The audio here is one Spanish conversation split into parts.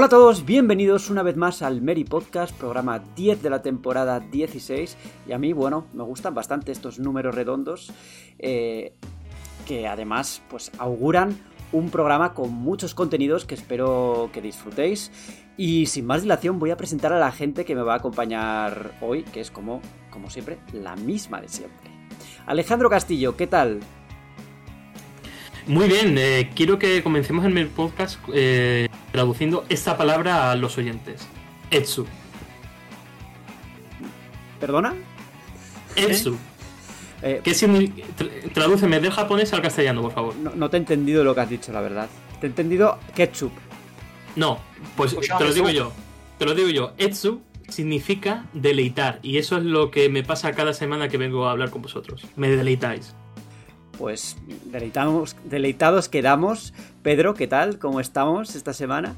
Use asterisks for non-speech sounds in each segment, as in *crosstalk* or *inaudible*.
Hola a todos, bienvenidos una vez más al Mary Podcast, programa 10 de la temporada 16. Y a mí, bueno, me gustan bastante estos números redondos, eh, que además, pues auguran un programa con muchos contenidos que espero que disfrutéis. Y sin más dilación, voy a presentar a la gente que me va a acompañar hoy, que es como, como siempre, la misma de siempre. Alejandro Castillo, ¿qué tal? Muy bien, eh, quiero que comencemos el podcast eh, traduciendo esta palabra a los oyentes. Etsu. ¿Perdona? Etsu. Eh, ¿Qué significa? Tradúceme del japonés al castellano, por favor. no, no te he entendido lo que has dicho, la verdad. Te he entendido ketchup. No, pues Pues te lo digo yo. Te lo digo yo. Etsu significa deleitar. Y eso es lo que me pasa cada semana que vengo a hablar con vosotros. Me deleitáis. Pues deleitamos, deleitados quedamos. Pedro, ¿qué tal? ¿Cómo estamos esta semana?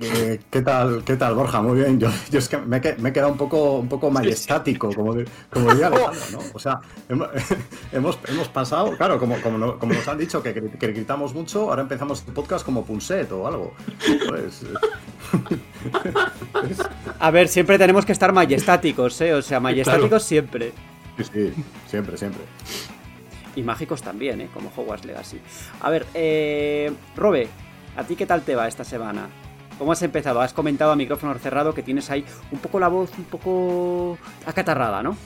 Eh, ¿Qué tal, qué tal, Borja? Muy bien. Yo, yo es que me, he que- me he quedado un poco, un poco majestático, como, como diría Alejandro, ¿no? O sea, hemos, *laughs* hemos, hemos pasado, claro, como, como, no- como nos han dicho que, que gritamos mucho, ahora empezamos el podcast como Punset o algo. Pues, eh, *laughs* A ver, siempre tenemos que estar majestáticos, ¿eh? O sea, majestáticos Claro. siempre. sí, sí, siempre, siempre. Y mágicos también, ¿eh? Como Hogwarts Legacy. A ver, eh... Robe, ¿a ti qué tal te va esta semana? ¿Cómo has empezado? Has comentado a micrófono cerrado que tienes ahí un poco la voz un poco acatarrada, ¿no?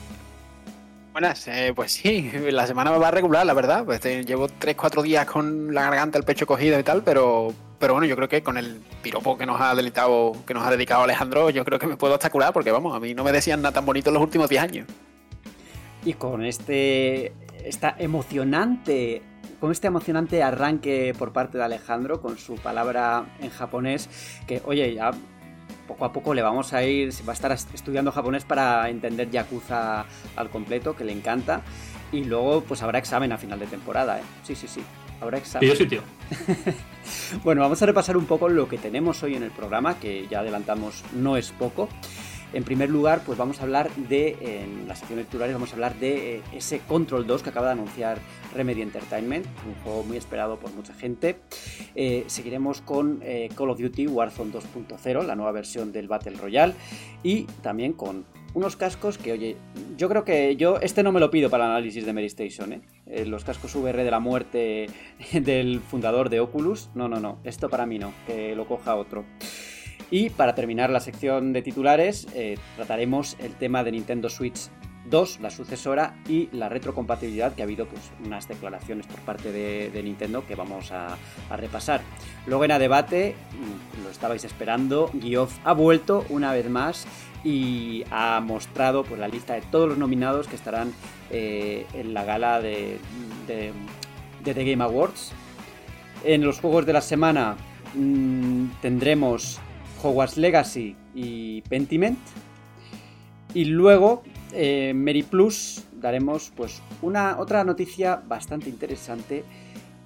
Buenas, eh, pues sí, *laughs* la semana me va a regular, la verdad. Pues eh, llevo 3-4 días con la garganta, el pecho cogido y tal, pero, pero bueno, yo creo que con el piropo que nos ha deleitado, que nos ha dedicado Alejandro, yo creo que me puedo hasta curar, porque vamos, a mí no me decían nada tan bonito en los últimos 10 años. Y con este esta emocionante con este emocionante arranque por parte de Alejandro con su palabra en japonés que oye ya poco a poco le vamos a ir va a estar estudiando japonés para entender Yakuza al completo que le encanta y luego pues habrá examen a final de temporada ¿eh? sí sí sí habrá examen yo tío. *laughs* bueno, vamos a repasar un poco lo que tenemos hoy en el programa, que ya adelantamos no es poco. En primer lugar, pues vamos a hablar de, en la sección de titulares, vamos a hablar de eh, ese Control 2 que acaba de anunciar Remedy Entertainment, un juego muy esperado por mucha gente. Eh, seguiremos con eh, Call of Duty Warzone 2.0, la nueva versión del Battle Royale, y también con unos cascos que, oye, yo creo que yo este no me lo pido para el análisis de Mary Station. Eh, Los cascos VR de la muerte *laughs* del fundador de Oculus, no, no, no, esto para mí no, que lo coja otro. Y para terminar la sección de titulares, eh, trataremos el tema de Nintendo Switch 2, la sucesora, y la retrocompatibilidad, que ha habido pues, unas declaraciones por parte de, Nintendo que vamos a, repasar. Luego en a debate, mm, lo estabais esperando, Geoff ha vuelto una vez más y ha mostrado pues, la lista de todos los nominados que estarán eh, en la gala de, de- de The Game Awards. En los juegos de la semana mm, tendremos Hogwarts Legacy y Pentiment. Y luego, eh, Mary Plus, daremos pues una otra noticia bastante interesante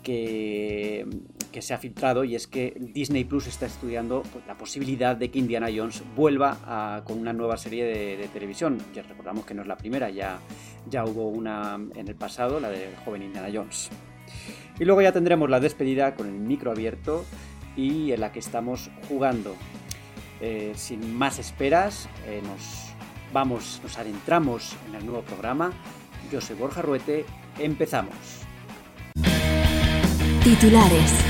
que, que se ha filtrado y es que Disney Plus está estudiando pues, la posibilidad de que Indiana Jones vuelva con una nueva serie de, de televisión. Ya recordamos que no es la primera, ya, ya hubo una en el pasado, la del joven Indiana Jones. Y luego ya tendremos la despedida con el micro abierto y en la que estamos jugando. Eh, sin más esperas, eh, nos vamos, nos adentramos en el nuevo programa. Yo soy Borja Ruete, empezamos. Titulares.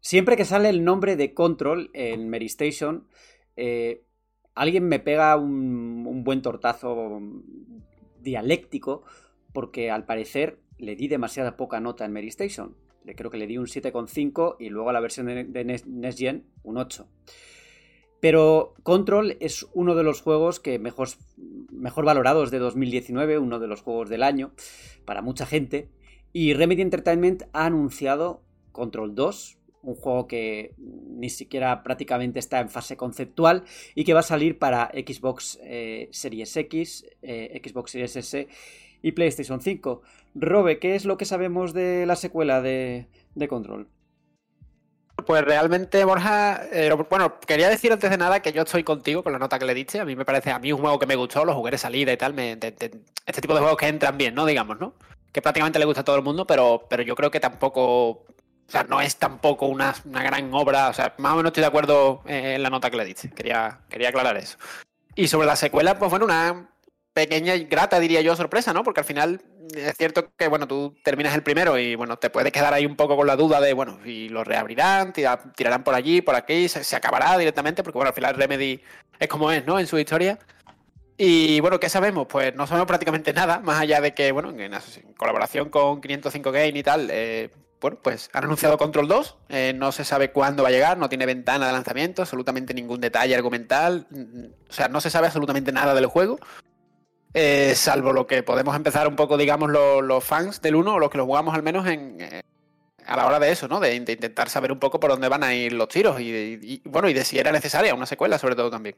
Siempre que sale el nombre de Control en Mary Station, eh, alguien me pega un, un buen tortazo dialéctico porque al parecer le di demasiada poca nota en Mary Station. Creo que le di un 7,5 y luego a la versión de, Next Gen un 8. Pero Control es uno de los juegos que mejor, mejor valorados de 2019, uno de los juegos del año para mucha gente. Y Remedy Entertainment ha anunciado Control 2, un juego que ni siquiera prácticamente está en fase conceptual y que va a salir para Xbox eh, Series X, eh, Xbox Series S y PlayStation 5. Robe, ¿qué es lo que sabemos de la secuela de, Control? Pues realmente, Borja, eh, bueno, quería decir antes de nada que yo estoy contigo con la nota que le diste. A mí me parece, a mí un juego que me gustó, los jugué de salida y tal, este tipo de juegos que entran bien, ¿no? Digamos, ¿no? Que prácticamente le gusta a todo el mundo, pero, pero yo creo que tampoco o sea, no es tampoco una, gran obra. O sea, más o menos estoy de acuerdo en la nota que le diste. Quería, quería aclarar eso. Y sobre la secuela, pues bueno, una pequeña y grata, diría yo, sorpresa, ¿no? Porque al final es cierto que, bueno, tú terminas el primero y, bueno, te puedes quedar ahí un poco con la duda de, bueno, si lo reabrirán, tirarán por allí, por aquí, se, acabará directamente, porque, bueno, al final Remedy es como es, ¿no? En su historia. Y bueno, ¿qué sabemos? Pues no sabemos prácticamente nada, más allá de que, bueno, en, colaboración con 505 Game y tal, eh, bueno, pues han anunciado Control 2, eh, no se sabe cuándo va a llegar, no tiene ventana de lanzamiento, absolutamente ningún detalle argumental, o sea, no se sabe absolutamente nada del juego, eh, salvo lo que podemos empezar un poco, digamos, los, fans del 1 o los que lo jugamos al menos en, eh, a la hora de eso, ¿no? De, intentar saber un poco por dónde van a ir los tiros y, bueno, y de si era necesaria una secuela, sobre todo también.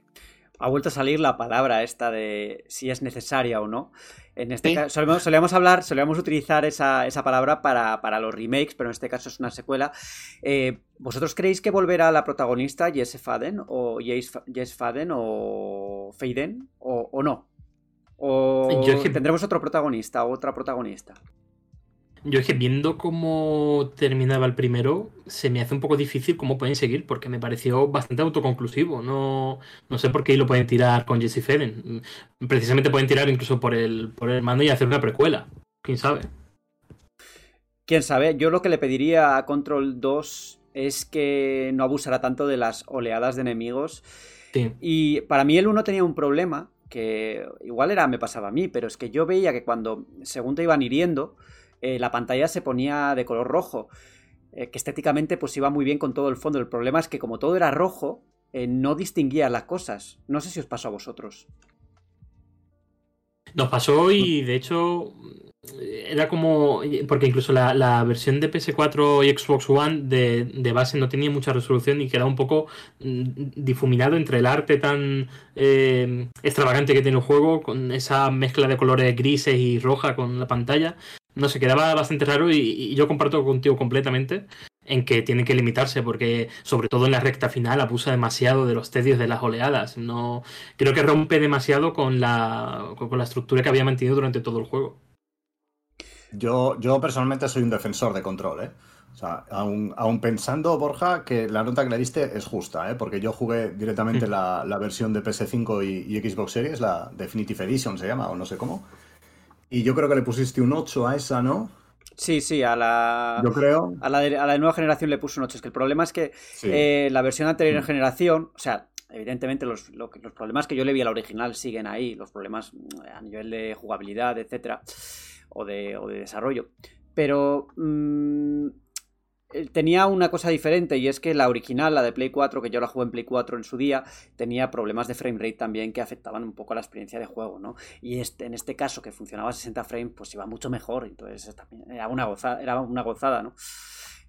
Ha vuelto a salir la palabra esta de si es necesaria o no. En este caso, solíamos, hablar, solíamos utilizar esa, palabra para, los remakes, pero en este caso es una secuela. Eh, ¿Vosotros creéis que volverá la protagonista Jess Faden o Jess Faden o Faden o, no? ¿O tendremos otro protagonista o otra protagonista? Yo es que viendo cómo terminaba el primero, se me hace un poco difícil cómo pueden seguir, porque me pareció bastante autoconclusivo. No, no sé por qué lo pueden tirar con Jesse Feden. Precisamente pueden tirar incluso por el, por el mando y hacer una precuela. ¿Quién sabe? ¿Quién sabe? Yo lo que le pediría a Control 2 es que no abusara tanto de las oleadas de enemigos. Y para mí el 1 tenía un problema, que igual era me pasaba a mí, pero es que yo veía que cuando según te iban hiriendo, eh, la pantalla se ponía de color rojo, eh, que estéticamente pues iba muy bien con todo el fondo. El problema es que como todo era rojo, eh, no distinguía las cosas. No sé si os pasó a vosotros. Nos pasó y de hecho era como. Porque incluso la, versión de PS4 y Xbox One de, base no tenía mucha resolución y quedaba un poco mm, difuminado entre el arte tan extravagante que tiene el juego, con esa mezcla de colores grises y roja con la pantalla no sé, quedaba bastante raro y, yo comparto contigo completamente en que tiene que limitarse porque sobre todo en la recta final abusa demasiado de los tedios de las oleadas. No creo que rompe demasiado con la con la estructura que había mantenido durante todo el juego. Yo, yo personalmente soy un defensor de control, ¿eh? O sea, aún, pensando, Borja, que la nota que le diste es justa, ¿eh? porque yo jugué directamente mm. la, versión de PS5 y, y, Xbox Series, la Definitive Edition se llama, o no sé cómo. Y yo creo que le pusiste un 8 a esa, ¿no? Sí, sí, a la. Yo creo. A la, a la nueva generación le puso un 8. Es que el problema es que eh, la versión anterior mm. generación, o sea, evidentemente los, los, problemas que yo le vi a la original siguen ahí, los problemas mm, a nivel de jugabilidad, etcétera, o de, o de desarrollo. Pero mm, tenía una cosa diferente y es que la original, la de Play 4, que yo la jugué en Play 4 en su día, tenía problemas de frame rate también que afectaban un poco a la experiencia de juego, ¿no? Y este, en este caso, que funcionaba a 60 frames, pues iba mucho mejor, entonces también era una gozada, era una gozada ¿no?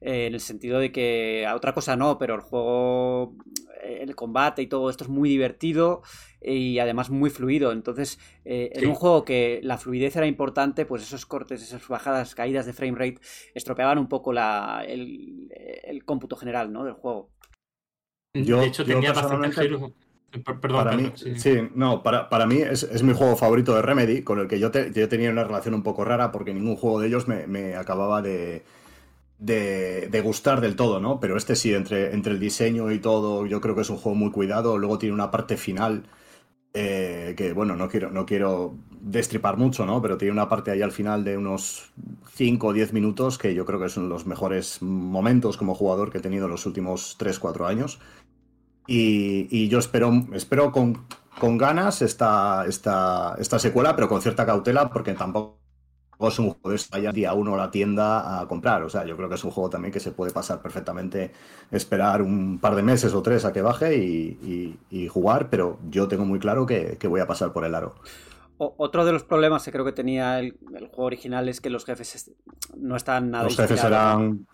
Eh, en el sentido de que a otra cosa no, pero el juego, eh, el combate y todo esto es muy divertido y además muy fluido. Entonces, eh, en un juego que la fluidez era importante, pues esos cortes, esas bajadas, caídas de frame rate estropeaban un poco la, el, cómputo general ¿no? del juego. Yo, de hecho, tenía bastante Perdón, para mí, sí. no, para, para mí es, mi juego favorito de Remedy, con el que yo, yo, tenía una relación un poco rara porque ningún juego de ellos me acababa de, de, gustar del todo, ¿no? Pero este sí, entre, entre el diseño y todo, yo creo que es un juego muy cuidado. Luego tiene una parte final eh, que, bueno, no quiero, no quiero destripar mucho, ¿no? Pero tiene una parte ahí al final de unos 5 o 10 minutos que yo creo que son los mejores momentos como jugador que he tenido en los últimos 3-4 años. Y, yo espero, espero con, con ganas esta, esta, esta secuela, pero con cierta cautela, porque tampoco es un juego de vaya día uno a la tienda a comprar. O sea, yo creo que es un juego también que se puede pasar perfectamente, esperar un par de meses o tres a que baje y, jugar, pero yo tengo muy claro que, voy a pasar por el aro. otro de los problemas que creo que tenía el, juego original es que los jefes no están nada Los jefes eran.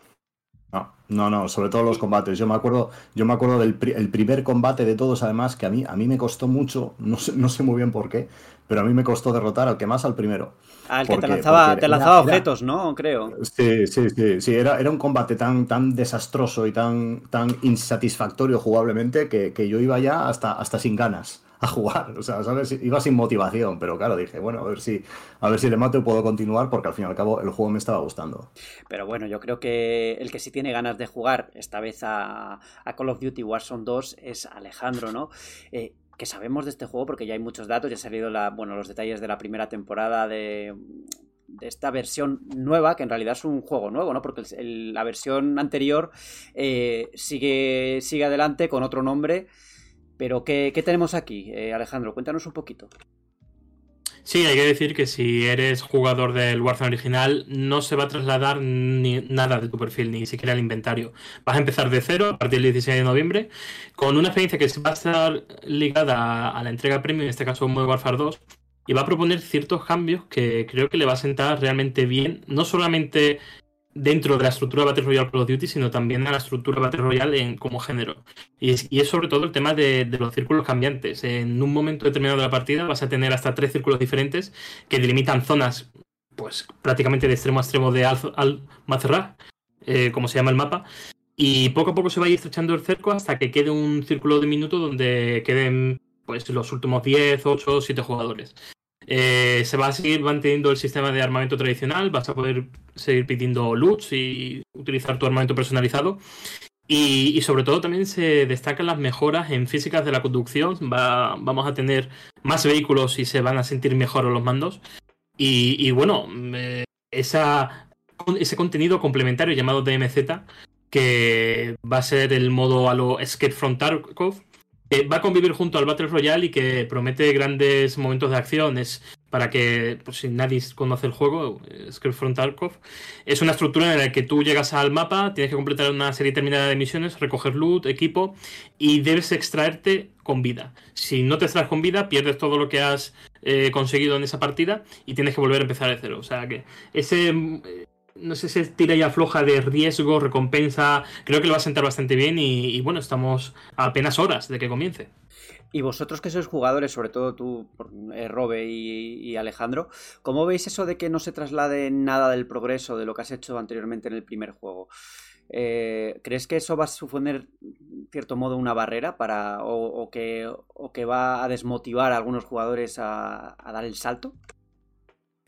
No, no, sobre todo los combates. Yo me acuerdo, yo me acuerdo del el primer combate de todos, además, que a mí, a mí me costó mucho, no sé, no sé muy bien por qué, pero a mí me costó derrotar al que más al primero. Al que te lanzaba, te lanzaba objetos, ¿no? Creo. Sí, sí, sí, sí. Era, era un combate tan, tan desastroso y tan, tan insatisfactorio jugablemente que, que yo iba ya hasta, hasta sin ganas a jugar. O sea, ¿sabes? Iba sin motivación, pero claro, dije, bueno, a ver si, a ver si le mato y puedo continuar, porque al fin y al cabo el juego me estaba gustando. Pero bueno, yo creo que el que sí tiene ganas de jugar esta vez a, Call of Duty Warzone 2 es Alejandro, ¿no? Eh, que sabemos de este juego porque ya hay muchos datos, ya han salido la, bueno, los detalles de la primera temporada de, esta versión nueva, que en realidad es un juego nuevo, ¿no? Porque la versión anterior eh, sigue, sigue adelante con otro nombre pero, ¿qué, tenemos aquí, eh, Alejandro? Cuéntanos un poquito. Sí, hay que decir que si eres jugador del Warzone original, no se va a trasladar ni nada de tu perfil, ni siquiera el inventario. Vas a empezar de cero a partir del 16 de noviembre, con una experiencia que va a estar ligada a, la entrega premium, en este caso Modern Warfare 2, y va a proponer ciertos cambios que creo que le va a sentar realmente bien, no solamente dentro de la estructura de Battle Royale Call of Duty, sino también a la estructura Battle Royale en, como género. Y es, sobre todo el tema de, los círculos cambiantes. En un momento determinado de la partida vas a tener hasta tres círculos diferentes que delimitan zonas pues prácticamente de extremo a extremo de Al-Mazrah, eh, como se llama el mapa. Y poco a poco se va a ir estrechando el cerco hasta que quede un círculo de minuto donde queden pues los últimos 10, 8, 7 jugadores. Eh, se va a seguir manteniendo el sistema de armamento tradicional, vas a poder seguir pidiendo loots y utilizar tu armamento personalizado. Y, sobre todo también se destacan las mejoras en físicas de la conducción. vamos a tener más vehículos y se van a sentir mejor los mandos. Y, bueno, eh, esa, ese contenido complementario llamado DMZ, que va a ser el modo a lo Escape from Tarkov, va a convivir junto al Battle Royale y que promete grandes momentos de acciones para que, por si nadie conoce el juego, Front Tarkov, es una estructura en la que tú llegas al mapa, tienes que completar una serie determinada de misiones, recoger loot, equipo y debes extraerte con vida. Si no te extraes con vida, pierdes todo lo que has eh, conseguido en esa partida y tienes que volver a empezar de cero. O sea que ese no sé si tira y afloja de riesgo, recompensa, creo que lo va a sentar bastante bien y, bueno, estamos a apenas horas de que comience. Y vosotros que sois jugadores, sobre todo tú, eh, Robe y, Alejandro, ¿cómo veis eso de que no se traslade nada del progreso de lo que has hecho anteriormente en el primer juego? Eh, ¿Crees que eso va a suponer, cierto modo, una barrera para o, que, o que va a desmotivar a algunos jugadores a dar el salto?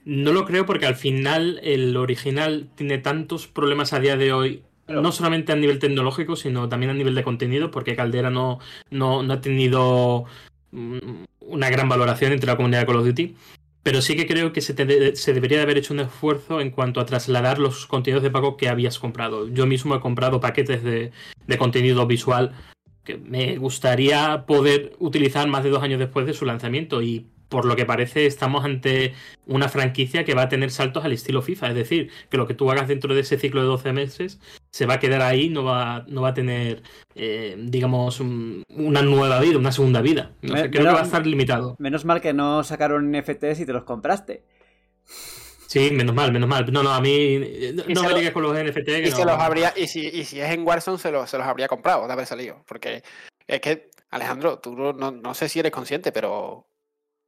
No lo creo porque al final el original tiene tantos problemas a día de hoy, no solamente a nivel tecnológico, sino también a nivel de contenido, porque Caldera no, no, ha tenido mm, una gran valoración entre la comunidad de Call of Duty. Pero sí que creo que se, se, debería de haber hecho un esfuerzo en cuanto a trasladar los contenidos de pago que habías comprado. Yo mismo he comprado paquetes de, de contenido visual que me gustaría poder utilizar más de dos años después de su lanzamiento y por lo que parece estamos ante una franquicia que va a tener saltos al estilo FIFA, es decir, que lo que tú hagas dentro de ese ciclo de 12 meses se va a quedar ahí, no va, no va a tener, eh, digamos, una nueva vida, una segunda vida. creo que va a estar limitado. Menos mal que no sacaron NFTs y te los compraste. Sí, menos mal, menos mal. No, no, a mí no me digas con los NFT. y, se los habría, y, si, y si es en Warzone, se los, se los habría comprado de haber salido. Porque es que, Alejandro, tú no, no sé si eres consciente, pero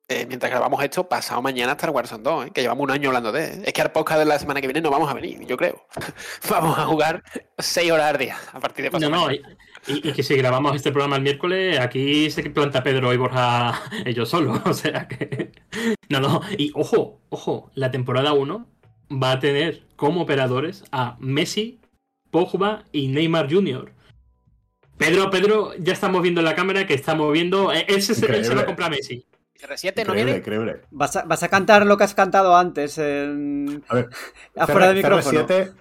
eh, mientras grabamos esto, pasado mañana Star Warzone 2, ¿eh? que llevamos un año hablando de. Es que al podcast de la semana que viene no vamos a venir, yo creo. *laughs* vamos a jugar 6 horas al día a partir de pasado. No, no, y, que si grabamos este programa el miércoles, aquí se planta Pedro y Borja *laughs* ellos solos. *laughs* O sea que. No, no. Y ojo, ojo, la temporada 1 va a tener como operadores a Messi, Pogba y Neymar Jr. Pedro, Pedro, ya estamos viendo en la cámara que estamos viendo. Eh, él se, él se va a comprar Messi. CR7 no viene. ¿Vas a, ¿Vas a, cantar lo que has cantado antes en... A ver, *laughs* afuera del micrófono. CR7,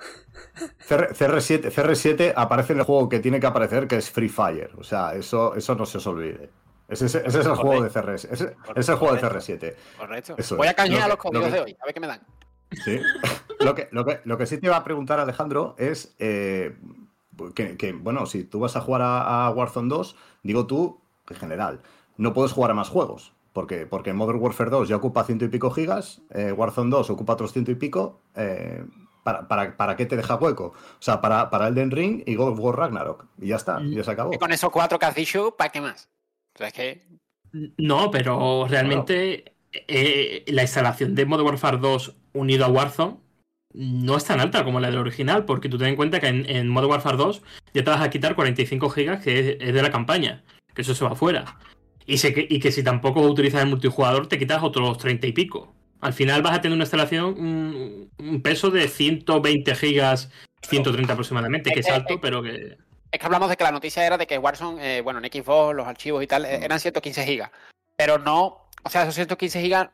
CR7, CR7 aparece en el juego que tiene que aparecer, que es Free Fire. O sea, eso, eso no se os olvide. Ese, ese, es el juego de CR7. Ese, es el juego de CR7. Correcto. Voy a canjear los códigos de hoy, a ver qué me dan. Sí. *laughs* lo, que, lo, que, lo que sí te iba a preguntar, Alejandro, es eh, que, que, bueno, si tú vas a jugar a, a Warzone 2, digo tú, en general, no puedes jugar a más juegos Porque, porque Modern Warfare 2 ya ocupa ciento y pico gigas, eh, Warzone 2 ocupa otros ciento y pico. Eh, para, para, para, qué te deja hueco? O sea, para, para Elden Ring y God of War Ragnarok. Y ya está, ya se acabó. Y con esos cuatro que has dicho, ¿para qué más? O sea, es que... No, pero realmente eh, la instalación de Modern Warfare 2 unido a Warzone no es tan alta como la del original, porque tú ten en cuenta que en, en Modern Warfare 2 ya te vas a quitar 45 gigas que es, es de la campaña, que eso se va fuera. Y, se, y, que si tampoco utilizas el multijugador te quitas otros 30 y pico. Al final vas a tener una instalación, un, un peso de 120 gigas, 130 aproximadamente, que es alto, pero que... Es que hablamos de que la noticia era de que Warzone, eh, bueno, en Xbox, los archivos y tal, eran 115 gigas. Pero no, o sea, esos 115 gigas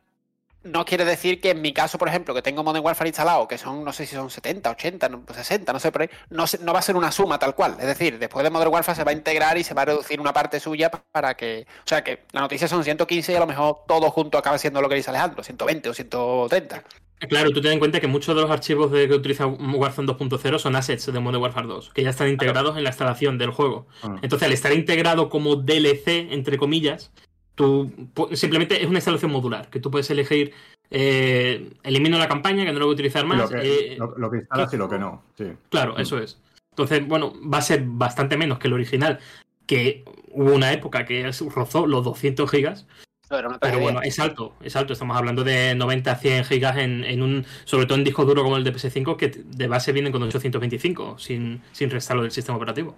no quiere decir que en mi caso, por ejemplo, que tengo Modern Warfare instalado, que son, no sé si son 70, 80, 60, no sé por ahí, no, no, va a ser una suma tal cual. Es decir, después de Modern Warfare se va a integrar y se va a reducir una parte suya para que. O sea, que la noticia son 115 y a lo mejor todo junto acaba siendo lo que dice Alejandro, 120 o 130. Claro, tú ten en cuenta que muchos de los archivos de que utiliza Warzone 2.0 son assets de Modern Warfare 2, que ya están integrados en la instalación del juego. Entonces, al estar integrado como DLC, entre comillas, tú simplemente es una instalación modular, que tú puedes elegir eh, elimino la campaña, que no lo voy a utilizar más. Lo que, eh, lo, lo que instalas y lo que no. Sí. Claro, eso es. Entonces, bueno, va a ser bastante menos que el original, que hubo una época que rozó los 200 gigas. Pero, no pero bueno, es alto, es alto. Estamos hablando de 90 a 100 gigas en, en, un, sobre todo en disco duro como el de PS5, que de base vienen con 825, sin, sin restarlo del sistema operativo.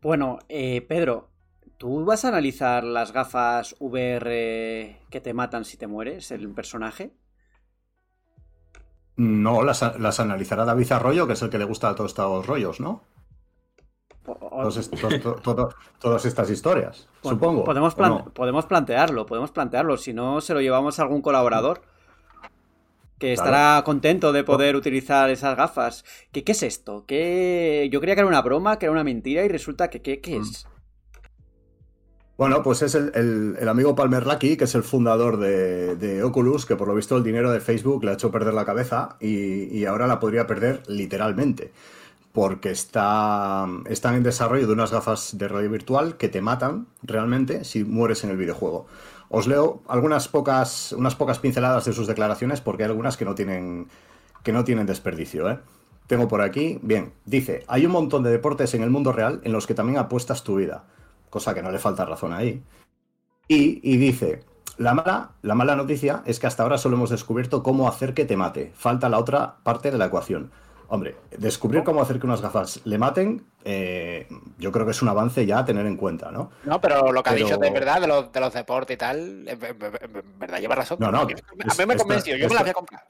Bueno, eh, Pedro, ¿Tú vas a analizar las gafas VR que te matan si te mueres, el personaje? No, las, las analizará David Arroyo, que es el que le gusta todos estos rollos, ¿no? Todos todas estas historias, *laughs* bueno, supongo. Podemos, plan no? podemos plantearlo, podemos plantearlo. Si no, se lo llevamos a algún colaborador que estará claro. contento de poder utilizar esas gafas. ¿Qué, ¿Qué, es esto? ¿Qué... Yo creía que era una broma, que era una mentira y resulta que ¿qué, qué es? Bueno, pues es el, amigo Palmer Lucky, que es el fundador de, Oculus, que por lo visto el dinero de Facebook le ha hecho perder la cabeza y, y ahora la podría perder literalmente. Porque está, están en desarrollo de unas gafas de radio virtual que te matan realmente si mueres en el videojuego. Os leo algunas pocas, unas pocas pinceladas de sus declaraciones porque hay algunas que no tienen, que no tienen desperdicio. ¿eh? Tengo por aquí, bien, dice, hay un montón de deportes en el mundo real en los que también apuestas tu vida cosa que no le falta razón ahí. Y, y, dice, la mala, la mala noticia es que hasta ahora solo hemos descubierto cómo hacer que te mate. Falta la otra parte de la ecuación. Hombre, descubrir cómo hacer que unas gafas le maten, eh, yo creo que es un avance ya a tener en cuenta, ¿no? No, pero lo que pero... ha dicho de verdad, de los, de los deportes y tal, en verdad lleva razón. No, no. A mí me convenció, yo me la voy a comprar.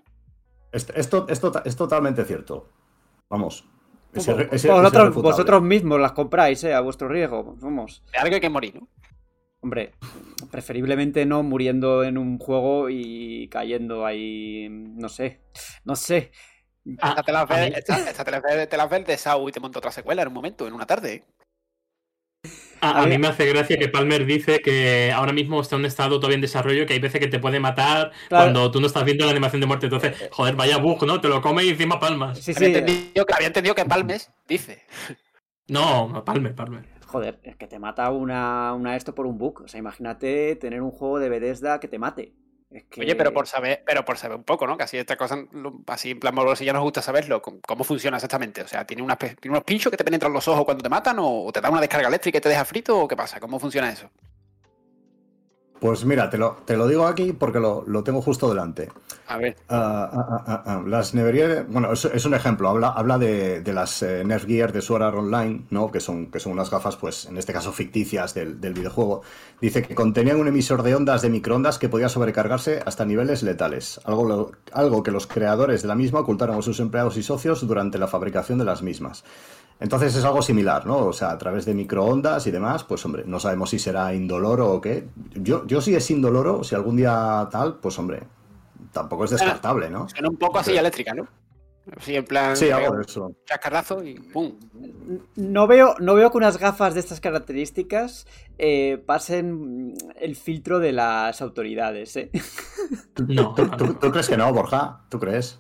Esto, esto, es totalmente cierto. Vamos, ese, ese, vosotros, ese vosotros, mismos las compráis, eh, a vuestro riesgo. Vamos. De algo hay que morir, ¿no? Hombre, preferiblemente no muriendo en un juego y cayendo ahí. No sé. No sé. Ah, esta te la esta te la ves, te la ves de Sau y te monta otra secuela en un momento, en una tarde. A, a, mí me hace gracia que Palmer dice que ahora mismo está en un estado todavía en desarrollo, que hay veces que te puede matar claro. cuando tú no estás viendo la animación de muerte. Entonces, joder, vaya bug, ¿no? Te lo come y encima palmas. Sí, sí. Había, entendido que, había entendido que Palmes dice. No, Palmer, Palmer. Joder, es que te mata una, una esto por un bug. O sea, imagínate tener un juego de Bethesda que te mate. Es que... Oye, pero por saber, pero por saber un poco, ¿no? Que así esta cosa, así en plan morboso ya nos gusta saberlo, cómo funciona exactamente. O sea, ¿tiene, unas, ¿tiene unos pinchos que te penetran los ojos cuando te matan? ¿O te da una descarga eléctrica y te deja frito? ¿O qué pasa? ¿Cómo funciona eso? Pues mira, te lo, te lo digo aquí porque lo, lo, tengo justo delante. A ver. Uh, uh, uh, las Nevergear, bueno, es, es, un ejemplo, habla, habla de, de las eh, Nerf Gear de Sword Art Online, ¿no? que, son, que son unas gafas, pues en este caso ficticias del, del, videojuego. Dice que contenían un emisor de ondas de microondas que podía sobrecargarse hasta niveles letales, algo, lo, algo que los creadores de la misma ocultaron a sus empleados y socios durante la fabricación de las mismas. Entonces es algo similar, ¿no? O sea, a través de microondas y demás, pues hombre, no sabemos si será indoloro o qué. Yo, yo si es indoloro, si algún día tal, pues hombre, tampoco es descartable, ¿no? Suena un poco así eléctrica, ¿no? Así en plan. Sí, eso. Chascarrazo y ¡pum! No veo, no veo que unas gafas de estas características eh, pasen el filtro de las autoridades, ¿eh? No. ¿Tú, tú, tú crees que no, Borja? ¿Tú crees?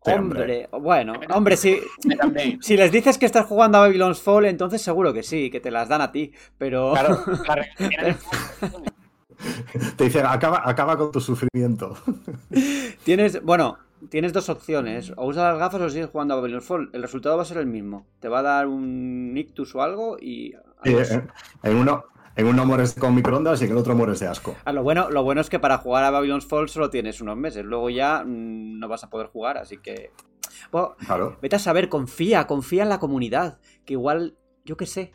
Hombre, bueno, hombre, si, *laughs* si les dices que estás jugando a Babylon's Fall, entonces seguro que sí, que te las dan a ti, pero... Claro, *laughs* claro. *laughs* Te dicen, acaba, acaba con tu sufrimiento. Tienes, bueno, tienes dos opciones. O usas las gafas o sigues jugando a Babylon's Fall. El resultado va a ser el mismo. Te va a dar un ictus o algo y... Sí, adiós. en, en uno, en uno mueres con microondas y en el otro mueres de asco. Ah, lo, bueno, lo bueno es que para jugar a Babylon's Fall solo tienes unos meses. Luego ya mm, no vas a poder jugar, así que... Bueno, Claro. vete a saber, confía, confía en la comunidad. Que igual, yo qué sé,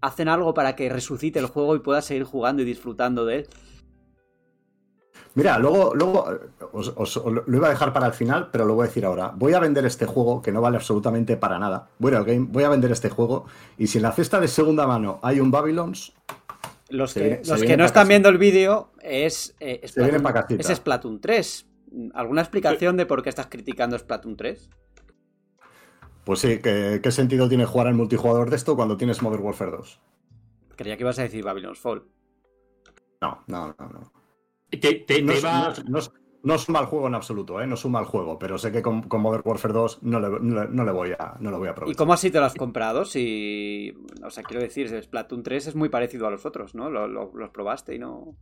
hacen algo para que resucite el juego y puedas seguir jugando y disfrutando de él. Mira, luego, luego eh, os, os- os lo iba a dejar para el final, pero lo voy a decir ahora. Voy a vender este juego, que no vale absolutamente para nada. Al game, voy a vender este juego. Y si en la cesta de segunda mano hay un Babylons, Los que, viene- los que no están viendo el vídeo es, eh, Splatoon, es Splatoon 3. ¿Alguna explicación de por qué estás criticando Splatoon 3? pues sí, ¿qué, qué sentido tiene jugar al multijugador de esto cuando tienes Modern Warfare 2? Creía que ibas a decir Babylon's Fall. No, no, no, no. Te, te- No te es, va- no no no un mal juego en absoluto, ¿eh? No es un mal juego, pero sé que con, con Modern Warfare 2 no le, no le- no le voy a, no le voy a ¿Y aprovechar. cómo así te lo has comprado? Si. O sea, quiero decir, Splatoon 3 es muy parecido a los otros, ¿no? Lo- lo- los probaste y no.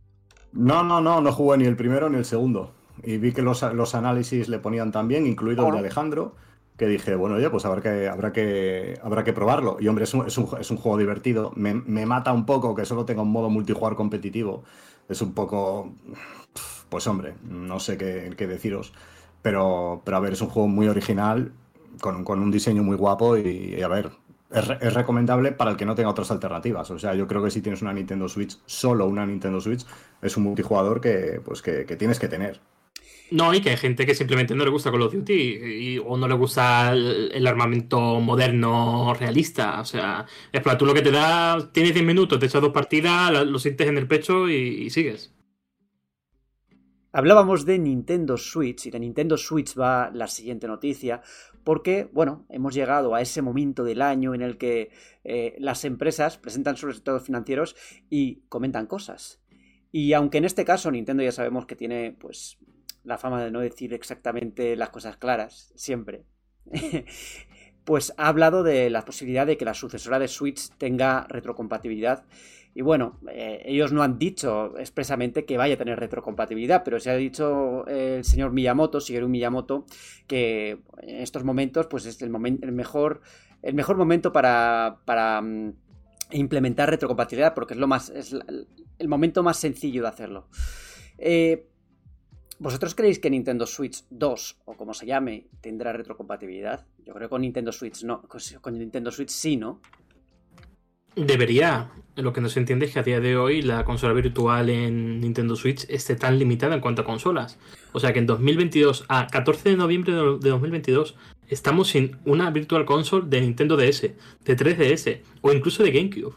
No, no, no, no jugué ni el primero ni el segundo. Y vi que los, los análisis le ponían también, incluido el de. Alejandro, que dije, bueno, oye, pues habrá que, habrá que, habrá que probarlo. Y hombre, es un, es un, es un juego divertido. Me, me mata un poco que solo tenga un modo multijugador competitivo. Es un poco. Pues hombre, no sé qué, qué deciros. Pero, pero a ver, es un juego muy original, con, con un diseño muy guapo y, a ver, es, es recomendable para el que no tenga otras alternativas. O sea, yo creo que si tienes una Nintendo Switch, solo una Nintendo Switch, es un multijugador que, pues, que, que tienes que tener. No, y que hay gente que simplemente no le gusta Call of Duty o no le gusta el, armamento moderno realista. O sea, Splatoon lo que te da, tienes 10 minutos, te echas dos partidas, lo sientes en el pecho y, y sigues. Hablábamos de Nintendo Switch y de Nintendo Switch va la siguiente noticia porque, bueno, hemos llegado a ese momento del año en el que eh, las empresas presentan sus resultados financieros y comentan cosas. Y aunque en este caso Nintendo ya sabemos que tiene, pues, la fama de no decir exactamente las cosas claras, siempre, *laughs* pues ha hablado de la posibilidad de que la sucesora de Switch tenga retrocompatibilidad y bueno, eh, ellos no han dicho expresamente que vaya a tener retrocompatibilidad, pero se ha dicho eh, el señor Miyamoto, Shigeru Miyamoto, que en estos momentos pues es el, mejor el mejor momento para, para mm, implementar retrocompatibilidad porque es lo más es el momento más sencillo de hacerlo. Eh, ¿Vosotros creéis que Nintendo Switch 2 o como se llame tendrá retrocompatibilidad? Yo creo que con Nintendo Switch no, con Nintendo Switch sí, ¿no? Debería. Lo que no se entiende es que a día de hoy la consola virtual en Nintendo Switch esté tan limitada en cuanto a consolas. O sea que en 2022, a 14 de noviembre de de 2022, estamos sin una Virtual Console de Nintendo DS, de 3DS o incluso de GameCube.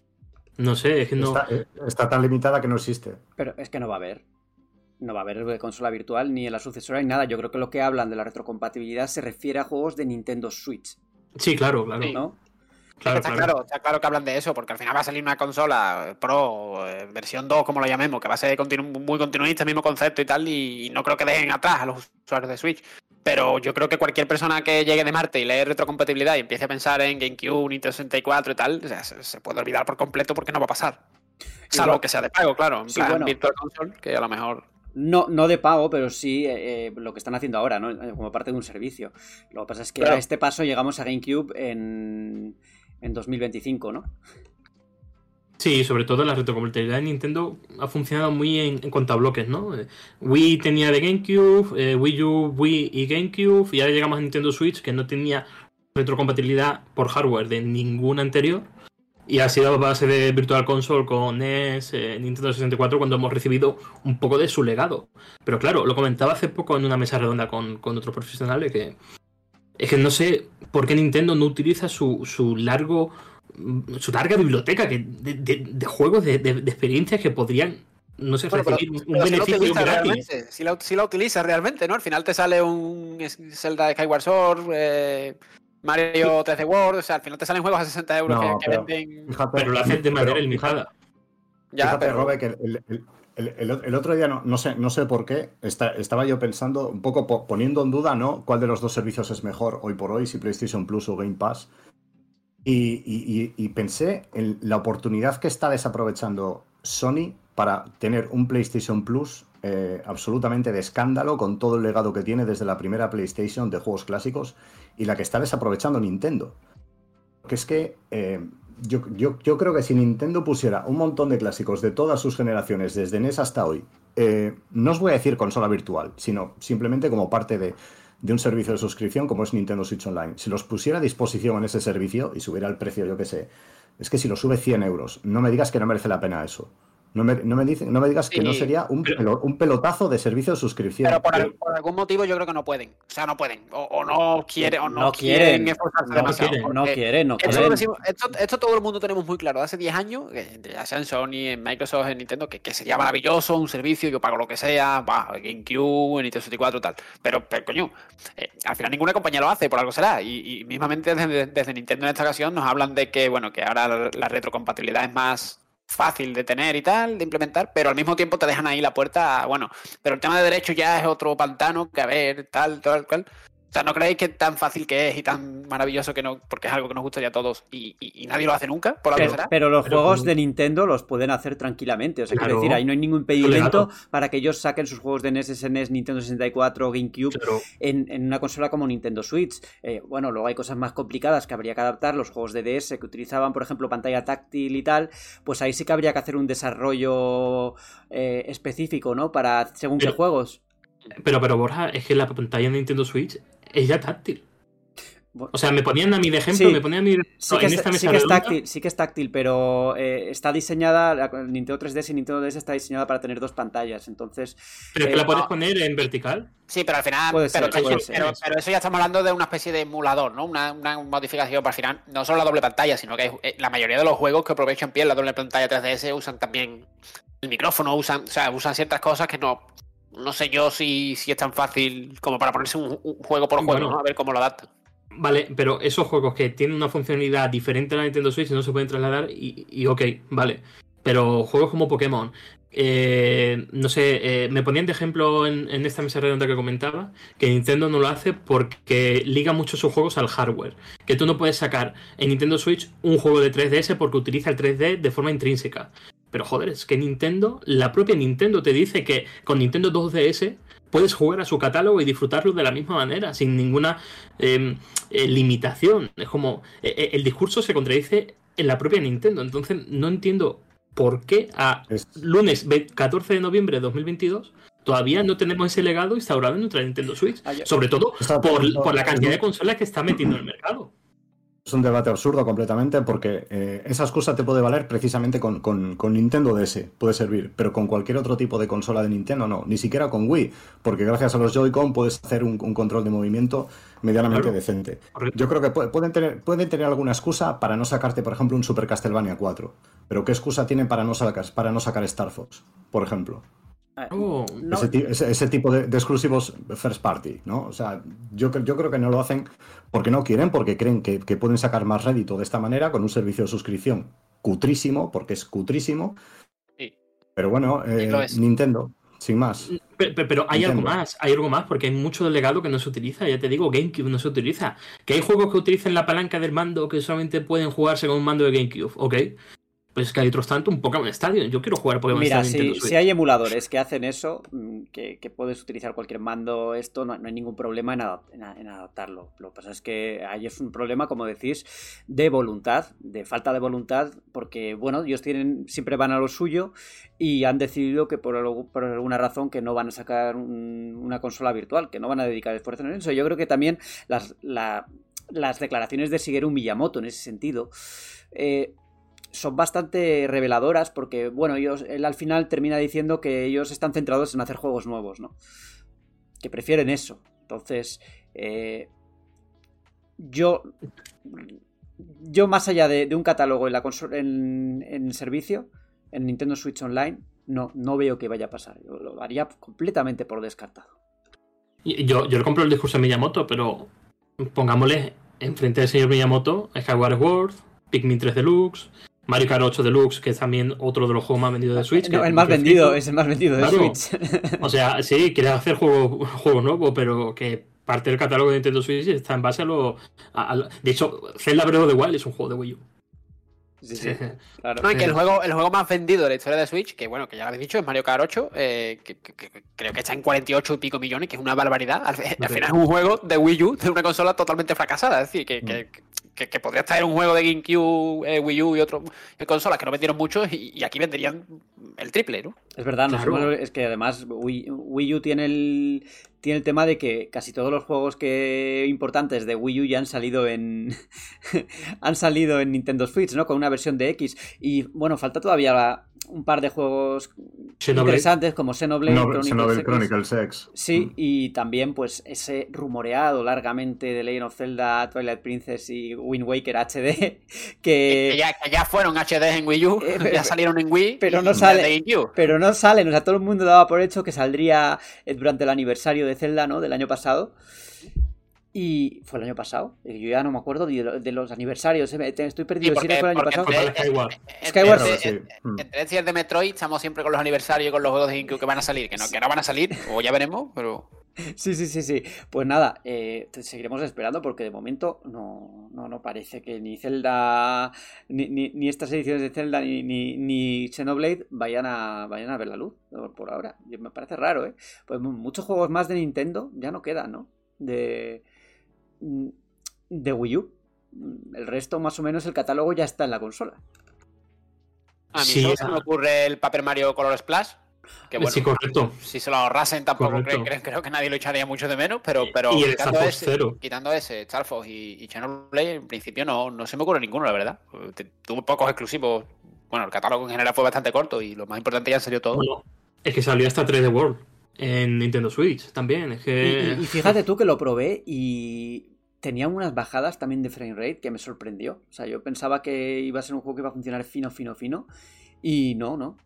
No sé, es que no. Está, eh, está tan limitada que no existe. Pero es que no va a haber. No va a haber consola virtual ni en la sucesora ni nada. Yo creo que lo que hablan de la retrocompatibilidad se refiere a juegos de Nintendo Switch, Sí, claro, claro. Sí. ¿no? claro, está, claro. claro. está claro que hablan de eso, porque al final va a salir una consola Pro, eh, versión 2, como lo llamemos, que va a ser continu- muy continuista, mismo concepto y tal, y no creo que dejen atrás a los usuarios de Switch. Pero yo creo que cualquier persona que llegue de Marte y lee retrocompatibilidad y empiece a pensar en GameCube, Nintendo 64 y tal, o sea, se, se puede olvidar por completo porque no va a pasar. Salvo Igual- que sea de pago, claro, en Sí, plan bueno. Virtual Console, que a lo mejor No, no de pago, pero sí eh, eh, lo que están haciendo ahora, ¿no? Eh, Como parte de un servicio. Lo que pasa es que Claro. a este paso llegamos a GameCube en, en 2025, ¿no? Sí, sobre todo la retrocompatibilidad de Nintendo ha funcionado muy en, en cuanto a bloques, ¿no? Wii tenía de GameCube, eh, Wii U, Wii y GameCube, y ahora llegamos a Nintendo Switch que no tenía retrocompatibilidad por hardware de ninguna anterior. Y ha sido a base de Virtual Console con NES, eh, Nintendo 64, cuando hemos recibido un poco de su legado. Pero claro, lo comentaba hace poco en una mesa redonda con, con otros profesionales que es que no sé por qué Nintendo no utiliza su, su largo su larga biblioteca que, de, de- de juegos, de, experiencias que podrían, no sé, Bueno, recibir un- un pero si beneficio utilizas gratis. Si la, si la utilizas realmente, ¿no? Al final te sale un Zelda de Skyward Sword, eh, Mario 3D World, o sea, al final te salen juegos a 60 euros No, que, que pero- venden. Fíjate, Pero lo haces de manera pero limitada. Ya, Fíjate, pero- Robe, que el, el- el- el- el otro día, no, no sé, no sé por qué, está- estaba yo pensando, un poco po- poniendo en duda, ¿no? ¿Cuál de los dos servicios es mejor hoy por hoy, si PlayStation Plus o Game Pass? Y, y- y- y pensé en la oportunidad que está desaprovechando Sony para tener un PlayStation Plus eh, absolutamente de escándalo con todo el legado que tiene desde la primera PlayStation de juegos clásicos y la que está desaprovechando Nintendo. Porque es que eh, yo, yo- yo creo que si Nintendo pusiera un montón de clásicos de todas sus generaciones, desde NES hasta hoy, eh, no os voy a decir consola virtual, sino simplemente como parte de, de un servicio de suscripción como es Nintendo Switch Online. Si los pusiera a disposición en ese servicio y subiera el precio, yo qué sé, es que si lo sube 100 euros, no me digas que no merece la pena eso. No me, no me, dice- no me digas que no sería un, pero- pelo- un pelotazo de servicio de suscripción. Pero por, al- por algún motivo yo creo que no pueden. O sea, no pueden. O, o no quieren, o no, No quieren, quieren. esforzarse No demasiado. quieren, No quieren, no Esto, lo quieren. decimos- esto, esto todo el mundo tenemos muy claro. Hace 10 años, ya sea en Sony, en Microsoft, en Nintendo, que, que sería maravilloso un servicio, yo pago lo que sea, bah, GameCube, Nintendo 64, tal. Pero, pero coño, eh, al final ninguna compañía lo hace, por algo será. Y, y mismamente desde, desde Nintendo en esta ocasión nos hablan de que, bueno, que ahora la retrocompatibilidad es más fácil de tener y tal, de implementar, pero al mismo tiempo te dejan ahí la puerta, a, bueno, pero el tema de derechos ya es otro pantano que a ver, tal, tal, cual. O sea, ¿no creéis que tan fácil que es y tan maravilloso que no, porque es algo que nos gustaría a todos y, y- y nadie lo hace nunca, por algo Pero, será? pero los Pero juegos de Nintendo los pueden hacer tranquilamente. O sea, quiero decir, ahí no hay ningún impedimento para que ellos saquen sus juegos de NES, SNES, Nintendo 64, GameCube Claro. en, en una consola como Nintendo Switch. Eh, bueno, luego hay cosas más complicadas que habría que adaptar. Los juegos de DS que utilizaban, por ejemplo, pantalla táctil y tal, pues ahí sí que habría que hacer un desarrollo eh, específico, ¿no? Para según qué juegos. Pero, pero Borja, es que la pantalla de Nintendo Switch es ya táctil. O sea, me ponían a mí de ejemplo, Sí. me ponían a mí de Sí no, que, en es, esta sí mesa que es táctil, sí que es táctil, pero eh, está diseñada, la Nintendo 3DS y Nintendo DS está diseñada para tener dos pantallas, entonces Pero es que eh, la puedes no. poner en vertical. Sí, pero al final, Puede pero, ser, eso, puede ser. pero- pero eso ya estamos hablando de una especie de emulador, ¿no? Una, una modificación para al final, no solo la doble pantalla, sino que hay- eh, la mayoría de los juegos que aprovechan bien la doble pantalla 3DS usan también el micrófono, usan, o sea, usan ciertas cosas que no, no sé yo si, si es tan fácil como para ponerse un, un juego por juego, Bueno. ¿no? A ver cómo lo adaptan. Vale, pero esos juegos que tienen una funcionalidad diferente a la Nintendo Switch no se pueden trasladar y, y ok, vale. Pero juegos como Pokémon, eh, no sé, eh, me ponían de ejemplo en, en esta mesa redonda que comentaba que Nintendo no lo hace porque liga mucho sus juegos al hardware. Que tú no puedes sacar en Nintendo Switch un juego de 3DS porque utiliza el 3D de forma intrínseca. Pero joder, es que Nintendo, la propia Nintendo te dice que con Nintendo 2DS puedes jugar a su catálogo y disfrutarlo de la misma manera, sin ninguna eh, eh, limitación. Es como eh, eh, el discurso se contradice en la propia Nintendo. Entonces no entiendo por qué a Es- lunes ve- 14 de noviembre de 2022 todavía no tenemos ese legado instaurado en nuestra Nintendo Switch. Ah, Sobre todo por, por la cantidad de consolas que está metiendo en el mercado. Es un debate absurdo completamente porque eh, esa excusa te puede valer precisamente con, con- con Nintendo DS, puede servir, pero con cualquier otro tipo de consola de Nintendo no, ni siquiera con Wii, porque gracias a los Joy-Con puedes hacer un, un control de movimiento medianamente Claro. decente. Yo creo que pu- pueden tener, pueden tener alguna excusa para no sacarte, por ejemplo, un Super Castlevania 4, pero ¿qué excusa tienen para no sacar, para no sacar Star Fox, por ejemplo? Oh, no- ese, ti- ese- ese tipo de, de exclusivos first party, ¿no? O sea, yo, cre- yo creo que no lo hacen porque no quieren, porque creen que, que pueden sacar más rédito de esta manera con un servicio de suscripción cutrísimo, porque es cutrísimo. Sí. Pero bueno, eh. Nintendo, sin más. Pero, pero- pero hay algo más, hay algo más, porque hay mucho del legado que no se utiliza. Ya te digo, GameCube no se utiliza. Que hay juegos que utilizan la palanca del mando que solamente pueden jugarse con un mando de GameCube, ok. Pues es que hay otros tanto, un Pokémon Stadium. Yo quiero jugar Pokémon Mira, Stadium si, hay emuladores que hacen eso, mm, que, que puedes utilizar cualquier mando, esto no, no hay ningún problema en, adap- en a- en adaptarlo. Lo que pasa es que ahí es un problema, como decís, de voluntad, de falta de voluntad, porque, bueno, ellos tienen, siempre van a lo suyo y han decidido que por, algo- por alguna razón que no van a sacar un- una consola virtual, que no van a dedicar esfuerzo en eso. Yo creo que también las, la- las declaraciones de Shigeru Miyamoto en ese sentido eh, son bastante reveladoras porque, bueno, ellos, él al final termina diciendo que ellos están centrados en hacer juegos nuevos, ¿no? Que prefieren eso. Entonces, eh, yo, yo más allá de, un catálogo en, la en, en servicio, en Nintendo Switch Online, no, no veo que vaya a pasar. Lo haría completamente por descartado. Yo, yo le compro el discurso de Miyamoto, pero pongámosle enfrente del señor Miyamoto Skyward Sword, Pikmin 3 Deluxe, Mario Kart 8 Deluxe, que es también otro de los juegos más vendidos de Switch. No, que- el más vendido, Switch- es el más vendido de Claro. Switch. *laughs* O sea, sí, quiere hacer juego, juego nuevo, pero que parte del catálogo de Nintendo Switch está en base a lo. a- a lo- de hecho, Zelda Breath of the Wild es un juego de Wii U. Sí, *laughs* sí, claro. No, y que el juego, el juego más vendido de la historia de Switch, que bueno, que ya lo habéis dicho, es Mario Kart 8, eh, que, que- que creo que está en 48 y pico millones, que es una barbaridad. Al, fi- *laughs* al final es un juego de Wii U, de una consola totalmente fracasada. Es decir, que, que, que- que podría estar un juego de GameCube, eh, Wii U y otras consolas que no vendieron mucho y, y aquí venderían el triple, ¿no? Es verdad, Claro. es que además Wii, Wii U tiene el, tiene el tema de que casi todos los juegos que importantes de Wii U ya han salido en *laughs* han salido en Nintendo Switch, ¿no? Con una versión de X. Y bueno, falta todavía un par de juegos Xenoblade. interesantes como Xenoblade, No, Chronicles Xenoblade X. Chronicles X. Sí, y también pues ese rumoreado largamente de Legend of Zelda, Twilight Princess y Wind Waker HD *laughs* Que, que... ya, que ya fueron HD en Wii U, Eh, *laughs* ya salieron en Wii. pero no sale-. Pero no salen, o sea, todo el mundo daba por hecho que saldría durante el aniversario de Zelda, ¿no? Del año pasado. Y fue el año pasado. Yo ya no me acuerdo de, lo- de los aniversarios. eh, Estoy perdido. Sí, ¿Sí porque- fue el año pasado? Entre- Skyward. entre- Skyward entre- sí. entre- Mm. Entre de Metroid estamos siempre con los aniversarios y con los juegos de GameCube que van a salir, que no, que no van a salir, o ya veremos, pero... *laughs* Sí, sí, sí, sí. Pues nada, eh, seguiremos esperando porque de momento no, no, no parece que ni Zelda, ni, ni, ni estas ediciones de Zelda, ni, ni, ni Xenoblade vayan a, vayan a ver la luz por- ahora. Me parece raro, ¿eh? Pues mu- muchos juegos más de Nintendo ya no quedan, ¿no? De, de Wii U. El resto, más o menos, el catálogo ya está en la consola. A mí Sí, solo se me ocurre el Paper Mario Color Splash, que bueno, Sí, correcto. si se lo ahorrasen tampoco creo, creo- creo que nadie lo echaría mucho de menos, pero, pero y el quitando, Star Fox ese, Zero. quitando ese, Star Fox y, y Xenoblade, en principio no, no se me ocurre ninguno, la verdad. Tuve pocos exclusivos. Bueno, el catálogo en general fue bastante corto y lo más importante ya han salido todo. Bueno, es que salió hasta 3D World en Nintendo Switch también. Es Y, que. y- y fíjate tú que lo probé y tenía unas bajadas también de frame rate que me sorprendió. O sea, yo pensaba que iba a ser un juego que iba a funcionar fino, fino, fino. Y no, no.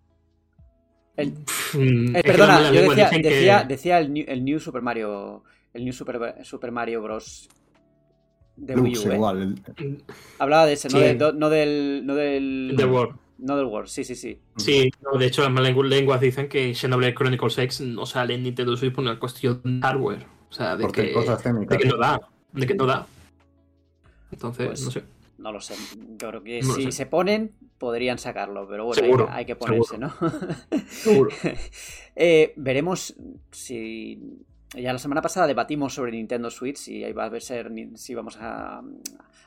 El- Mm, eh, perdona, yo decía, decía, decía el, new, el New Super Mario. El New Super, Super Mario Bros. de Wii Lux U. ¿eh? igual. el- Hablaba de ese, de- no del. No del. The World. No del World, sí, sí, sí. Sí, no, de hecho las malas lengu- lenguas dicen que Xenoblade Chronicles X no sale en Nintendo Switch por una cuestión de hardware. O sea, de Porque que, cosas de que no da. De que no da. Entonces, Pues, no sé. No lo sé. Yo creo que No si se ponen, podrían sacarlo. Pero bueno, hay Seguro, que- hay, que ponerse, seguro. ¿no? Seguro. *laughs* Eh, veremos si. Ya la semana pasada debatimos sobre Nintendo Switch y ahí va a ser si vamos a,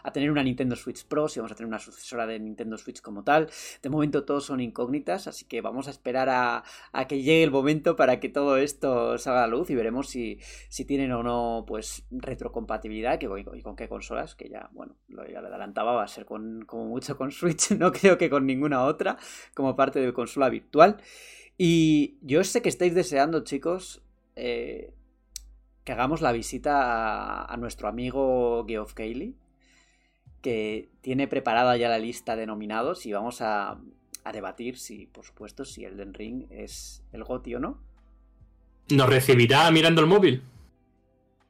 a tener una Nintendo Switch Pro, si vamos a tener una sucesora de Nintendo Switch como tal. De momento todos son incógnitas, así que vamos a esperar a, que llegue el momento para que todo esto salga a luz y veremos si, si tienen o no pues retrocompatibilidad que, y con qué consolas, que ya, bueno, lo ya lo adelantaba, va a ser con, como mucho con Switch, *laughs* no creo que con ninguna otra como parte de consola virtual. Y yo sé que estáis deseando, chicos, eh, que hagamos la visita a, a nuestro amigo Geoff Cayley, que tiene preparada ya la lista de nominados y vamos a, a debatir si, por supuesto, si Elden Ring es el GOTY o no. ¿Nos recibirá mirando el móvil?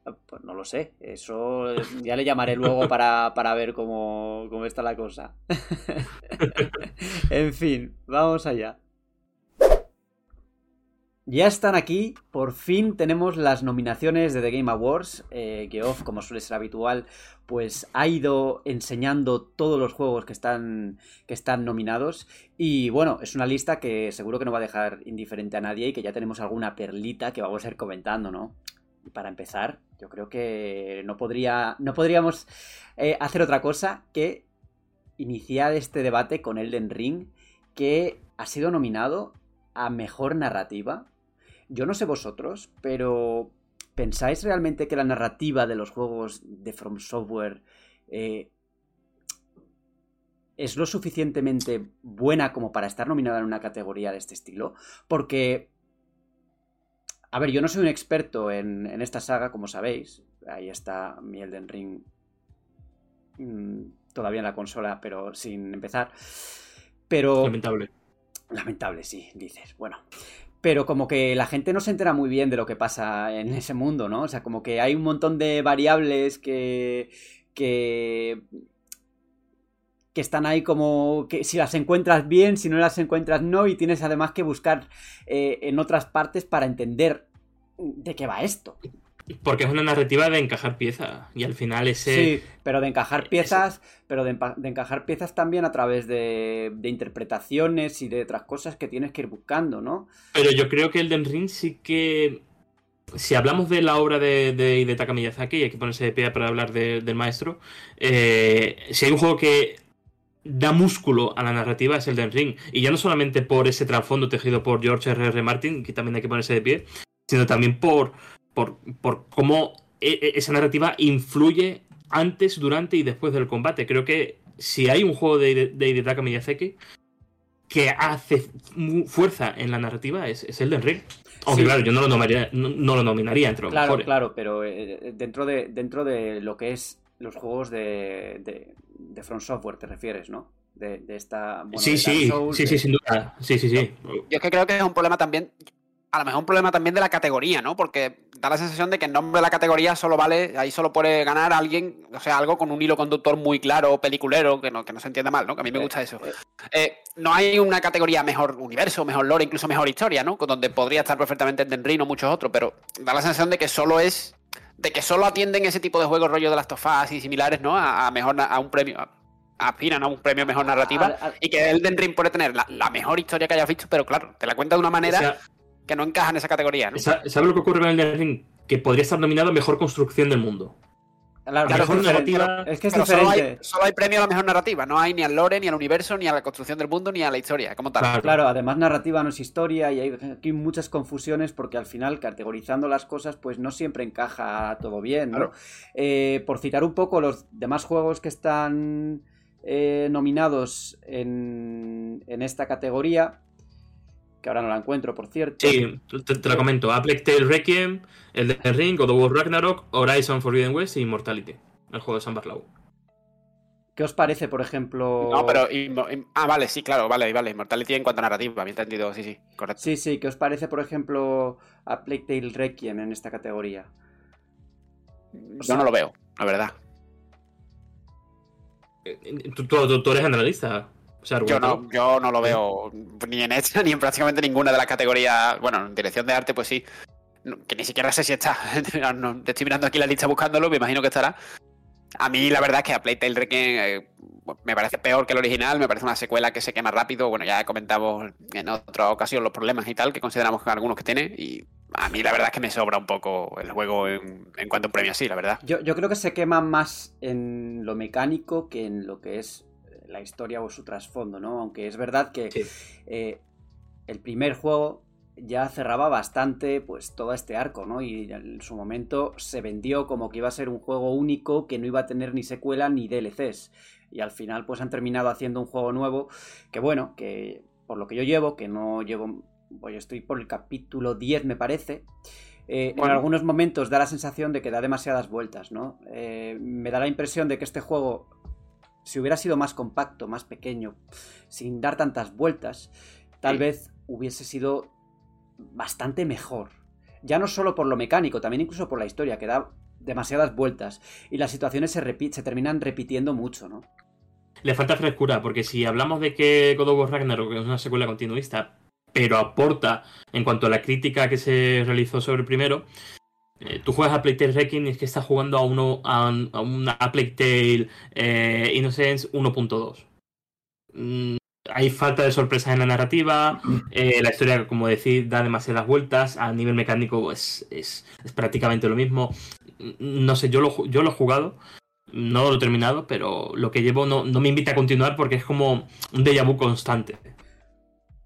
Ah, Pues no lo sé, eso ya le llamaré luego *laughs* para, para ver cómo, cómo está la cosa. *laughs* en fin, vamos allá. Ya están aquí, por fin tenemos las nominaciones de The Game Awards. Eh, Geoff, como suele ser habitual, pues ha ido enseñando todos los juegos que están, que están nominados. Y bueno, es una lista que seguro que no va a dejar indiferente a nadie y que ya tenemos alguna perlita que vamos a ir comentando, ¿no? Y para empezar, yo creo que no, podría, no podríamos eh, hacer otra cosa que iniciar este debate con Elden Ring, que ha sido nominado a Mejor Narrativa. Yo no sé vosotros, pero ¿pensáis realmente que la narrativa de los juegos de From Software eh, es lo suficientemente buena como para estar nominada en una categoría de este estilo? Porque a ver, yo no soy un experto en, en, esta saga, como sabéis. Ahí está mi Elden Ring mmm, todavía en la consola, pero sin empezar. Pero. Lamentable. Lamentable, sí, dices. Bueno. Pero como que la gente no se entera muy bien de lo que pasa en ese mundo, ¿no? O sea, como que hay un montón de variables que. que que están ahí como que si las encuentras bien, si no las encuentras no, y tienes además que buscar eh, en otras partes para entender de qué va esto. Porque es una narrativa de encajar piezas y al final ese... Sí, pero de encajar piezas, pero de, de, encajar piezas también a través de, de, interpretaciones y de otras cosas que tienes que ir buscando, ¿no? Pero yo creo que Elden Ring sí que... Si hablamos de la obra de, de Hidetaka Miyazaki, y hay que ponerse de pie para hablar de, del maestro, eh, si hay un juego que da músculo a la narrativa es Elden Ring. Y ya no solamente por ese trasfondo tejido por George R.R. R. Martin, que también hay que ponerse de pie, sino también por, por, por cómo e, esa narrativa influye antes, durante y después del combate. Creo que si hay un juego de, de Hidetaka Miyazaki que hace fuerza en la narrativa es, es Elden Ring. Aunque sí. claro, yo no lo nominaría, no, no lo nominaría entre los Claro, mejores. claro, pero eh, dentro, de, dentro de lo que es los juegos de, de, de From Software, te refieres, ¿no? De, de esta. Bueno, sí, sí, Souls, sí, de... sí, sin duda. Sí, sí, sí. Yo es que creo que es un problema también. A lo mejor un problema también de la categoría, ¿no? Porque da la sensación de que el nombre de la categoría solo vale, ahí solo puede ganar alguien, o sea, algo con un hilo conductor muy claro, peliculero, que no, que no se entienda mal, ¿no? Que a mí me gusta eso. Eh, no hay una categoría mejor universo, mejor lore, incluso mejor historia, ¿no? Donde podría estar perfectamente Elden Ring o muchos otros, pero da la sensación de que solo es. de que solo atienden ese tipo de juegos rollo de las tofas y similares, ¿no? A, a mejor a un premio. A, aspiran a un premio mejor narrativa Al- al- y que Elden Ring puede tener la, la mejor historia que hayas visto, pero claro, te la cuenta de una manera O sea, que no encaja en esa categoría, ¿no? Sa- ¿Sabes lo que ocurre con Elden Ring? Que podría estar nominado a mejor construcción del mundo. Claro, es, mejor narrativa- es que es solo hay, solo hay premio a la mejor narrativa, no hay ni al lore, ni al universo, ni a la construcción del mundo, ni a la historia, como tal. Claro. Claro, además narrativa no es historia y hay aquí muchas confusiones porque al final categorizando las cosas pues no siempre encaja todo bien, ¿no? Claro. Eh, por citar un poco los demás juegos que están eh, nominados en, en esta categoría, que ahora no la encuentro, por cierto. Sí, te, te lo comento. A Plague Tale Requiem, Elden Ring, God of War Ragnarok, Horizon Forbidden West y Immortality. El juego de San Barlau. ¿Qué os parece, por ejemplo? No, pero. ah, vale, sí, claro, vale, vale. Immortality en cuanto a narrativa, bien entendido, sí, sí, correcto. Sí, sí, ¿qué os parece, por ejemplo, a Plague Tale Requiem en esta categoría? Yo no lo veo, la verdad. Eh, Tú, tú- tú eres analista. O sea, Yo no, yo no lo veo ni en esta *laughs* ni en prácticamente ninguna de las categorías. Bueno, en dirección de arte, pues sí. Que ni siquiera sé si está. No, *laughs* no, te estoy mirando aquí la lista buscándolo, me imagino que estará. A mí la verdad es que a Playtale Requiem eh, me parece peor que el original, me parece una secuela que se quema rápido. Bueno, ya comentamos en otra ocasión los problemas y tal que consideramos que algunos que tiene. Y a mí la verdad es que me sobra un poco el juego en, en cuanto a un premio así, la verdad. Yo, yo creo que se quema más en lo mecánico que en lo que es la historia o su trasfondo, ¿no? Aunque es verdad que Sí. eh, el primer juego ya cerraba bastante pues todo este arco, ¿no? Y en su momento se vendió como que iba a ser un juego único que no iba a tener ni secuela ni DLCs. Y al final pues han terminado haciendo un juego nuevo que bueno, que por lo que yo llevo, que no llevo, pues estoy por el capítulo 10 me parece, eh, Bueno. en algunos momentos da la sensación de que da demasiadas vueltas, ¿no? Eh, me da la impresión de que este juego, si hubiera sido más compacto, más pequeño, sin dar tantas vueltas, tal Sí. vez hubiese sido bastante mejor. Ya no solo por lo mecánico, también incluso por la historia, que da demasiadas vueltas y las situaciones se, repi- se terminan repitiendo mucho, ¿no? Le falta frescura, porque si hablamos de que God of War Ragnarok es una secuela continuista, pero aporta en cuanto a la crítica que se realizó sobre el primero, eh, tú juegas a Plague Tale Requiem y es que estás jugando a, uno, a, un- a una a Plague Tale eh, Innocence 1.2. Mm, hay falta de sorpresas en la narrativa, eh, la historia, como decís, da demasiadas vueltas, a nivel mecánico es, es, prácticamente lo mismo. Mm, No sé, yo lo, yo lo he jugado, no lo he terminado, pero lo que llevo no, no me invita a continuar porque es como un déjà vu constante.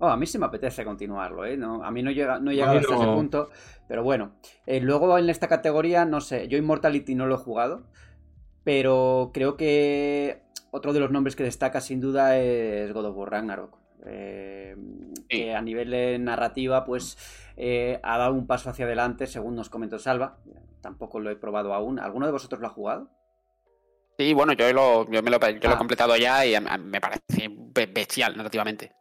Oh, a mí sí me apetece continuarlo, ¿eh? No, a mí no, llega, no he llegado hasta ese punto, pero bueno. Eh, luego en esta categoría, no sé, yo Immortality no lo he jugado, pero creo que otro de los nombres que destaca sin duda es God of War Ragnarok. eh, que a nivel de narrativa, pues eh, ha dado un paso hacia adelante, según nos comentó Salva. Tampoco lo he probado aún. ¿Alguno de vosotros lo ha jugado? Sí, bueno, yo, lo, yo, me lo, yo lo Ah. he completado ya y me parece be- bestial narrativamente.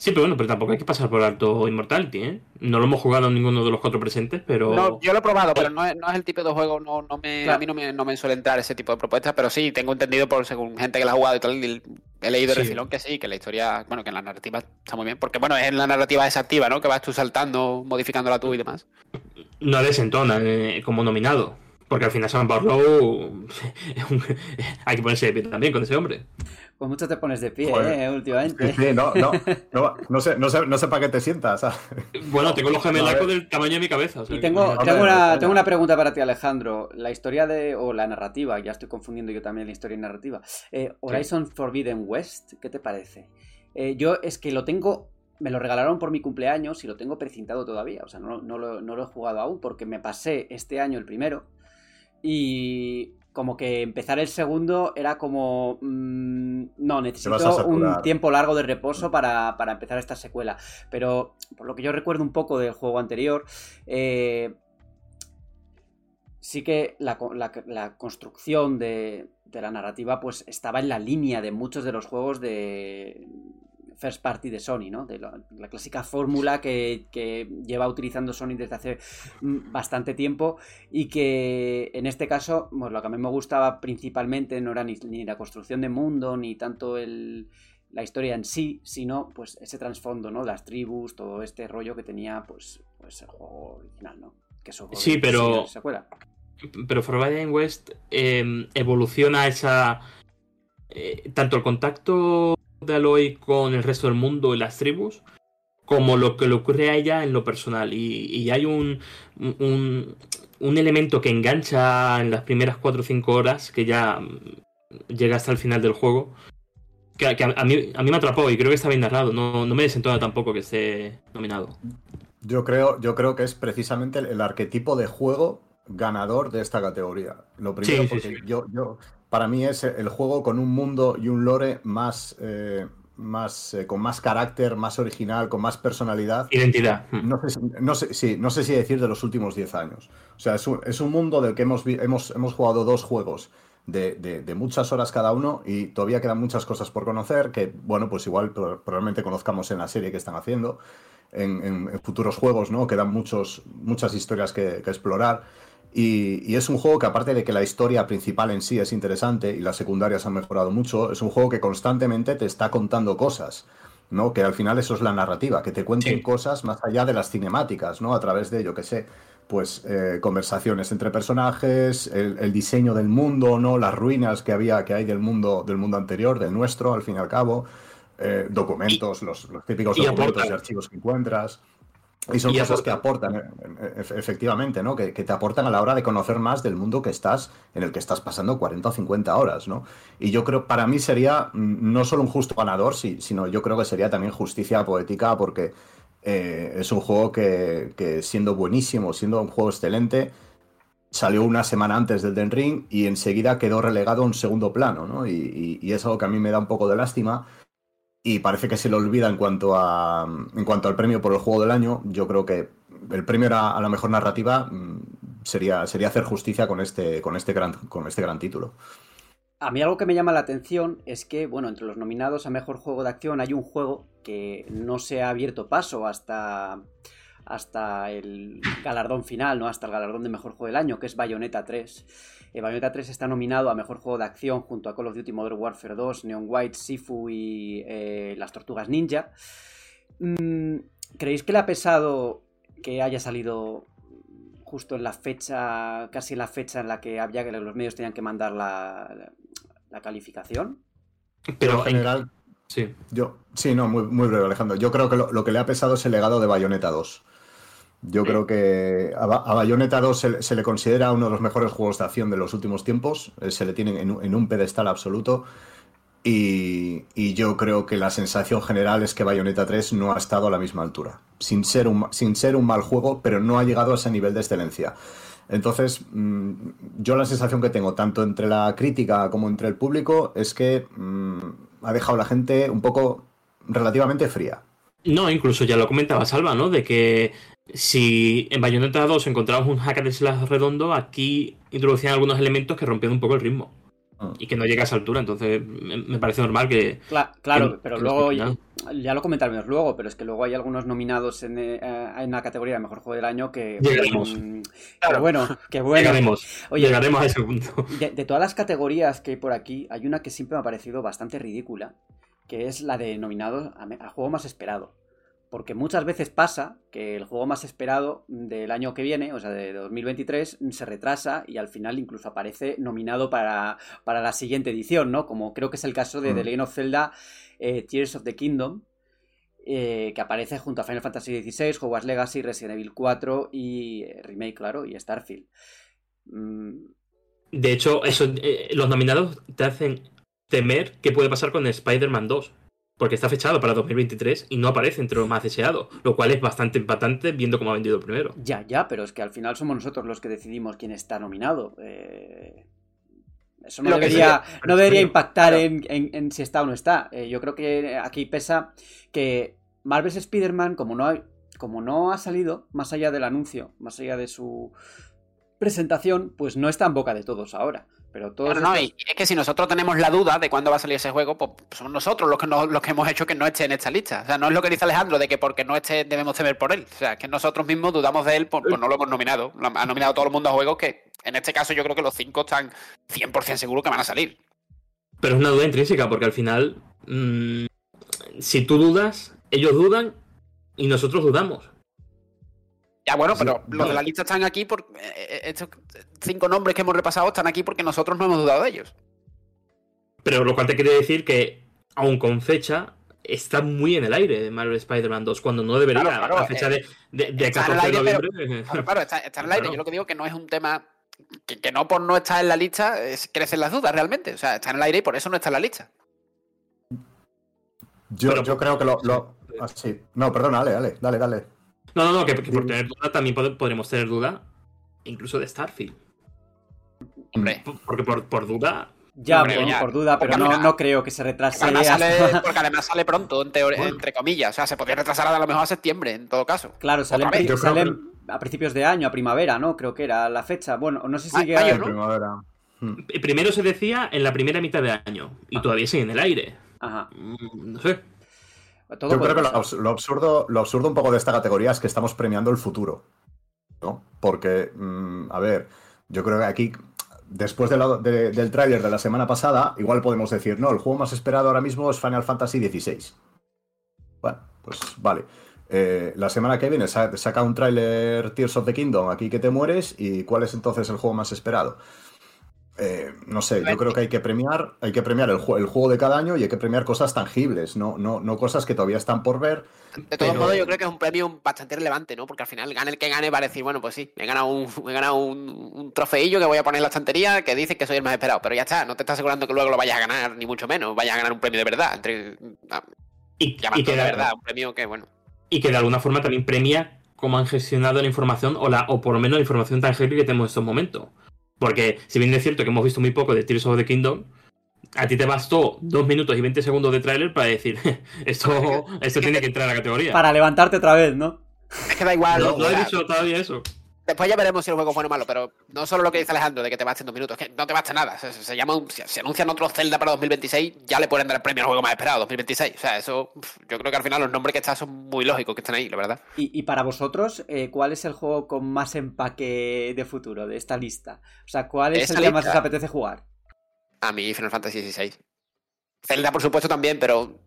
Sí, pero bueno, pero tampoco hay que pasar por alto Immortality, ¿eh? No lo hemos jugado en ninguno de los cuatro presentes, pero. No, yo lo he probado, pero no es, no es el tipo de juego, no, no me, a mí no me, no me suele entrar ese tipo de propuestas, pero sí, tengo entendido por según gente que la ha jugado y tal, y he leído Sí. de refilón que sí, que la historia, bueno, que la narrativa está muy bien, porque bueno, es la narrativa desactiva, ¿no? Que vas tú saltando, modificándola tú y demás. no desentona eh, como nominado. Porque al final Sam Barlow *laughs* *laughs* hay que ponerse de pie también con ese hombre. Pues mucho te pones de pie, Joder. ¿eh? Últimamente. Sí, no, no, no, no sé, no sé, no sé para qué te sientas. ¿sabes? Bueno, tengo los gemelacos del tamaño de mi cabeza. o sea Y tengo, tengo, una, tengo una pregunta para ti, Alejandro. La historia de. o la narrativa, ya estoy confundiendo yo también la historia y narrativa. Eh, Horizon Forbidden West, ¿qué te parece? Eh, yo es que lo tengo. Me lo regalaron por mi cumpleaños y lo tengo precintado todavía. O sea, no, no lo, no lo he jugado aún porque me pasé este año el primero. Y como que empezar el segundo era como. mm, no, necesito un tiempo largo de reposo para, para empezar esta secuela. Pero por lo que yo recuerdo un poco del juego anterior, eh, sí que la, la- la construcción de, de la narrativa pues estaba en la línea de muchos de los juegos de first party de Sony, ¿no? De la, la clásica fórmula que, que lleva utilizando Sony desde hace mm, bastante tiempo y que en este caso, pues, lo que a mí me gustaba principalmente no era ni, ni la construcción de mundo, ni tanto el, la historia en sí, sino pues ese trasfondo, ¿no? Las tribus, todo este rollo que tenía pues, pues el juego original, ¿no? Que eso Sí, pero- secuela. Pero Forbidden West eh, evoluciona esa. eh, tanto el contacto de Aloy con el resto del mundo y las tribus, como lo que le ocurre a ella en lo personal. Y, y hay un, un, un elemento que engancha en las primeras 4 o 5 horas, que ya mm, llega hasta el final del juego. Que, que a, a mí, a mí me atrapó y creo que está bien narrado. No, no me desentona tampoco que esté nominado. Yo creo, yo creo que es precisamente el, el arquetipo de juego ganador de esta categoría. Lo primero, Sí, sí, porque sí. Yo, yo, para mí es el juego con un mundo y un lore más, eh, más eh, con más carácter, más original, con más personalidad. Identidad. Mm. No sé, si- no, sé, sí, no sé si decir de los últimos 10 años. O sea, es un, es un mundo del que hemos, hemos, hemos jugado dos juegos de, de- de muchas horas cada uno y todavía quedan muchas cosas por conocer que, bueno, pues igual pro- probablemente conozcamos en la serie que están haciendo, en, en- en futuros juegos, ¿no? Quedan muchos, muchas historias que, que explorar. Y, y es un juego que aparte de que la historia principal en sí es interesante y las secundarias han mejorado mucho, es un juego que constantemente te está contando cosas. ¿no? Que al final eso es la narrativa, que te cuenten Sí. cosas más allá de las cinemáticas, ¿no? A través de, yo qué sé, pues eh, conversaciones entre personajes, el, el diseño del mundo, ¿no? Las ruinas que había, que hay del mundo, del mundo anterior, del nuestro, al fin y al cabo, eh, documentos, los, los típicos y documentos y archivos que encuentras. Y son Y cosas que aportan. eh, eh, efe- efectivamente, ¿no? Que, que te aportan a la hora de conocer más del mundo que estás, en el que estás pasando 40 o 50 horas, ¿no? Y yo creo, para mí sería mm, no solo un justo ganador, sí, sino yo creo que sería también justicia poética, porque eh, es un juego que, que siendo buenísimo, siendo un juego excelente, salió una semana antes del Den Ring y enseguida quedó relegado a un segundo plano, ¿no? Y, y- y es algo que a mí me da un poco de lástima. Y parece que se le olvida en cuanto a en cuanto al premio por el juego del año. Yo creo que el premio a la mejor narrativa mm, sería, sería hacer justicia con este, con este gran, con este gran título. A mí algo que me llama la atención es que, bueno, entre los nominados a mejor juego de acción hay un juego que no se ha abierto paso hasta, hasta el galardón final, ¿no? Hasta el galardón de mejor juego del año, que es Bayonetta 3. Eh, Bayonetta 3 está nominado a mejor juego de acción junto a Call of Duty Modern Warfare 2, Neon White, Sifu y eh, las Tortugas Ninja. Mm, ¿Creéis que le ha pesado que haya salido justo en la fecha, casi en la fecha en la que había que los medios tenían que mandar la, la- la calificación? Pero en general, Sí. yo, sí, no, muy, muy breve, Alejandro. Yo creo que lo, lo que le ha pesado es el legado de Bayonetta 2. Yo creo que a, Ba- a Bayonetta 2 se, le- se le considera uno de los mejores juegos de acción de los últimos tiempos. eh, Se le tiene en, un- en un pedestal absoluto. Y, y yo creo que la sensación general es que Bayonetta 3 no ha estado a la misma altura. Sin ser un, sin ser un mal juego, pero no ha llegado a ese nivel de excelencia. Entonces, mm, yo la sensación que tengo, tanto entre la crítica como entre el público, es que mm, ha dejado a la gente un poco relativamente fría. No, incluso ya lo comentaba Salva, ¿no? De que si en Bayonetta 2 encontramos un hack de slash redondo, aquí introducían algunos elementos que rompían un poco el ritmo. Ah. y que no llega a esa altura. Entonces, me, parece normal que. Cla- claro, que- pero que luego, ya, ya lo comentaremos luego, pero es que luego hay algunos nominados en, eh, en la categoría de mejor juego del año que. Llegaremos. mm, que Claro. bueno, que bueno. Llegaremos, Oye, llegaremos a ese punto. De, de todas las categorías que hay por aquí, hay una que siempre me ha parecido bastante ridícula, que es la de nominados a, a juego más esperado. Porque muchas veces pasa que el juego más esperado del año que viene, o sea, de 2023, se retrasa y al final incluso aparece nominado para, para la siguiente edición, ¿no? Como creo que es el caso de Mm. The Legend of Zelda eh, Tears of the Kingdom, eh, que aparece junto a Final Fantasy XVI, Hogwarts Legacy, Resident Evil 4 y eh, Remake, claro, y Starfield. Mm, De hecho, eso, los nominados te hacen temer qué puede pasar con Spider-Man 2. Porque está fechado para 2023 y no aparece entre los más deseados. Lo cual es bastante empatante viendo cómo ha vendido el primero. Ya, ya, pero es que al final somos nosotros los que decidimos quién está nominado. Eh, Eso no Lo debería, no debería impactar claro. en, en- en si está o no está. Eh, yo creo que aquí pesa que Marvel's Spider-Man, como no, hay- como no ha salido más allá del anuncio, más allá de su presentación, pues no está en boca de todos ahora. Pero todos Claro, no, estos- y y es que si nosotros tenemos la duda de cuándo va a salir ese juego, pues somos nosotros los que, los que hemos hecho que no esté en esta lista. O sea, no es lo que dice Alejandro de que porque no esté debemos temer por él. O sea, es que nosotros mismos dudamos de él, por, pues no lo hemos nominado. Ha nominado todo el mundo a juegos que, en este caso, yo creo que los cinco están 100% seguros que van a salir. Pero es una duda intrínseca, porque al final, mm, si tú dudas, ellos dudan y nosotros dudamos. Ya, bueno, Sí, pero los de la lista están aquí por. eh, eh, estos cinco nombres que hemos repasado están aquí porque nosotros no hemos dudado de ellos. Pero lo cual te quiere decir que, aun con fecha, está muy en el aire de Marvel Spider-Man 2, cuando no debería. Claro, claro, la fecha de, de, de está en el 14 de aire, noviembre. Claro, claro, está, está en el aire. Claro. Yo lo que digo que no es un tema. Que, que no por no estar en la lista es- crecen las dudas realmente. O sea, está en el aire y por eso no está en la lista. Yo, Pero- yo creo que lo. lo- ah, sí. No, perdona, dale, dale, dale, dale. No, no, no, que, que por tener duda también pod- podremos tener duda, incluso de Starfield. Hombre. P- Porque por, por duda. Ya, Hombre, bueno, ya. por duda, pero Porque no, no creo que se retrase Además hasta- sale, *laughs* porque además sale pronto, en teoría- Bueno. entre comillas. O sea, se podría retrasar a lo mejor a septiembre, en todo caso. Claro, salen a principios de año, a primavera, ¿no? Creo que era la fecha. Bueno, no sé si Ah, sigue... mayo, ¿no? Primavera. Mm. eh, Primero se decía en la primera mitad de año y todavía sigue en el aire. Ajá. Mm, No sé. Todo Yo creo que lo, absurdo, lo absurdo un poco de esta categoría es que estamos premiando el futuro. ¿no? Porque, mm, a ver, yo creo que aquí, después de la- de- del tráiler de la semana pasada, igual podemos decir, no, el juego más esperado ahora mismo es Final Fantasy XVI. Bueno, pues vale. Eh, la semana que viene sa- saca un tráiler Tears of the Kingdom, aquí que te mueres, y ¿cuál es entonces el juego más esperado? Eh, no sé, yo creo que hay que premiar, hay que premiar el, el juego de cada año y hay que premiar cosas tangibles, no, no, no cosas que todavía están por ver. De todos Pero- modos, yo creo que es un premio bastante relevante, ¿no? Porque al final, gane el que gane, va a decir, bueno, pues sí, he ganado un, he ganado un, un trofeillo que voy a poner en la estantería que dice que soy el más esperado. Pero ya está, no te estás asegurando que luego lo vayas a ganar, ni mucho menos. Vayas a ganar un premio de verdad. Entre, ah, Y, y que de de, verdad, un premio que, bueno. y que de alguna forma también premia cómo han gestionado la información o, la, o por lo menos la información tangible que tenemos en estos momentos. Porque si bien es cierto que hemos visto muy poco de Tears of the Kingdom, a ti te bastó dos minutos y 20 segundos de tráiler para decir, *laughs* esto, esto tiene que entrar a la categoría. Para levantarte otra vez, ¿no? Es que da igual. No, no he dicho todavía eso. Después ya veremos si el juego es bueno o malo, pero no solo lo que dice Alejandro de que te basten dos minutos, que no te basta nada. Se, se- se llama un- se, se anuncian otros Zelda para 2026, ya le pueden dar el premio al juego más esperado, 2026. O sea, eso, yo creo que al final los nombres que están son muy lógicos que están ahí, la verdad. Y, y para vosotros, eh, ¿cuál es el juego con más empaque de futuro de esta lista? O sea, ¿cuál es ¿Esta el que más os apetece jugar? A mí Final Fantasy XVI. Zelda, por supuesto, también, pero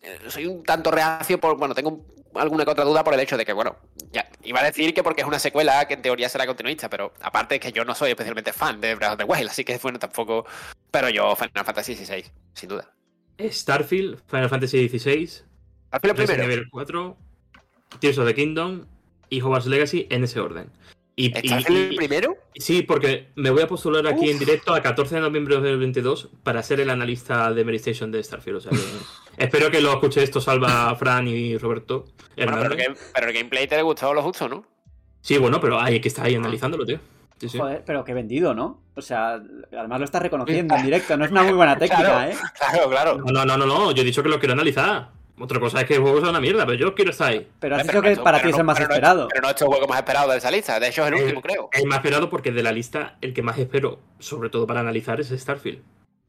eh, soy un tanto reacio por, bueno, tengo un- alguna que otra duda por el hecho de que, bueno, ya, iba a decir que porque es una secuela que en teoría será continuista, pero aparte es que yo no soy especialmente fan de Breath of the Wild, así que bueno, tampoco, pero yo Final Fantasy XVI, sin duda. Starfield, Final Fantasy XVI, Resident primero. Evil 4, Tears of the Kingdom y Hogwarts Legacy en ese orden. Y, y- ¿Starfield el primero? sí, porque me voy a postular aquí Uf. en directo a 14 de noviembre de 2022 para ser el analista de Mary Station de Starfield. O sea que *laughs* espero que lo escuche esto Salva, Fran y Roberto. Bueno, pero, el game- pero el gameplay te gustó lo justo, ¿no? Sí, bueno, pero hay que estar ahí analizándolo, tío. Sí, sí. Joder, pero qué vendido, ¿no? O sea, además lo estás reconociendo en directo, no es una muy buena *laughs* técnica, Claro. ¿eh? *laughs* Claro, claro. No, no, no, no, no, yo he dicho que lo quiero analizar. Otra cosa es que el juego sea una mierda, pero yo quiero estar ahí. Pero has Pero dicho que no- para ti es el más pero no- esperado. Pero no es el juego más esperado de esa lista. De hecho, es el El- último, creo. El más esperado porque de la lista el que más espero, sobre todo para analizar, es Starfield.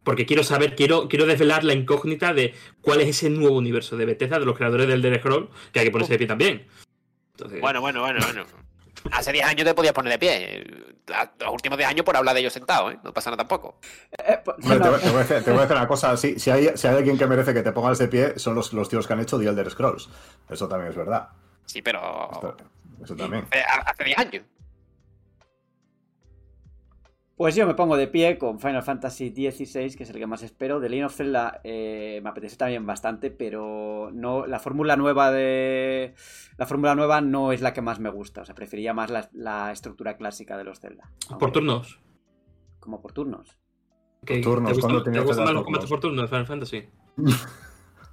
Porque quiero saber, quiero, quiero desvelar la incógnita de cuál es ese nuevo universo de Bethesda, de los creadores del Elder Scroll, que hay que ponerse de pie también. Entonces, Bueno, bueno, bueno, bueno. Hace 10 años te podías poner de pie. Los últimos 10 años por hablar de ellos sentados, ¿eh? No pasa nada tampoco. Eh, pues, te, no, voy- te voy a decir, te voy a decir una cosa, si, si, hay, si hay alguien que merece que te pongas de pie, son los, los tíos que han hecho The Elder Scrolls. Eso también es verdad. Sí, pero. Esto- Eso también. Hace- Hace 10 años. Pues yo me pongo de pie con Final Fantasy XVI, que es el que más espero. De Legend of Zelda eh, me apetece también bastante, pero no la fórmula nueva de la fórmula nueva no es la que más me gusta. O sea, preferiría más la, la estructura clásica de los Zelda. por turnos. Como por turnos. Que- turnos, ¿Te ¿cuándo gustan, te dar más los combates por turnos de Final Fantasy? *laughs*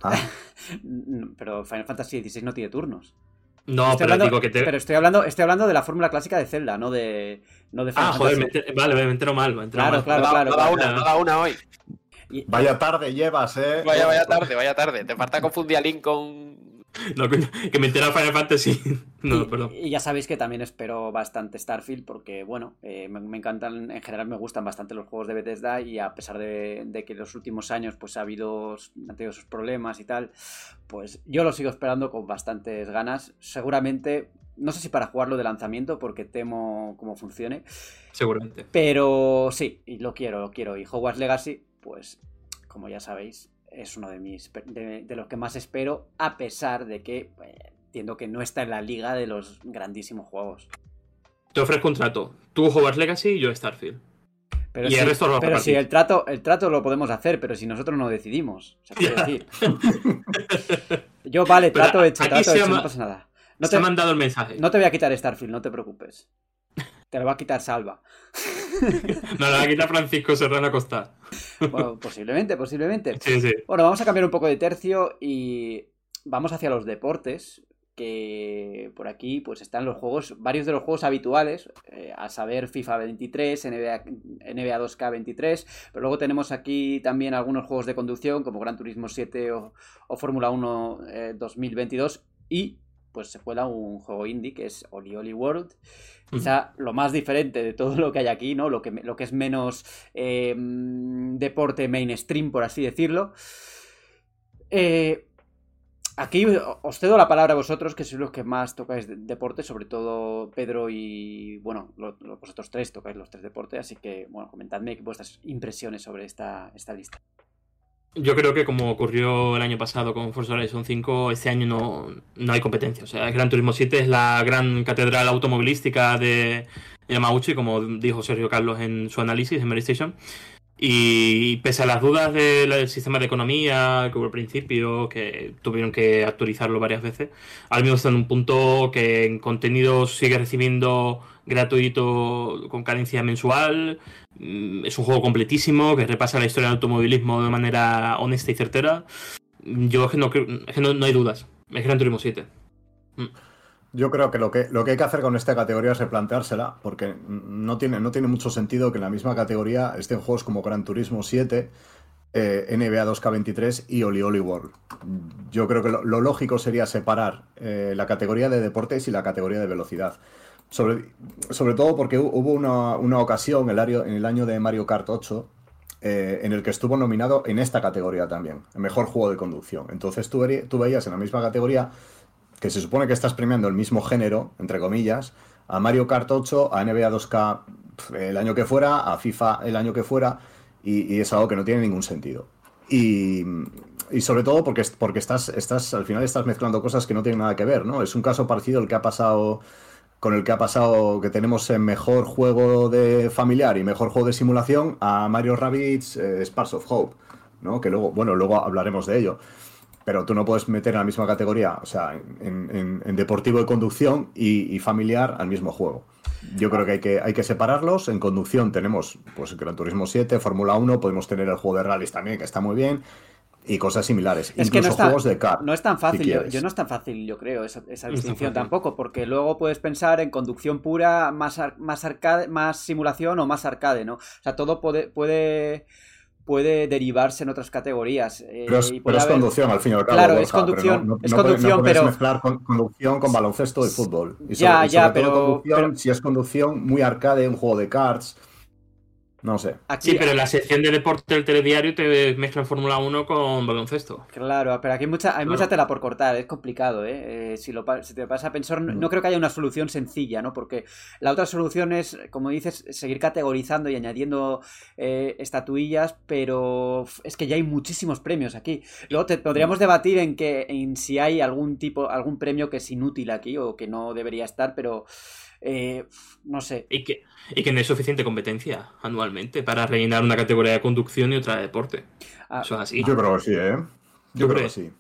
Ah, *laughs* Pero Final Fantasy XVI no tiene turnos. No, Estoy pero hablando- digo que te. Pero estoy hablando, estoy hablando de la fórmula clásica de Zelda, no de, no de ah, joder, me enter- vale, me entero mal. Me entero Claro, mal. claro, claro, claro. una, no da una hoy. Y- vaya tarde llevas, eh. Vaya, vaya tarde, vaya tarde. Te falta confundir a Link con. *laughs* No, que me entera Final Fantasy. *laughs* no, y, perdón. y ya sabéis que también espero bastante Starfield porque, bueno, eh, me, me encantan, en general me gustan bastante los juegos de Bethesda y a pesar de, de que en los últimos años pues ha habido, han tenido sus problemas y tal, pues yo lo sigo esperando con bastantes ganas. Seguramente, no sé si para jugarlo de lanzamiento porque temo cómo funcione, Seguramente. pero sí, y lo quiero, lo quiero. Y Hogwarts Legacy, pues, como ya sabéis, es uno de mis de, de los que más espero, a pesar de que eh, entiendo que no está en la liga de los grandísimos juegos. Te ofrezco un trato. Tú Hogwarts Legacy y yo Starfield. Pero, Y si, el resto lo pero si el trato, el trato lo podemos hacer, pero si nosotros no decidimos. O sea, decir. *laughs* Yo, vale, Pero trato hecho, aquí trato hecho, no pasa nada. No Se te, ha mandado el mensaje. no te voy a quitar Starfield, no te preocupes. *laughs* Te lo va a quitar Salva. No, la quita Francisco Serrano Costa. Bueno, posiblemente, posiblemente. Sí, sí. Bueno, vamos a cambiar un poco de tercio y vamos hacia los deportes. Que por aquí pues están los juegos, varios de los juegos habituales, eh, a saber FIFA 23, NBA, NBA 2K 23, pero luego tenemos aquí también algunos juegos de conducción como Gran Turismo 7 o, o Fórmula 1 eh, 2022 y pues se cuela un juego indie que es Oli Oli World. Quizá lo más diferente de todo lo que hay aquí, ¿no? Lo que, lo que es menos eh, deporte mainstream, por así decirlo. Eh, aquí os cedo la palabra a vosotros, que sois los que más tocáis de- deporte, sobre todo Pedro y, bueno, lo- lo- vosotros tres tocáis los tres deportes, así que, bueno, comentadme vuestras impresiones sobre esta, esta lista. Yo creo que como ocurrió el año pasado con Forza Horizon 5, este año no, no hay competencia. O sea, el Gran Turismo 7 es la gran catedral automovilística de Yamauchi, como dijo Sergio Carlos en su análisis en Mary Station. Y pese a las dudas del sistema de economía que hubo al principio, que tuvieron que actualizarlo varias veces, ahora mismo está en un punto que en contenido sigue recibiendo gratuito con cadencia mensual. Mm, Es un juego completísimo que repasa la historia del automovilismo de manera honesta y certera. Yo es que no, creo- es que no hay dudas. Es Gran Turismo 7. Yo creo que lo, que lo que hay que hacer con esta categoría es replanteársela, porque no tiene, no tiene mucho sentido que en la misma categoría estén juegos como Gran Turismo 7, eh, NBA 2K23 y Oli Oli World. Yo creo que lo, lógico sería separar eh, la categoría de deportes y la categoría de velocidad. Sobre, sobre todo porque hu- hubo una, una ocasión el año- en el año de Mario Kart 8 eh, en el que estuvo nominado en esta categoría también, el mejor juego de conducción. Entonces tú veías en la misma categoría que se supone que estás premiando el mismo género, entre comillas, a Mario Kart 8, a NBA 2K pf, el año que fuera, a FIFA el año que fuera, y, y es algo que no tiene ningún sentido. Y, y sobre todo porque, porque estás, estás, al final estás mezclando cosas que no tienen nada que ver, ¿no? Es un caso parecido al que ha pasado con el que ha pasado que tenemos en mejor juego de familiar y mejor juego de simulación a Mario Rabbids eh, Sparks of Hope, ¿no? Que luego, bueno, luego hablaremos de ello. Pero tú no puedes meter en la misma categoría, o sea, en, en- en deportivo de conducción y, y familiar al mismo juego. Yo creo que hay, que hay que separarlos. En conducción tenemos pues Gran Turismo 7, Fórmula 1, podemos tener el juego de rallies también, que está muy bien, y cosas similares. Es que Incluso no está- juegos de car. No es tan fácil, si yo, no es tan fácil, yo creo, esa, esa No es tan distinción tampoco, porque luego puedes pensar en conducción pura, más, ar- más arcade, más simulación o más arcade, ¿no? O sea, todo puede, puede, puede derivarse en otras categorías. Eh, pero es, conducción, al fin y al cabo. Claro, es conducción, pero no, es conducción, pero... mezclar conducción con baloncesto y fútbol. Y ya, ya, pero, Si es conducción muy arcade, un juego de cards no sé. sí, pero en la sección de deporte del telediario te mezclan Fórmula 1 con baloncesto. Claro, pero aquí hay mucha, hay mucha tela por cortar, es complicado, ¿eh? eh si, lo, si te pasa a pensar, no, creo que haya una solución sencilla, ¿no? Porque la otra solución es, como dices, seguir categorizando y añadiendo eh, estatuillas, pero es que ya hay muchísimos premios aquí. Luego te, podríamos debatir en que en si hay algún tipo, algún premio que es inútil aquí o que no debería estar, pero eh, no sé. Y que, y que no hay suficiente competencia anualmente para rellenar una categoría de conducción y otra de deporte. Ah, Eso es así. Yo creo que sí, ¿eh? Yo creo que sí.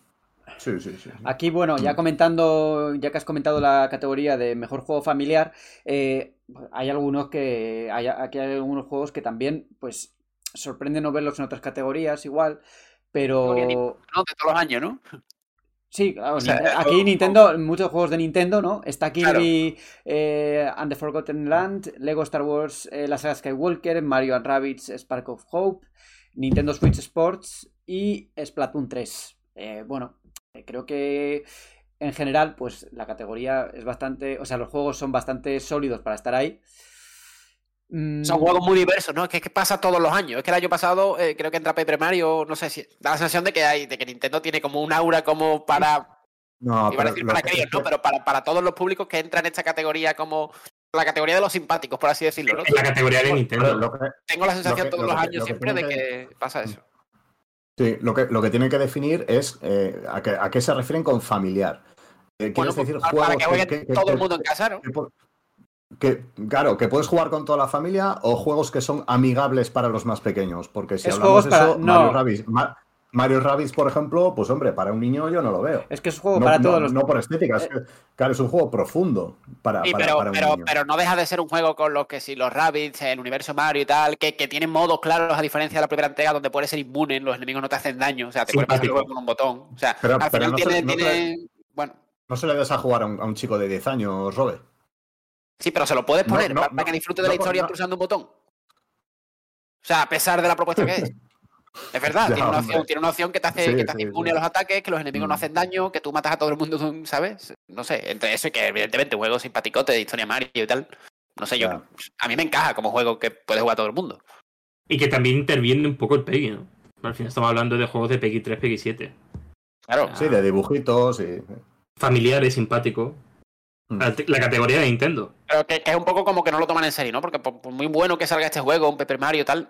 Sí, sí, sí. Aquí, bueno, ya comentando, ya que has comentado la categoría de mejor juego familiar, eh, hay algunos que. Hay, aquí hay algunos juegos que también, pues, sorprende no verlos en otras categorías igual, pero. No, de todos los años, ¿no? Sí, aquí Nintendo, muchos juegos de Nintendo, ¿no? Está aquí eh, And the Forgotten Land, Lego Star Wars, eh, la saga Skywalker, Mario and Rabbids, Spark of Hope, Nintendo Switch Sports y Splatoon 3. Eh, bueno, creo que en general, pues la categoría es bastante, o sea, los juegos son bastante sólidos para estar ahí. Son mm. juegos muy diversos, ¿no? Es que, pasa todos los años. Es que el año pasado eh, creo que entra Paper Mario, no sé si. Da la sensación de que hay, de que Nintendo tiene como un aura como para. No, para ¿no? Pero para, para todos los públicos que entran en esta categoría como la categoría de los simpáticos, por así decirlo. ¿no? La categoría de Nintendo. Tengo la sensación todos los años siempre de que, pasa eso. Sí, lo que, lo que tienen que definir es eh, a, qué, a, qué, se refieren con familiar. Eh, pues, decir juegos para que, jueguen todo el mundo en casa, ¿no? Que, claro, que puedes jugar con toda la familia o juegos que son amigables para los más pequeños. Porque si hablamos de eso, Mario, Rabbids, por ejemplo, pues hombre, para un niño yo no lo veo. Es que es un juego para todos los. No por estética, es eh. claro, es un juego profundo para, pero, un pero, pero, no deja de ser un juego con los que si los Rabbids, el universo Mario y tal, que, que tienen modos claros a diferencia de la primera entrega donde puedes ser inmune, los enemigos no te hacen daño, o sea, te puedes pasar con un botón. O sea, al final tiene, bueno. No se le das a jugar a un, a un chico de 10 años, Robert. Sí, pero se lo puedes poner para, que disfrute de la historia pulsando un botón. O sea, a pesar de la propuesta que es. Es verdad, *laughs* tiene, una opción, tiene, una opción, que te hace, que te impune a los ataques, que los enemigos no mm. hacen daño, que tú matas a todo el mundo, ¿sabes? No sé, entre eso y que evidentemente juego simpaticote de historia Mario y tal. No sé, yo. A mí me encaja como juego que puede jugar todo el mundo. Y que también interviene un poco el Peggy, ¿no? Al final estamos hablando de juegos de Peggy 3, Peggy 7. Claro. Sí, de dibujitos y. Familiares, simpático. La categoría de Nintendo. Pero que, es un poco como que no lo toman en serio, ¿no? Porque por, muy bueno que salga este juego, un Paper Mario y tal,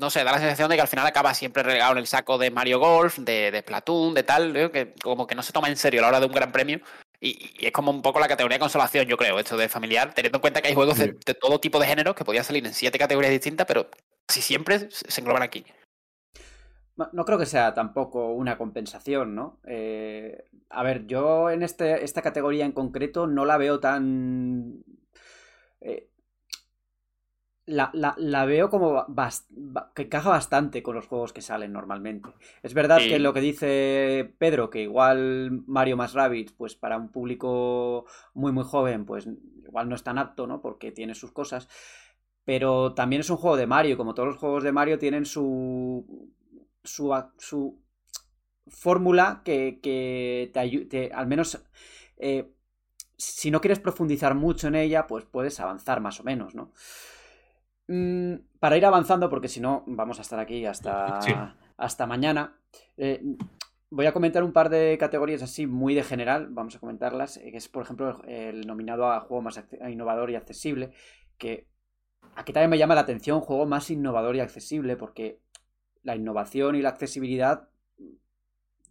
no sé, da la sensación de que al final acaba siempre relegado en el saco de Mario Golf, de, de Splatoon, de tal, que como que no se toma en serio a la hora de un gran premio. Y, es como un poco la categoría de consolación, yo creo, esto de familiar, teniendo en cuenta que hay juegos de, todo tipo de géneros que podían salir en siete categorías distintas, pero casi siempre se engloban aquí. No creo que sea tampoco una compensación, ¿no? Eh, a ver, yo en este, esta categoría en concreto no la veo tan... Eh, la, la, veo como que encaja bastante con los juegos que salen normalmente. Es verdad que lo que dice Pedro, que igual Mario más Rabbit, pues para un público muy muy joven, pues igual no es tan apto, ¿no? Porque tiene sus cosas. Pero también es un juego de Mario, como todos los juegos de Mario tienen su su, su fórmula que, que, te ayude, al menos, eh, si no quieres profundizar mucho en ella, pues puedes avanzar más o menos, ¿no? Mm, para ir avanzando, porque si no, vamos a estar aquí hasta, *laughs* hasta mañana. Eh, voy a comentar un par de categorías así muy de general, vamos a comentarlas, eh, que es por ejemplo el nominado a juego más innovador y accesible, que aquí también me llama la atención, juego más innovador y accesible, porque la innovación y la accesibilidad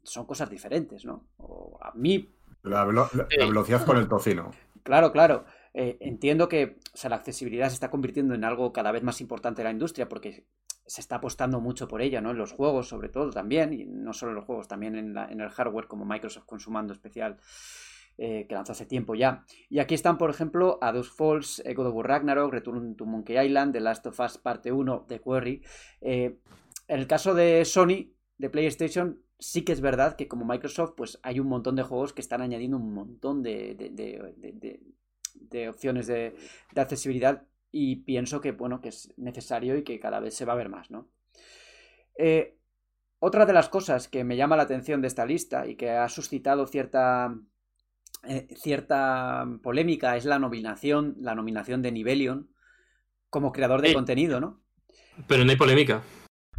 son cosas diferentes, ¿no? O a mí... La, velocidad con el tocino. Claro, claro. Eh, entiendo que sea, la accesibilidad se está convirtiendo en algo cada vez más importante en la industria porque se está apostando mucho por ella, ¿no? En los juegos, sobre todo, también, y no solo en los juegos, también en, en el hardware, como Microsoft con su mando especial eh, que lanzó hace tiempo ya. Y aquí están, por ejemplo, A Dos Falls, God of War Ragnarok, Return to Monkey Island, The Last of Us Parte 1, The Quarry. Eh, en el caso de Sony, de PlayStation, sí que es verdad que como Microsoft, pues hay un montón de juegos que están añadiendo un montón de, de, opciones de, accesibilidad y pienso que, bueno, que es necesario y que cada vez se va a ver más, ¿no? Eh, otra de las cosas que me llama la atención de esta lista y que ha suscitado cierta, eh, cierta polémica es la nominación, la nominación de Nivelion como creador de contenido, ¿no? Pero no hay polémica.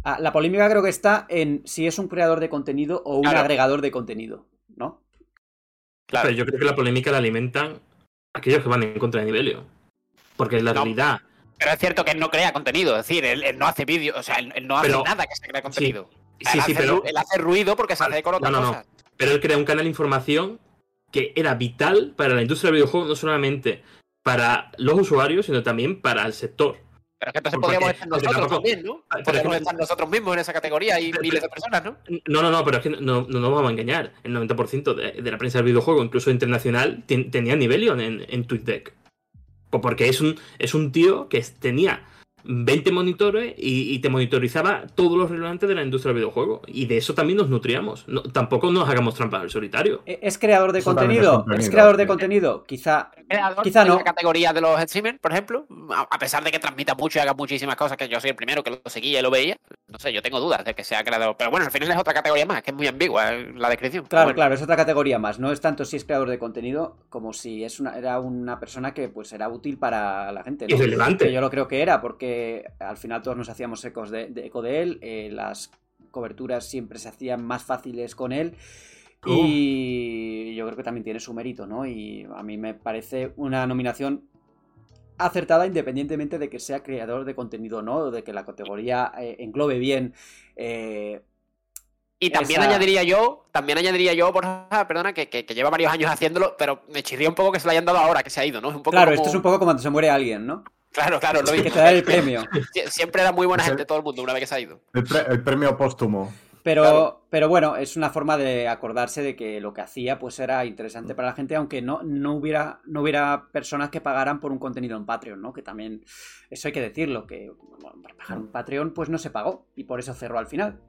Ah, la polémica creo que está en si es un creador de contenido o un Claro. agregador de contenido, ¿no? Claro. Pero yo creo que la polémica la alimentan aquellos que van en contra de Nivelio. Porque la No. realidad. Pero es cierto que él no crea contenido, es decir, él, él no hace vídeos, o sea, él, él no hace Pero- nada que se crea contenido. Sea, Sí, él, sí, hace, pero, él hace ruido porque se hace con otras No, no, no. pero él crea un canal de información que era vital para la industria del videojuego, no solamente para los usuarios, sino también para el sector. Pero es que entonces Porque- podríamos estar nosotros también, ¿no? Podríamos estar nosotros mismos en esa categoría y Pero- miles de personas, ¿no? No, no, no, pero es que no, no nos vamos a engañar. El 90% de, de la prensa del videojuego, incluso internacional, ten- tenía Nivelion en, en TweetDeck. Pues porque es un, es un tío que tenía 20 monitores y, y te monitorizaba todos los relevantes de la industria del videojuego. Y de eso también nos nutríamos. No- tampoco nos hagamos trampas al solitario. ¿E- ¿Es creador de Eso también es contenido? ¿Es creador de contenido? Quizá. creador Quizá no. la categoría de los streamers, por ejemplo, a pesar de que transmita mucho y haga muchísimas cosas, que yo soy el primero que lo seguía y lo veía, no sé, yo tengo dudas de que sea creador. Pero bueno, al final es otra categoría más, que es muy ambigua eh, la descripción. Claro, Bueno, claro, es otra categoría más. No es tanto si es creador de contenido como si es una, era una persona que pues era útil para la gente. ¿no? Irrelevante. Que yo lo creo que era, porque al final todos nos hacíamos ecos de, de- eco de él. eh, las coberturas siempre se hacían más fáciles con él. Oh. Y yo creo que también tiene su mérito, ¿no? Y a mí me parece una nominación acertada independientemente de que sea creador de contenido o no, o de que la categoría eh, englobe bien eh, Y también esa- añadiría yo, también añadiría yo, Borja, *laughs* perdona, que, que- que lleva varios años haciéndolo, pero me chirría un poco que se lo hayan dado ahora, que se ha ido, ¿no? Es un poco Claro, como- esto es un poco como cuando se muere alguien, ¿no? Claro, claro, lo Que mismo. te da el *laughs* premio. Sie- Siempre era muy buena gente todo el mundo una vez que se ha ido. El, pre- el premio póstumo. Pero, Claro. pero bueno, es una forma de acordarse de que lo que hacía pues era interesante para la gente, aunque no, no, hubiera, no hubiera personas que pagaran por un contenido en Patreon, ¿no? Que también, eso hay que decirlo, que bueno, para pagar un Patreon pues no se pagó y por eso cerró al final.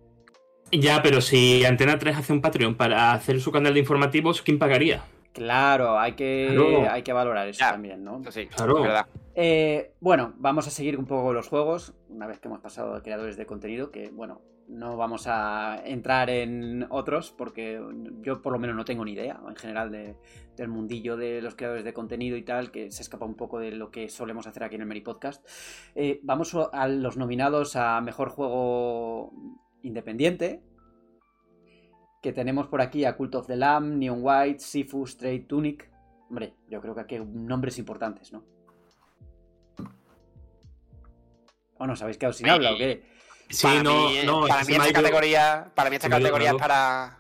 Ya, pero si Antena 3 hace un Patreon para hacer su canal de informativos, ¿quién pagaría? Claro, hay que, Claro. hay que valorar eso Ya. también, ¿no? Sí, Claro. es verdad. Eh, bueno, vamos a seguir un poco con los juegos, una vez que hemos pasado a creadores de contenido, que bueno, no vamos a entrar en otros, porque yo por lo menos no tengo ni idea, en general, de- del mundillo de los creadores de contenido y tal, que se escapa un poco de lo que solemos hacer aquí en el Meri Podcast. Eh, vamos a los nominados a Mejor Juego Independiente, que tenemos por aquí a Cult of the Lamb, Neon White, Sifu, Straight Tunic. Hombre, yo creo que aquí hay nombres importantes, ¿no? ¿O no? ¿Os habéis quedado sin habla o qué? Sí, para no, mí, no, para mí que esta categoría, para mí esta categoría es para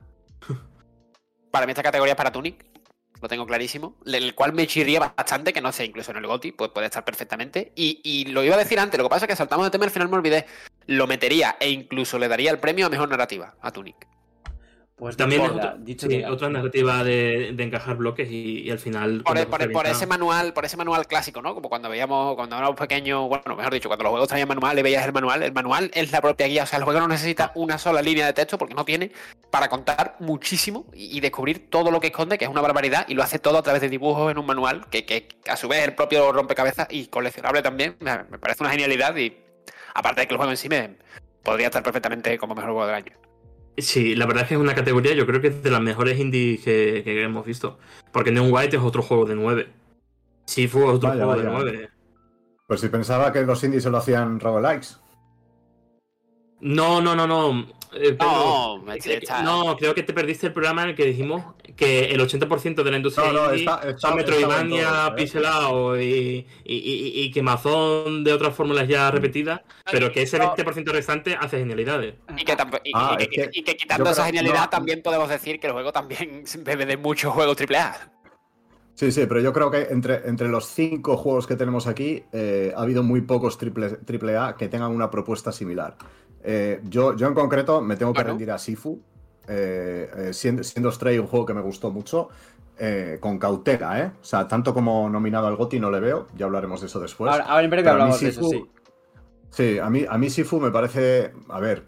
para mí esta categoría es para Tunic, lo tengo clarísimo, el cual me chirría bastante, que no sé, incluso en el GOTY pues puede estar perfectamente, y, y lo iba a decir antes, lo que pasa es que saltamos de tema y al final me olvidé, lo metería e incluso le daría el premio a Mejor Narrativa a Tunic. Pues También dicho es queda, otra, dicho sí, queda. otra narrativa de, de encajar bloques y, y al final. Por, por avienta- ese manual, por ese manual clásico, ¿no? Como cuando veíamos, cuando éramos pequeños, bueno, mejor dicho, cuando los juegos traían manual y veías el manual, el manual es la propia guía, o sea, el juego no necesita una sola línea de texto porque no tiene para contar muchísimo y, y descubrir todo lo que esconde, que es una barbaridad, y lo hace todo a través de dibujos en un manual, que, que a su vez es el propio rompecabezas y coleccionable también, me, me parece una genialidad y aparte de que el juego en sí me podría estar perfectamente como mejor juego del año. Sí, la verdad es que es una categoría, yo creo que es de las mejores indies que, que hemos visto. Porque Neon White es otro juego de 9. Sifu es otro Vaya, juego de vaya. 9. Pues si pensaba que los indies se lo hacían roguelikes. No, no, no, no. eh, Pedro, que- no, creo que te perdiste el programa en el que dijimos que el 80% de la industria No, no, indie está- está- Metroidvania, ¿eh? pixelado y, y, y, y quemazón de otras fórmulas ya repetidas, pero que ese No. 20% restante hace genialidades. Y que, Ah, y es que- que y que quitando esa genialidad no. también podemos decir que el juego también *laughs* bebe de muchos juegos AAA. Sí, sí, pero yo creo que entre, entre los cinco juegos que tenemos aquí eh, ha habido muy pocos triple, triple A que tengan una propuesta similar. Eh, yo, yo en concreto me tengo que rendir a Sifu, eh, eh, siendo, siendo Stray un juego que me gustó mucho, eh, con cautela, ¿eh? O sea, tanto como nominado al GOTY no le veo, ya hablaremos de eso después. Ahora, ahora en breve Pero a mí hablamos de eso, Sifu- sí. Sí, a mí, a mí Sifu me parece. A ver,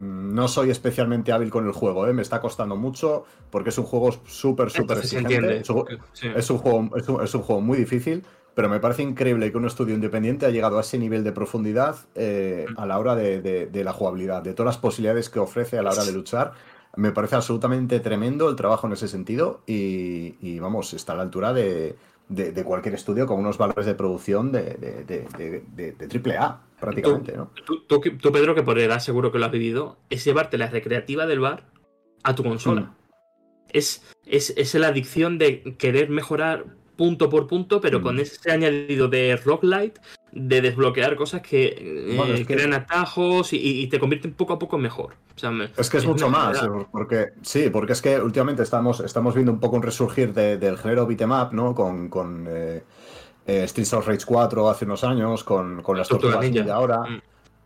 no soy especialmente hábil con el juego, ¿eh? me está costando mucho porque es un juego súper, súper exigente. entiende. Es un, Sí. es un juego, es un- es un juego muy difícil, pero me parece increíble que un estudio independiente ha llegado a ese nivel de profundidad eh, a la hora de, la jugabilidad, de todas las posibilidades que ofrece a la hora de luchar. Me parece absolutamente tremendo el trabajo en ese sentido y, vamos, está a la altura de, cualquier estudio con unos valores de producción de, triple A, prácticamente. Tú, tú, Pedro, que por edad seguro que lo has vivido, es llevarte la recreativa del bar a tu consola. Mm. Es, es, es la adicción de querer mejorar punto por punto, pero con mm. ese añadido de roguelite, de desbloquear cosas que, eh, crean atajos y, te convierten poco a poco mejor. es que es, mucho más, porque sí, porque es que últimamente estamos, estamos viendo un poco un resurgir del género beat'em ¿no? Con, con eh, eh, Streets of Rage 4 hace unos años, con, con las tortugas de ahora. Mm.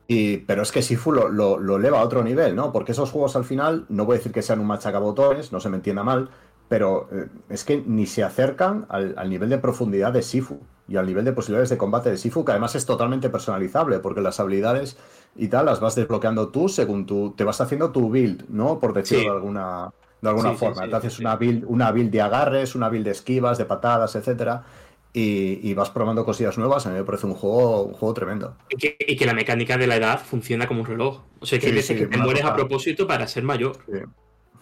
Y, pero es que Sifu lo, lo, eleva a otro nivel, ¿no? Porque esos juegos al final, no voy a decir que sean un machacabotones, no se me entienda mal, pero eh, es que ni se acercan al, nivel de profundidad de Sifu y al nivel de posibilidades de combate de Sifu, que además es totalmente personalizable, porque las habilidades y tal las vas desbloqueando tú según tú te vas haciendo tu build, ¿no? Por decirlo de alguna, de alguna forma. Entonces, una build, una build de agarres, una build de esquivas, de patadas, etcétera. Y, vas probando cosillas nuevas, a mí me parece un juego, un juego tremendo. Y que, la mecánica de la edad funciona como un reloj. O sea, que hay veces que te mueres a propósito para ser mayor.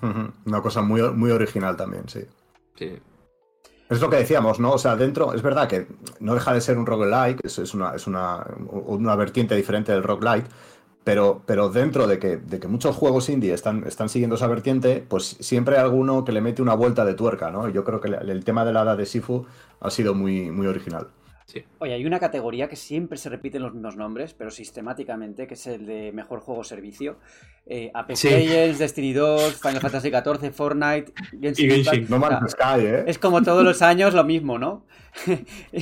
Una cosa muy, muy original también, sí. Sí. Es lo que decíamos, ¿no? O sea, dentro, es verdad que no deja de ser un roguelike, es, es, una, es una, una, vertiente diferente del roguelike, pero, pero dentro de que, de que muchos juegos indie están, están siguiendo esa vertiente, pues siempre hay alguno que le mete una vuelta de tuerca, ¿no? Yo creo que el, tema de la edad de Sifu ha sido muy, muy original. Oye, hay una categoría que siempre se repiten los mismos nombres, pero sistemáticamente, que es el de mejor juego servicio. Eh, Apex Legends, Destiny 2, Final Fantasy XIV, Fortnite, Genshin, No Sky, ¿eh? Es como todos los años lo mismo, ¿no? *laughs*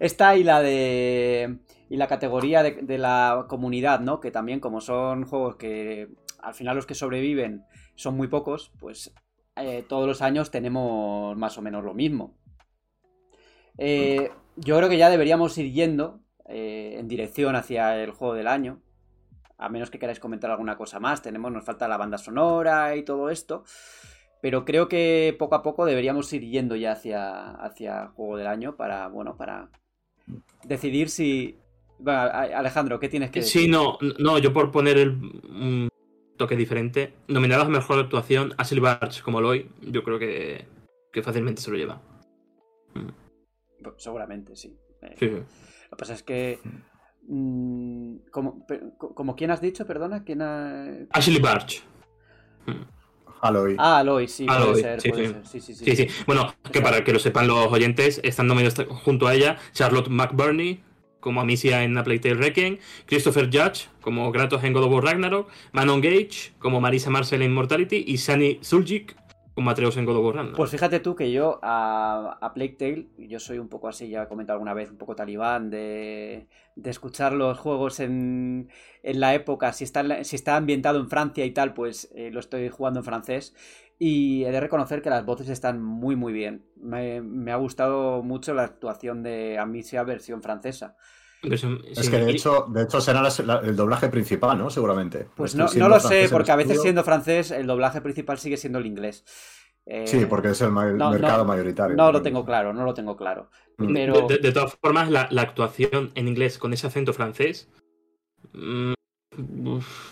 Esta y la de y la categoría de, la comunidad, ¿no? Que también como son juegos que al final los que sobreviven son muy pocos, pues eh, todos los años tenemos más o menos lo mismo. Eh, yo creo que ya deberíamos ir yendo eh, en dirección hacia el juego del año. A menos que queráis comentar alguna cosa más. Tenemos, nos falta la banda sonora y todo esto. Pero creo que poco a poco deberíamos ir yendo ya hacia, hacia juego del año para, bueno, para decidir si. Alejandro, ¿qué tienes que decir? Sí, no, no, yo por poner el, un toque diferente. Nominados a mejor actuación, Ashley Barch como Loy, yo creo que, que fácilmente se lo lleva. Mm. Seguramente, sí. Eh, lo que pasa es que. *laughs* Mm, como, como, quién has dicho, perdona? ¿Quién Ashley Barch. Aloy. Ah, Aloy, sí, puede, ser, sí, sí. Sí, sí, sí, Bueno, que para que lo sepan los oyentes, estando medio junto a ella, Charlotte McBurney como Amicia en A Plague Tale Requiem, Christopher Judge como Kratos en God of War Ragnarok, Manon Gage como Marisa Marcel en Immortality y Sunny Zuljic como Atreus en God of War Pues fíjate tú que yo a, a Plague Tale, yo soy un poco así, ya he comentado alguna vez, un poco talibán de, de escuchar los juegos en, en la época, si está, si está ambientado en Francia y tal, pues eh, lo estoy jugando en francés. Y he de reconocer que las voces están muy muy bien. Me, me ha gustado mucho la actuación de Amicia versión francesa. Es que de hecho, de hecho será el doblaje principal, ¿no? Seguramente. Pues no, no lo sé, porque a veces siendo francés, el doblaje principal sigue siendo el inglés. sí, porque es el mercado mayoritario. No lo tengo claro, no lo tengo claro. Mm. Pero... De, todas formas, la, actuación en inglés con ese acento francés. Mm,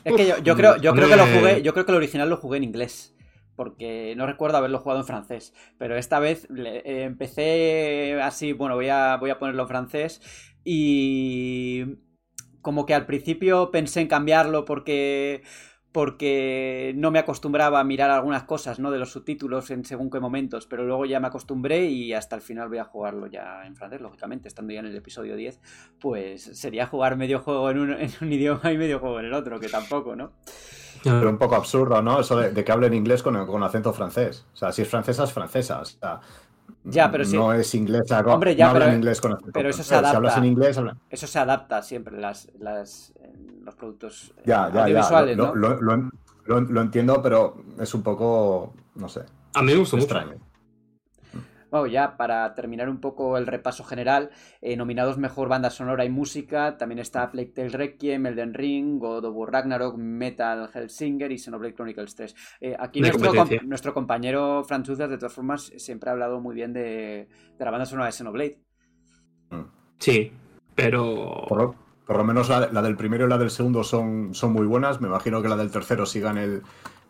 es que yo, creo, yo creo que lo jugué, yo creo que el original lo jugué en inglés porque no recuerdo haberlo jugado en francés, pero esta vez eh, empecé así, bueno, voy a, voy a ponerlo en francés y como que al principio pensé en cambiarlo porque porque no me acostumbraba a mirar algunas cosas, ¿no? De los subtítulos en según qué momentos, pero luego ya me acostumbré y hasta el final voy a jugarlo ya en francés, lógicamente, estando ya en el episodio 10, pues sería jugar medio juego en un, *laughs* idioma y medio juego en el otro, que tampoco, ¿no? Pero un poco absurdo, ¿no? Eso de, que hablen inglés con, con, acento francés. O sea, si es francesa, es francesa. O sea, ya, pero no es inglés. Hombre, ya, no pero, inglés con pero eso se adapta. Si hablas en inglés, Eso se adapta siempre las, las, los productos ya, ya, audiovisuales, ¿no? Lo, lo, lo, entiendo, pero es un poco, no sé. A mí me gusta extraño. Mucho. Bueno, ya para terminar un poco el repaso general, eh, nominados mejor banda sonora y música, también está Plague Tale Requiem, Elden Ring, God of War Ragnarok, Metal Hellsinger y Xenoblade Chronicles 3. Eh, aquí nuestro, nuestro, compañero Franz de todas formas, siempre ha hablado muy bien de, la banda sonora de Xenoblade. Sí, pero. Por lo, por lo menos la, la, del primero y la del segundo son, son muy buenas. Me imagino que la del tercero siga en el,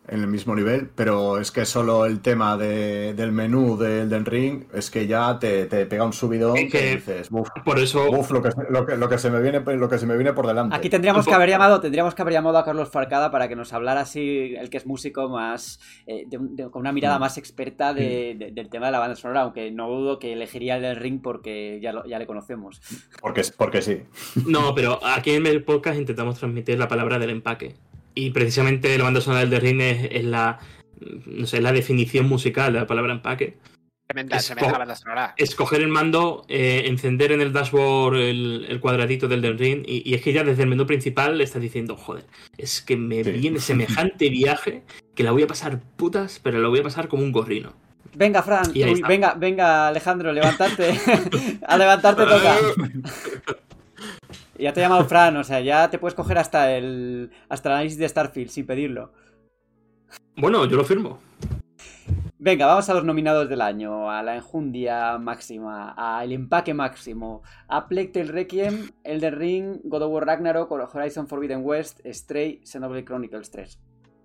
en el mismo nivel, pero es que solo el tema de, del menú del Elden Ring es que ya te, te pega un subidón Es que- que dices, "Buf, Por eso. buf, lo, que, lo, que, lo que se me viene lo que se me viene por delante. Aquí tendríamos que haber llamado, tendríamos que haber llamado a Carlos Farcada para que nos hablara así, el que es músico más, eh, de un- de- con una mirada Mm. más experta de- de- del tema de la banda sonora, aunque no dudo que elegiría el del ring porque ya, lo- ya le conocemos. Porque, porque sí. No, pero aquí en el podcast intentamos transmitir la palabra del empaque. Y precisamente la banda sonora del The Ring es, es la. No sé, la definición musical de la palabra empaque. Tremenda, Es tremenda banda sonora. Escoger el mando, eh, encender en el dashboard el, el cuadradito del Elden Ring. Y, y es que ya desde el menú principal le estás diciendo, joder, es que me Sí. viene semejante *laughs* viaje que la voy a pasar putas, pero la voy a pasar como un gorrino. Venga, Fran, uy, venga, venga, Alejandro, levantarte. *laughs* a levantarte *laughs* toca. Ya te he llamado Fran, o sea, ya te puedes coger hasta el hasta el análisis de Starfield sin pedirlo. Bueno, yo lo firmo. Venga, vamos a los nominados del año, a la enjundia máxima, al empaque máximo, a Plague Tale Requiem, Elden Ring, God of War Ragnarok, Horizon Forbidden West, Stray, Xenoblade Chronicles 3.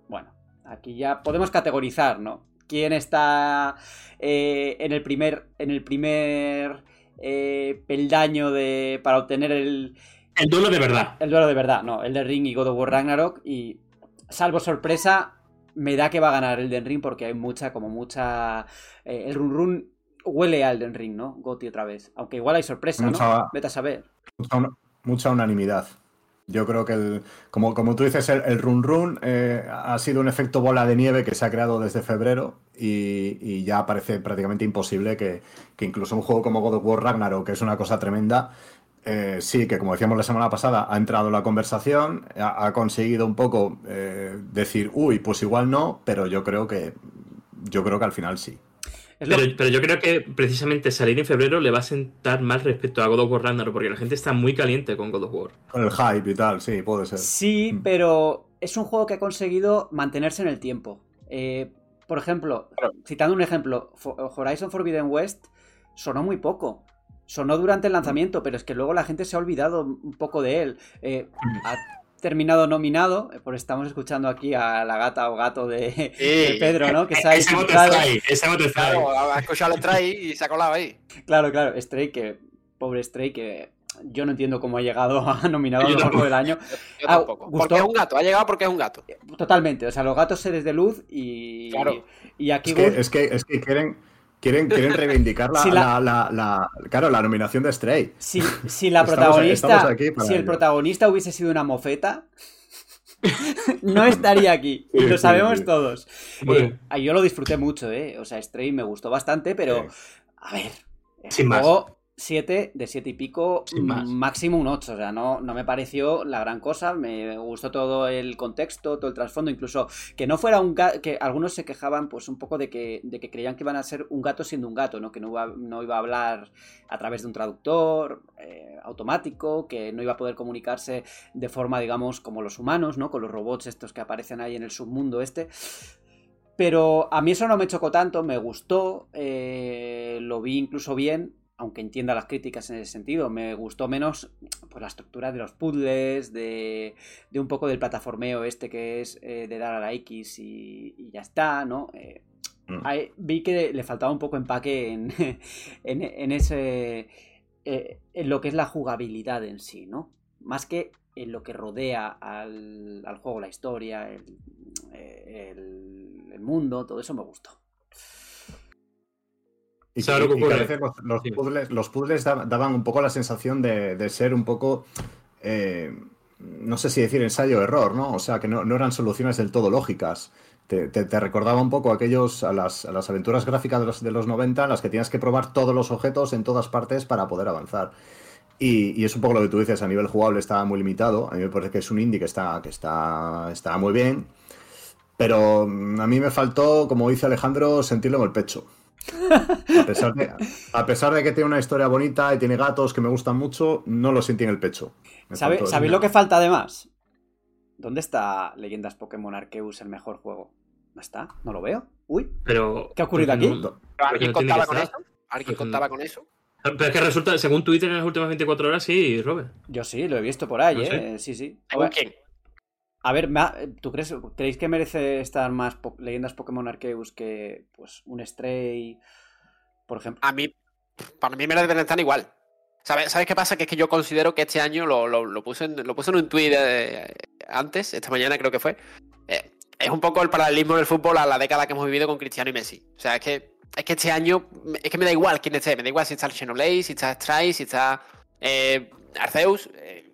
Bueno, aquí ya podemos categorizar, ¿no? ¿Quién está eh, en el primer, en el primer eh, peldaño de, para obtener el, El duelo de verdad. el duelo de verdad? No, Elden Ring y God of War Ragnarok y salvo sorpresa, me da que va a ganar Elden Ring porque hay mucha, como mucha... eh, el run run huele a Elden Ring, ¿no? Goti otra vez. Aunque igual hay sorpresa, ¿no? Vete a saber. Mucha, una- mucha unanimidad. Yo creo que, el, como, como tú dices, el, el run run eh, ha sido un efecto bola de nieve que se ha creado desde febrero y, y ya parece prácticamente imposible que, que incluso un juego como God of War Ragnarok, que es una cosa tremenda, eh, sí, que como decíamos la semana pasada, ha entrado en la conversación, ha, ha conseguido un poco eh, decir, uy, pues igual no, pero yo creo que yo creo que al final sí. Pero, pero yo creo que precisamente salir en febrero le va a sentar mal respecto a God of War Ragnarok, porque la gente está muy caliente con God of War. Con el hype y tal, sí, puede ser. Sí, pero es un juego que ha conseguido mantenerse en el tiempo. Eh, por ejemplo, Claro. citando un ejemplo, Horizon Forbidden West sonó muy poco. Sonó durante el lanzamiento, pero es que luego la gente se ha olvidado un poco de él. Eh, ha terminado nominado, eh, por estamos escuchando aquí a la gata o gato de, de Pedro, ¿no? Que se ha infiltrado. Claro, ha escuchado el try y se ha colado ahí. Claro, claro, Stray, que pobre Stray, que yo no entiendo cómo ha llegado a *laughs* nominado Yo al mejor tampoco. juego del año. Yo Ah, tampoco. gustó. Porque es un gato, ha llegado porque es un gato. Totalmente, o sea, los gatos seres de luz y, Claro. y aquí Es que, es que, es que quieren, quieren, quieren reivindicar la, *laughs* la- la- la- la- claro, la nominación de Stray. si, si *laughs* la Estamos- protagonista, estamos aquí para si el ello. protagonista hubiese sido una mofeta, *laughs* no estaría aquí. Y Sí, lo sabemos sí. todos. Bueno. Eh, yo lo disfruté mucho, ¿eh? O sea, Stray me gustó bastante, pero Sí. a ver, Sin más. juego 7 de 7 y pico, máximo un 8. O sea, no, no me pareció la gran cosa. Me gustó todo el contexto, todo el trasfondo, incluso que no fuera un gato, que algunos se quejaban pues un poco de que, de que creían que iban a ser un gato siendo un gato, ¿no? Que no iba, no iba a hablar a través de un traductor eh, automático, que no iba a poder comunicarse de forma, digamos, como los humanos, ¿no? Con los robots estos que aparecen ahí en el submundo este. Pero a mí eso no me chocó tanto, me gustó, eh, lo vi incluso bien, aunque entienda las críticas en ese sentido. Me gustó menos pues, la estructura de los puzzles, de, de un poco del plataformeo este que es eh, de dar a la X y, y ya está, ¿no? Eh, Mm. ahí vi que le faltaba un poco empaque en, *laughs* en, en ese... eh, en lo que es la jugabilidad en sí, ¿no? Más que en lo que rodea al, al juego, la historia, el, el- el mundo, todo eso me gustó. Y, ¿Sabes lo que y- y que a veces los, los Sí. puzzles, los puzzles da- daban un poco la sensación de, de ser un poco, eh, no sé si decir ensayo-error, ¿no? O sea, que no, no eran soluciones del todo lógicas. Te, te- te recordaba un poco aquellos, a las, a las aventuras gráficas de los, de los 90 en las que tienes que probar todos los objetos en todas partes para poder avanzar. Y, y es un poco lo que tú dices, a nivel jugable está muy limitado. A mí me parece que es un indie que está, que está, está muy bien. Pero mm, a mí me faltó, como dice Alejandro, sentirlo en el pecho. A pesar, de, a pesar de que tiene una historia bonita y tiene gatos que me gustan mucho, no lo sentí en el pecho. Me ¿Sabe- faltó ¿Sabéis lo que falta además? ¿Dónde está Leyendas Pokémon Arceus, el mejor juego? ¿No está? ¿No lo veo? Uy, Pero. ¿Qué ha ocurrido porque aquí? no- ¿Pero ¿Alguien no tiene contaba que con eso? ¿Alguien contaba con eso? Pero es que resulta, según Twitter en las últimas 24 horas, sí, Robert. Yo sí, lo he visto por ahí, No ¿eh? Sí, sí. ¿Según quién? A ver, ¿tú crees, creéis que merece estar más leyendas Pokémon Arceus que pues un Stray, por ejemplo? A mí, para mí me deben estar igual. ¿Sabes, ¿Sabes qué pasa? Que es que yo considero que este año lo, lo, lo puse, en, lo puse en un tuit eh, antes, esta mañana creo que fue. eh, es un poco el paralelismo del fútbol a la década que hemos vivido con Cristiano y Messi. O sea, es que, es que este año, es que me da igual quién esté, me da igual si está el Xenoblade, si está Stray, si está eh, Arceus. eh,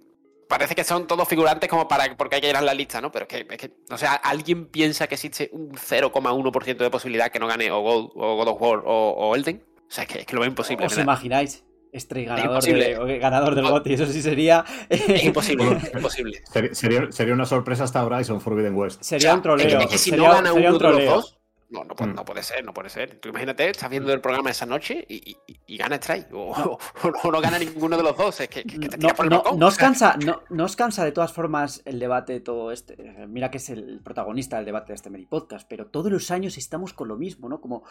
parece que son todos figurantes como para porque hay que llenar la lista, ¿no? Pero es que, es que o sea, ¿alguien piensa que existe un 0,1% de posibilidad que no gane o God, o God of War o, o Elden? O sea, es que, es que lo veo imposible. ¿Os imagináis? Stray ganador, de- del. GOTY, eso sí sería... *laughs* Es imposible, es imposible. Sería, una sorpresa hasta Horizon Forbidden West. sería un troleo. Es que, si sería, no gana uno un de los dos, no, no, puede, Mm. no puede ser, no puede ser. Tú imagínate, estás viendo el programa esa noche y, y- y gana Stray. O, *laughs* o no, no gana ninguno de los dos. Es que, que- que te No, por el no- no os cansa, no, no os cansa de todas formas el debate todo este. Mira que es el protagonista del debate de este Meri Podcast, pero todos los años estamos con lo mismo, ¿no? Como.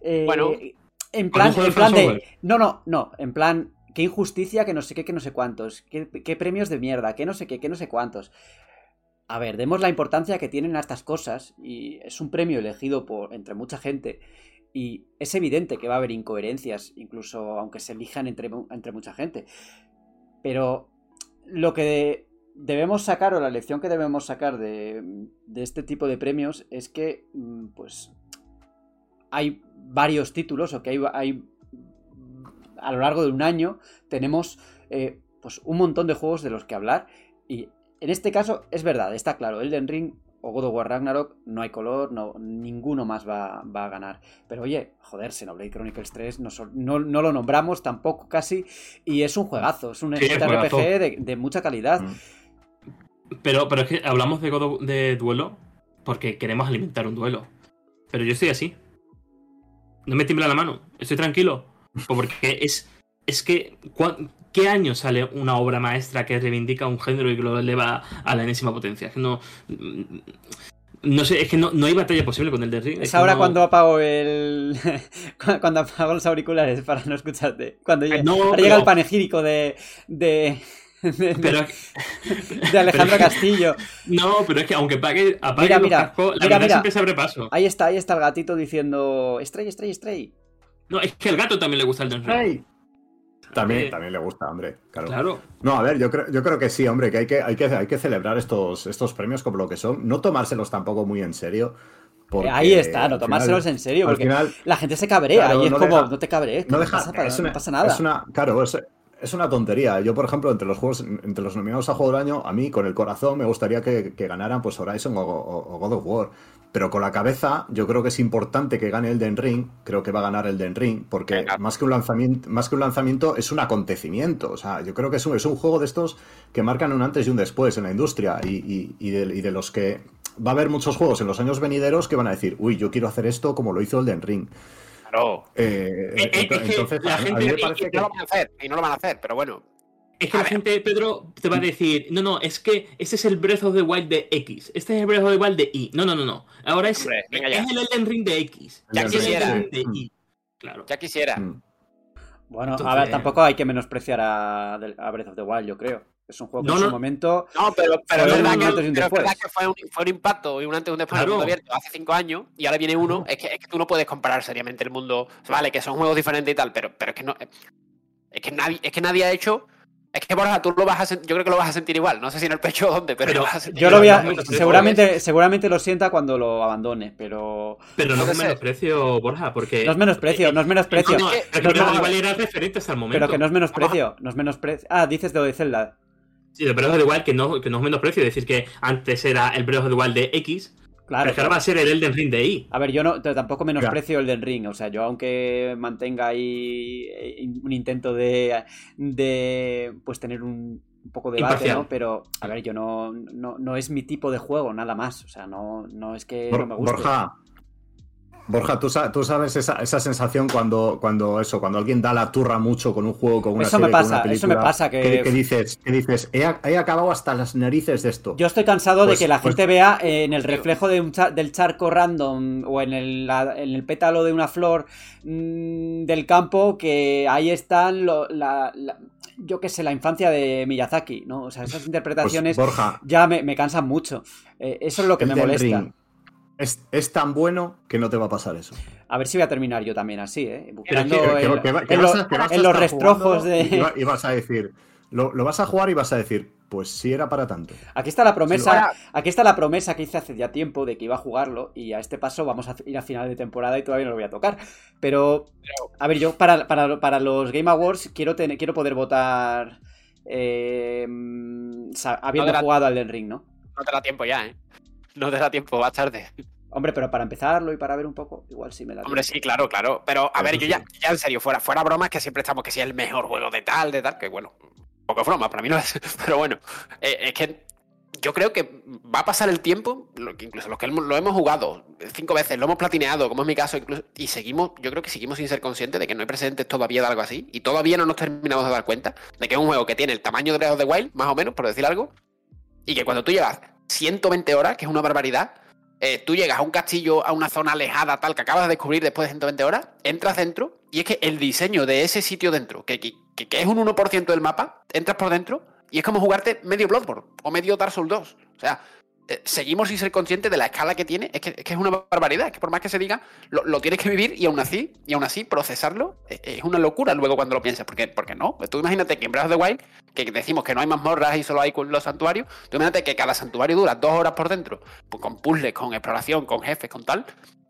eh, Bueno, en plan, en de plan de. No, no, no. En plan, qué injusticia, que no sé qué, que no sé cuántos. Qué, qué premios de mierda, que no sé qué, que no sé cuántos. A ver, demos la importancia que tienen a estas cosas. Y es un premio elegido por entre mucha gente. Y es evidente que va a haber incoherencias, incluso aunque se elijan entre, entre mucha gente. Pero lo que debemos sacar, o la lección que debemos sacar de, de este tipo de premios, es que, mm, pues, hay varios títulos, o que hay, hay a lo largo de un año, tenemos eh, pues un montón de juegos de los que hablar. Y en este caso, es verdad, está claro, Elden Ring o God of War Ragnarok, no hay color, no, ninguno más va, va a ganar. Pero oye, joder, Xenoblade Chronicles 3 no, no, no lo nombramos tampoco casi, y es un juegazo, es un Sí, RPG de, de mucha calidad. Mm. Pero, pero es que hablamos de, God of- de duelo porque queremos alimentar un duelo. Pero yo estoy así. No me tiembla la mano. Estoy tranquilo. Porque es. Es que. ¿Cuá- ¿Qué año sale una obra maestra que reivindica un género y que lo eleva a la enésima potencia? Es que no. No sé, es que no, no hay batalla posible con el de Ring. Es ahora cuando apago el. *laughs* cuando apago los auriculares para no escucharte. Cuando llega, No, ahora pero- llega el panegírico de. de. de, Pero, de Alejandro pero- Castillo. no, pero es que aunque apague, apague Mira, los mira, cascos, la mira, verdad mira. siempre se abre paso. Ahí está, ahí está el gatito diciendo. Stray, Stray, Stray. No, es que al gato también le gusta el Elden Ring. También, también le gusta, hombre. Claro. Claro. No, a ver, yo creo, yo creo que sí, hombre, que hay que, hay que, hay que celebrar estos, estos premios como lo que son. No tomárselos tampoco muy en serio. porque Ahí está, no tomárselos final- en serio, Al porque final, la gente se cabrea Claro, y es no como, deja- no te cabrees, no deja, pasa, es no pasa nada. Es una, claro, es, es una tontería. Yo, por ejemplo, entre los juegos, entre los nominados a Juego del Año, a mí, con el corazón, me gustaría que, que ganaran pues Horizon o, o- o God of War. Pero con la cabeza, yo creo que es importante que gane Elden Ring. Creo que va a ganar Elden Ring, porque Venga. más que un lanzamiento, más que un lanzamiento, es un acontecimiento. O sea, yo creo que es un, es un juego de estos que marcan un antes y un después en la industria. Y, y- y de, y de los que va a haber muchos juegos en los años venideros que van a decir, uy, yo quiero hacer esto como lo hizo Elden Ring. Claro. Eh, Eh, eh, ento- es que entonces, la a, a gente- mí me parece que. no lo van a hacer, y no lo van a hacer, pero bueno. Es que A la ver. gente, Pedro, te va a decir, no, no, es que ese es el Breath of the Wild de X, este es el Breath of the Wild de Y. No, no, no, no. Ahora es, Hombre, es el Elden Ring de X. Ya el quisiera. De Mm. Y. Claro. Ya quisiera. Mm. Bueno, a ver, tampoco hay que menospreciar a, a Breath of the Wild, yo creo. Es un juego que No, en su no. momento. No, pero, pero un verdad, que, pero es verdad después. que fue un, fue un impacto y un antes y un después en el Claro. mundo abierto hace cinco años y ahora viene uno. Es que, es que tú no puedes comparar seriamente el mundo. Vale, que son juegos diferentes y tal, pero, pero es que no. Es que nadie, es que nadie ha hecho. Es que Borja, tú lo vas a yo creo que lo vas a sentir igual. No sé si en el pecho o dónde, pero, Pero lo vas a sentir Yo lo voy a. igual. Seguramente, seguramente lo sienta cuando lo abandone, pero. Pero no ser. menosprecio, Borja, porque... No es menosprecio, no es menosprecio. No, no, Es que- pero no, no, the Wild era referente hasta el momento. Pero que no es menosprecio, no es menosprecio. Ah, dices de lo de Zelda. Sí, de Breath of the Wild que no, que no es menosprecio, decir que antes era el Breath of the Wild de X, Claro. pero va a ser el Elden Ring de Y. A ver, yo no tampoco menosprecio el del ring. O sea, yo aunque mantenga ahí eh, un intento de, de pues tener un, un poco de debate, Imparcial. ¿no? Pero, a ver, yo no, no, no es mi tipo de juego, nada más. O sea, no, no es que Bor- no me guste. Borja, Borja, ¿tú, tú sabes esa, esa, sensación cuando, cuando eso, cuando alguien da la turra mucho con un juego, con una eso serie, me pasa, con una película, Eso me pasa, que... que, dices, que dices he, he, acabado hasta las narices de esto. Yo estoy cansado pues, de que la pues, gente vea en el reflejo de un char, del charco random o en el, la, en el, pétalo de una flor mmm, del campo que ahí están lo, la, la, yo qué sé, la infancia de Miyazaki, ¿no? O sea, esas interpretaciones pues, Borja, ya me, me, cansan mucho. Eh, eso es lo que me molesta. Ring. Es, es, tan bueno que no te va a pasar eso. A ver si voy a terminar yo también así, ¿eh? Buscando en los rastrojos de. Y, va, y, vas a decir. Lo, lo, vas a jugar y vas a decir, pues sí era para tanto. Aquí está la promesa. Si aquí está la promesa que hice hace ya tiempo de que iba a jugarlo. Y a este paso vamos a ir a final de temporada y todavía no lo voy a tocar. Pero. A ver, yo para, para, para los Game Awards quiero, tener, quiero poder votar. Eh, habiendo no jugado al Den Ring, ¿no? No te da tiempo ya, ¿eh? No te da tiempo, va tarde. Hombre, pero para empezarlo y para ver un poco, igual sí me da. Hombre, sí, claro, claro. Pero a ver, yo ya, ya en serio, fuera, fuera bromas, que siempre estamos que si es el mejor juego de tal, de tal, que bueno, poco broma, para mí no es. *laughs* Pero bueno, eh, es que yo creo que va a pasar el tiempo, incluso los que lo hemos jugado cinco veces, lo hemos platineado, como es mi caso, incluso, y seguimos, yo creo que seguimos sin ser conscientes de que no hay precedentes todavía de algo así, y todavía no nos terminamos de dar cuenta de que es un juego que tiene el tamaño de Breath of the Wild, más o menos, por decir algo, y que cuando tú llevas 120 horas, que es una barbaridad, eh, tú llegas a un castillo, a una zona alejada, tal, que acabas de descubrir después de 120 horas, entras dentro, y es que el diseño de ese sitio dentro, que, que, que es un 1% del mapa, entras por dentro, y es como jugarte medio Bloodborne o medio Dark Souls 2. O sea, seguimos sin ser conscientes de la escala que tiene. Es que es, que es una barbaridad. Es que por más que se diga, lo, tienes que vivir y aún así, y aún así, procesarlo es, es una locura luego cuando lo piensas. Porque, porque no. Pues tú imagínate que en Breath of the que decimos que no hay mazmorras y solo hay los santuarios, tú imagínate que cada santuario dura dos horas por dentro, pues con puzzles, con exploración, con jefes, con tal.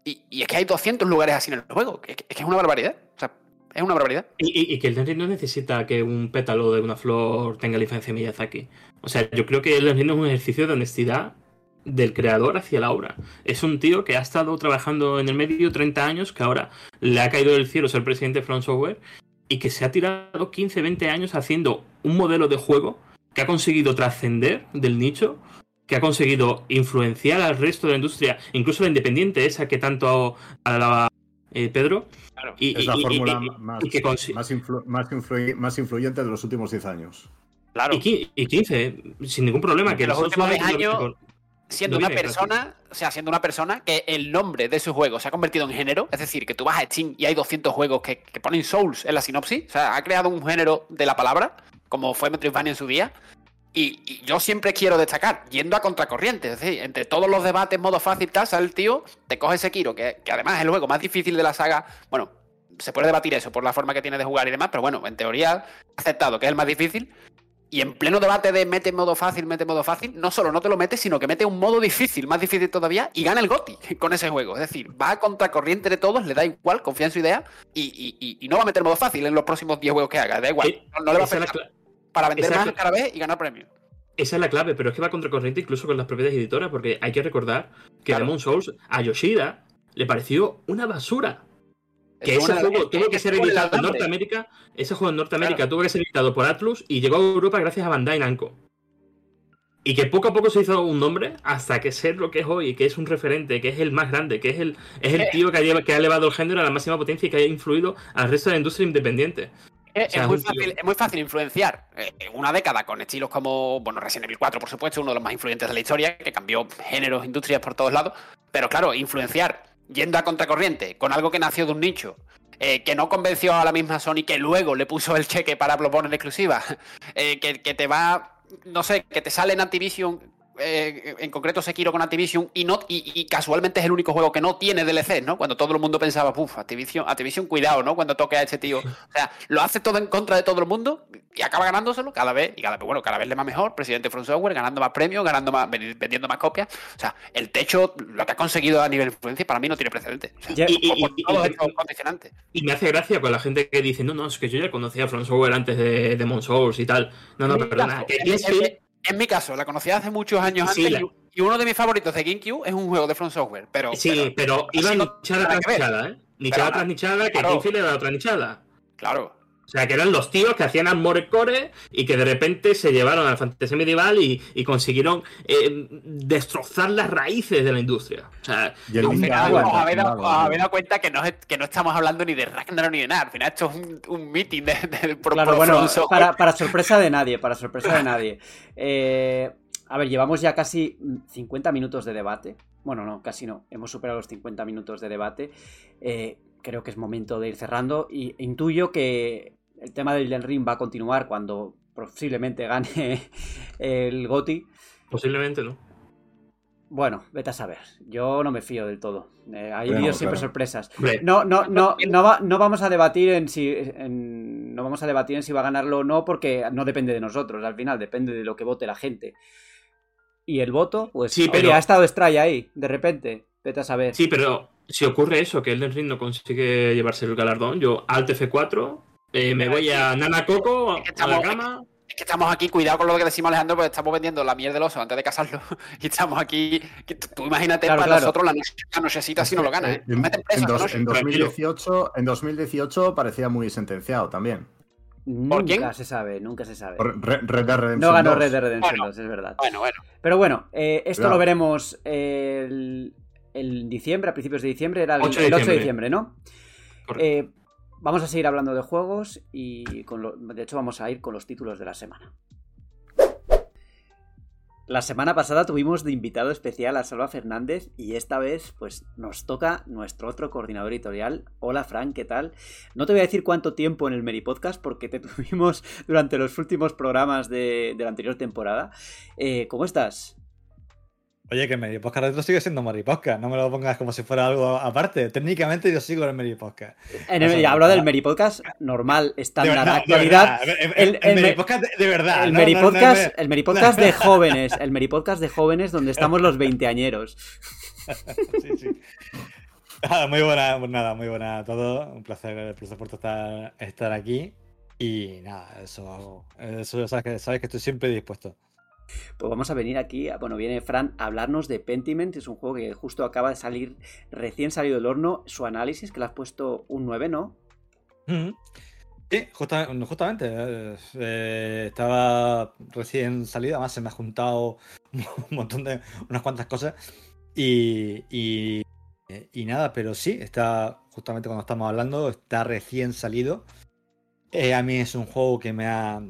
Y, y, es que hay 200 lugares así en el juego. Es que es, una barbaridad. O sea, es una barbaridad. Y, que el Elden no necesita que un pétalo de una flor tenga la influencia de Miyazaki. O sea, yo creo que el Elden Ring es un ejercicio de honestidad del creador hacia la obra. Es un tío que ha estado trabajando en el medio 30 años, que ahora le ha caído del cielo ser presidente de Front Software y que se ha tirado 15, 20 años haciendo un modelo de juego que ha conseguido trascender del nicho, que ha conseguido influenciar al resto de la industria, incluso la independiente, esa que tanto alaba eh, Pedro. Claro. Y, es la y, fórmula y, más, más, influ más, influ más, influyente de los últimos 10 años. Claro. Y, 15, sin ningún problema. Que los últimos 10 años, siendo una persona, o sea, siendo una persona que el nombre de su juego se ha convertido en género, es decir, que tú vas a Steam y hay 200 juegos que, que ponen Souls en la sinopsis, o sea, ha creado un género de la palabra, como fue Metroidvania en su día, y, y, yo siempre quiero destacar, yendo a contracorriente, es decir, entre todos los debates, modo fácil, tal, sale el tío, te coge Sekiro, que, que además es el juego más difícil de la saga. Bueno, se puede debatir eso por la forma que tiene de jugar y demás, pero bueno, en teoría, aceptado que es el más difícil. Y en pleno debate de mete modo fácil, mete modo fácil, no solo no te lo metes, sino que mete un modo difícil, más difícil todavía, y gana el GOTI *laughs* con ese juego. Es decir, va a contracorriente de todos, le da igual, confía en su idea, y, y, y no va a meter modo fácil en los próximos 10 juegos que haga, da igual. No, no le va a afectar para vender más cada vez y ganar premios. Esa es la clave, pero es que va contracorriente incluso con las propiedades editoras, porque hay que recordar que claro. Demon Souls a Yoshida le pareció una basura. Que ese juego tuvo que ser editado en Norteamérica, ese juego en Norteamérica claro. tuvo que ser editado por Atlus y llegó a Europa gracias a Bandai Namco. Y que poco a poco se hizo un nombre hasta que ser lo que es hoy, que es un referente, que es el más grande, que es el, es el tío que ha, que ha elevado el género a la máxima potencia y que ha influido al resto de la industria independiente. Es, o sea, es, muy fácil, es, muy fácil, influenciar en eh, una década con estilos como, bueno, Resident Evil 4, por supuesto, uno de los más influyentes de la historia, que cambió géneros, industrias por todos lados. Pero claro, influenciar yendo a contracorriente con algo que nació de un nicho, eh, que no convenció a la misma Sony, que luego le puso el cheque para en exclusiva, *laughs* eh, que, que, te va, no sé, que te sale en Activision eh, en concreto Sekiro con Activision y, no, y, y, casualmente es el único juego que no tiene DLC, ¿no? Cuando todo el mundo pensaba, uff, Activision, Activision, cuidado, ¿no? Cuando toque a este tío. O sea, lo hace todo en contra de todo el mundo y acaba ganándoselo cada vez, y cada vez, bueno, cada vez le va mejor, presidente Front Software, ganando más premios, ganando más, vendiendo más copias. O sea, el techo, lo que ha conseguido a nivel de influencia, para mí no tiene precedentes. O sea, y, y, y, y, me hace gracia con la gente que dice, no, no, es que yo ya conocía a Front Software antes de Demon Souls y tal. No, no, perdona. Que, es, es, en mi caso, la conocí hace muchos años sí, antes la... y uno de mis favoritos de GameCube es un juego de Front Software. Pero, sí, pero, pero iba nichada tras nichada, ¿eh? Nichada tras nichada, que claro. Kingfield era otra nichada. Claro. O sea, que eran los tíos que hacían Armored Core y que de repente se llevaron a la fantasía medieval y, y consiguieron eh, destrozar las raíces de la industria. O sea, os habéis dado, claro, os habéis dado cuenta que no, que no estamos hablando ni de Ragnarok ni de nada. Al final esto es un, un meeting de- del pro- Claro, pro- bueno, para, para sorpresa de nadie, para sorpresa de nadie. Eh, a ver, llevamos ya casi 50 minutos de debate. Bueno, no, casi no. Hemos superado los 50 minutos de debate. Eh, creo que es momento de ir cerrando. Y intuyo que el tema del Elden Ring va a continuar cuando posiblemente gane *laughs* el GOTI. posiblemente no. Bueno, vete a saber. Yo no me fío del todo. Eh, hay vídeos siempre claro. sorpresas. No, no, no, no, va- no vamos a debatir en si en- no vamos a debatir en si va a ganarlo o no, porque no depende de nosotros, al final, depende de lo que vote la gente. Y el voto, pues Sí, oye, pero- ha estado Estrella ahí, de repente. Vete a saber. Sí, pero si ocurre eso, que Elden Ring no consigue llevarse el galardón, yo Alt F4, eh, me voy a Nana Coco, es que a la estamos- cama. Es que estamos aquí, cuidado con lo que decimos Alejandro, porque estamos vendiendo la miel del oso antes de casarlo. *laughs* Y estamos aquí. que tú imagínate Claro, para claro. nosotros la, noche- la nochecita si no lo gana, ¿eh? En, Nos meten preso en esta dos- noche. en Tranquilo. 2018, en 2018 parecía muy sentenciado también. nunca quién? se sabe, nunca se sabe. Por Re- Red Dead Redemption No ganó 2. Red Dead Redemption Bueno. 2, es verdad. Bueno, bueno. Pero bueno, eh, esto lo veremos el, el diciembre, a principios de diciembre, era el, 8 de el 8 de diciembre. ¿no? Eh, vamos a seguir hablando de juegos y con lo- de hecho vamos a ir con los títulos de la semana. La semana pasada tuvimos de invitado especial a Salva Fernández y esta vez pues nos toca nuestro otro coordinador editorial. Hola Frank, ¿qué tal? No te voy a decir cuánto tiempo en el Meri Podcast porque te *laughs* tuvimos durante los últimos programas de, de la anterior temporada. Eh, ¿Cómo estás? Oye, que el Meri Podcast retro sigue siendo Meri Podcast. No me lo pongas como si fuera algo aparte. Técnicamente yo sigo en el Meri Podcast. En el- hablo del ah. Meri Podcast normal, estándar, actualidad. El, El- el, el Meri me- Podcast de, verdad. El no, Meri no, no Podcast, me- el de *laughs* jóvenes, el Meri Podcast de jóvenes donde estamos los veinteañeros. *laughs* sí, sí. Nada, muy buena, pues nada, muy buena a todos. Un placer, por supuesto, estar, estar aquí. Y nada, eso, eso ya sabes que, sabes que estoy siempre dispuesto. Pues vamos a venir aquí, a- bueno, viene Fran a hablarnos de Pentiment, es un juego que justo acaba de salir, recién salido del horno, su análisis, que le has puesto un 9, ¿no? Sí, justa- justamente. eh, eh, estaba recién salido, además se me ha juntado *laughs* un montón de. unas cuantas cosas. Y, y, y nada, pero sí, está justamente cuando estamos hablando, está recién salido. Eh, a mí es un juego que me ha,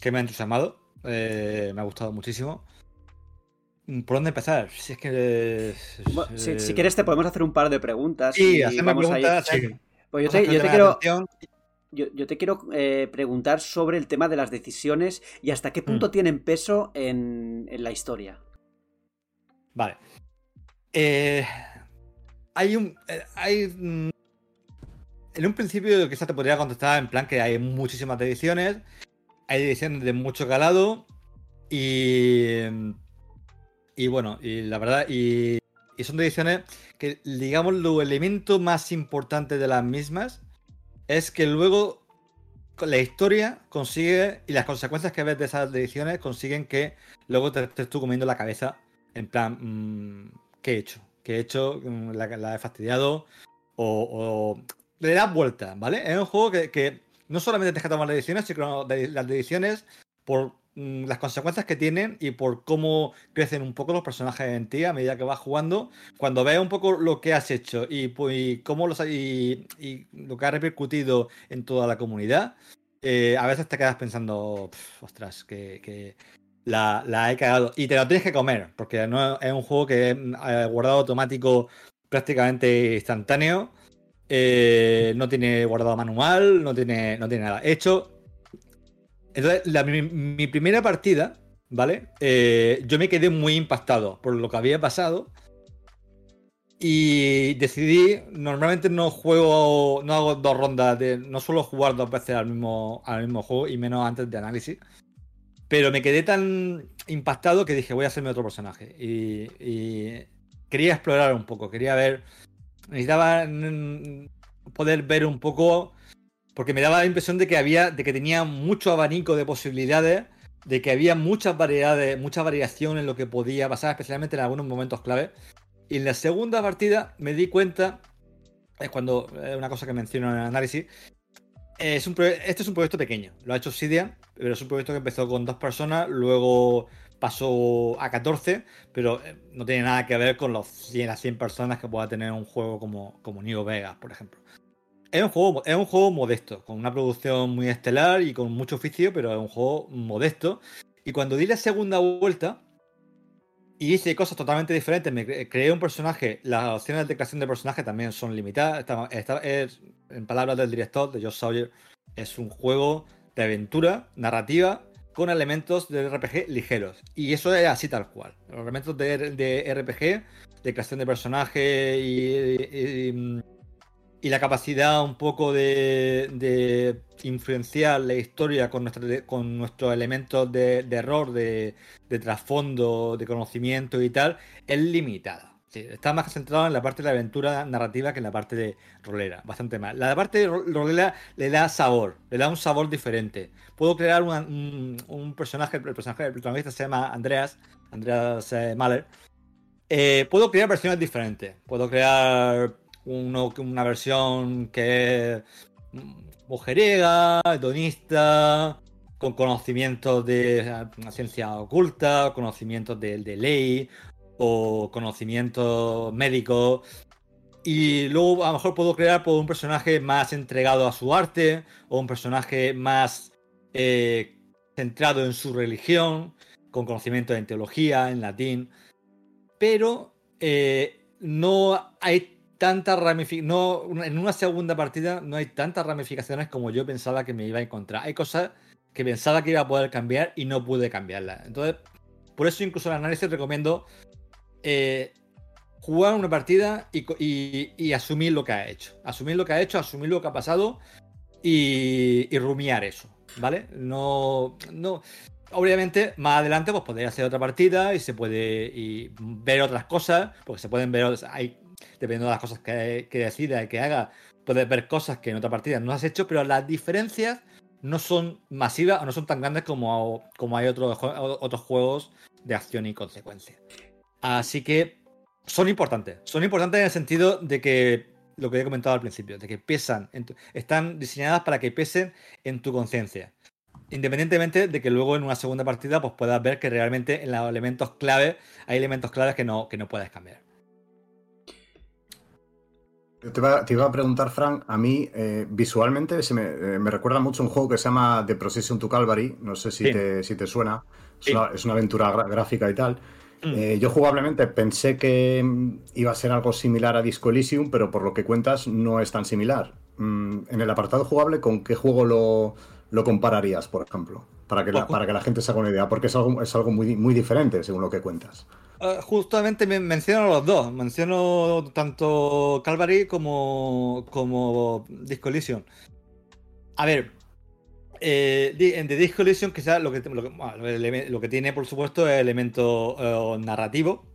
que me ha entusiasmado, eh, me ha gustado muchísimo. ¿Por dónde empezar? Si es que. Bueno, si, eh, si quieres te podemos hacer un par de preguntas. Sí, ir- preguntas. sí, Pues yo te, yo quiero, yo, yo te quiero eh, preguntar sobre el tema de las decisiones y hasta qué punto Mm. tienen peso en, en la historia. Vale. Eh, hay un. eh, hay. mm, En un principio quizás te podría contestar en plan que hay muchísimas ediciones. Hay ediciones de mucho calado. Y. Y bueno, y la verdad. Y, y son ediciones que, digamos, lo elemento más importante de las mismas es que luego la historia consigue. Y las consecuencias que ves de esas ediciones consiguen que luego te estés tú comiendo la cabeza en plan, mm, ¿qué he hecho? ¿Qué he hecho? Mm, ¿La, la he fastidiado? O, le das vuelta, ¿vale? Es un juego que no solamente tienes que tomar las decisiones, sino las decisiones por mm, las consecuencias que tienen y por cómo crecen un poco los personajes en ti a medida que vas jugando. Cuando ves un poco lo que has hecho y, pu- y cómo los, y, y lo que ha repercutido en toda la comunidad, eh, a veces te quedas pensando, "Pf, ostras, que, que la, la he cagado. Y te lo tienes que comer, porque no es un juego que es eh, guardado automático prácticamente instantáneo. Eh, no tiene guardado manual, no tiene, no tiene nada. Hecho. Entonces, mi, primera partida, ¿vale? Eh, yo me quedé muy impactado por lo que había pasado. Y decidí, normalmente no juego, no hago dos rondas de, no suelo jugar dos veces al mismo, al mismo juego y menos antes de análisis. Pero me quedé tan impactado que dije, voy a hacerme otro personaje. Y quería explorar un poco, quería ver, necesitaba mm, poder ver un poco, porque me daba la impresión de que había, de que tenía mucho abanico de posibilidades, de que había muchas variedades, mucha variación en lo que podía pasar, especialmente en algunos momentos clave. Y en la segunda partida me di cuenta, es cuando, es una cosa que menciono en el análisis, Es un este es un proyecto pequeño, lo ha hecho Obsidian, pero es un proyecto que empezó con dos personas, luego pasó a 14, pero eh, no tiene nada que ver con los 100 a 100 personas que pueda tener un juego como, como New Vegas, por ejemplo. Es un, juego, es un juego modesto, con una producción muy estelar y con mucho oficio, pero es un juego modesto. Y cuando di la segunda vuelta y hice cosas totalmente diferentes, me cre- creé un personaje, las opciones de creación de personaje también son limitadas. En palabras del director, de Josh Sawyer, es un juego de aventura, narrativa, con elementos de RPG ligeros. Y eso es así tal cual. Los elementos de, RPG, de creación de personaje y, la capacidad un poco de, de influenciar la historia con, nuestra- con nuestros elementos de, de error, de, de trasfondo, de conocimiento y tal, es limitada. Sí, está más centrado en la parte de la aventura narrativa que en la parte de rolera, bastante más. La parte de ro- rolera le da sabor, le da un sabor diferente. Puedo crear un, un personaje, el personaje del protagonista se llama Andreas, Andreas eh, Mahler. Eh, puedo crear versiones diferentes. Puedo crear uno, una versión que es mujeriega, hedonista, con conocimientos de eh, ciencia oculta, conocimientos de, de ley o conocimientos médicos. Y luego a lo mejor puedo crear pues, un personaje más entregado a su arte o un personaje más eh, centrado en su religión, con conocimiento en teología, en latín. Pero eh, no hay tantas ramificaciones. No, en una segunda partida no hay tantas ramificaciones como yo pensaba que me iba a encontrar. Hay cosas que pensaba que iba a poder cambiar y no pude cambiarlas. Entonces, por eso incluso el análisis recomiendo eh, jugar una partida y, asumir lo que ha hecho. Asumir lo que ha hecho, asumir lo que ha pasado y, rumiar eso, ¿vale? No, no. Obviamente, más adelante, pues podéis hacer otra partida y se puede ver otras cosas, porque se pueden ver, hay, dependiendo de las cosas que, decida y que haga, puedes ver cosas que en otra partida no has hecho, pero las diferencias no son masivas o no son tan grandes como, como hay otros, otros juegos de acción y consecuencia. Así que son importantes. Son importantes en el sentido de que, lo que he comentado al principio, de que pesan, en tu- están diseñadas para que pesen en tu conciencia. Independientemente de que luego en una segunda partida pues puedas ver que realmente en los elementos clave hay elementos claves que no, que no puedes cambiar. Te iba, te iba a preguntar, Frank, a mí eh, visualmente se me, eh, me recuerda mucho un juego que se llama The Procession to Calvary, no sé si, Sí. te, si te suena, es, Sí. una, es una aventura gra- gráfica y tal. Mm. Eh, yo jugablemente pensé que iba a ser algo similar a Disco Elysium, pero por lo que cuentas no es tan similar. Mm, en el apartado jugable, ¿con qué juego lo, lo compararías, por ejemplo? Para que, la, para que la gente se haga una idea, porque es algo, es algo muy, muy diferente según lo que cuentas. Eh, justamente me menciono los dos. Menciono tanto Calvary como, como Disco Elysium. A ver, eh, en The Disco Elysium quizás lo que, lo, lo que tiene, por supuesto, es elemento eh, narrativo.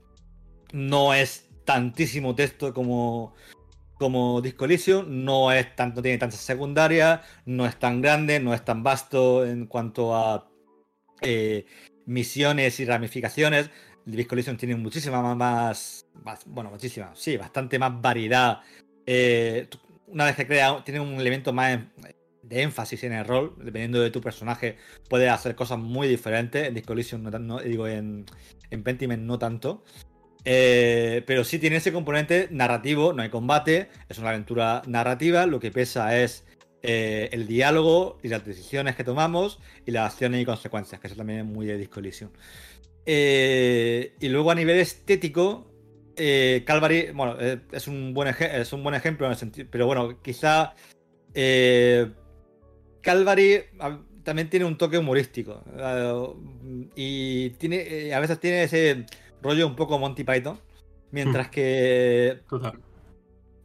No es tantísimo texto como, como Disco Elysium, no, es tan, no tiene tantas secundarias, no es tan grande, no es tan vasto en cuanto a eh, misiones y ramificaciones. Disco Elysium tiene muchísima más, más- bueno, muchísima, sí, bastante más variedad. Una vez que crea, tiene un elemento más de énfasis en el rol, dependiendo de tu personaje, puedes hacer cosas muy diferentes. En Disco no, digo, en, en Pentiment no tanto. Eh, pero sí tiene ese componente narrativo, no hay combate, es una aventura narrativa, lo que pesa es eh, el diálogo y las decisiones que tomamos y las acciones y consecuencias, que eso también es muy de Disco. Eh, y luego a nivel estético, Calvary, bueno, es, un buen es un buen ejemplo en el sentido, pero bueno, quizá Calvary a- también tiene un toque humorístico eh, y tiene, eh, a veces tiene ese rollo un poco Monty Python, mientras que Total.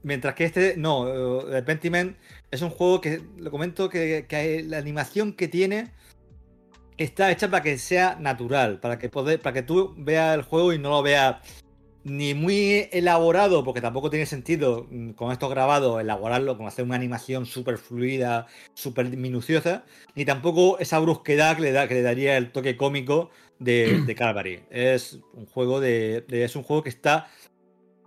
Mientras que este, no, eh, Pentiment es un juego que, lo comento, que, que la animación que tiene está hecha para que sea natural, para que, poder, para que tú veas el juego y no lo veas ni muy elaborado, porque tampoco tiene sentido mm, con esto grabado elaborarlo, con hacer una animación súper fluida, súper minuciosa, ni tampoco esa brusquedad que le, da, que le daría el toque cómico de, *clears throat* de Calvary. Es un juego de, de- es un juego que está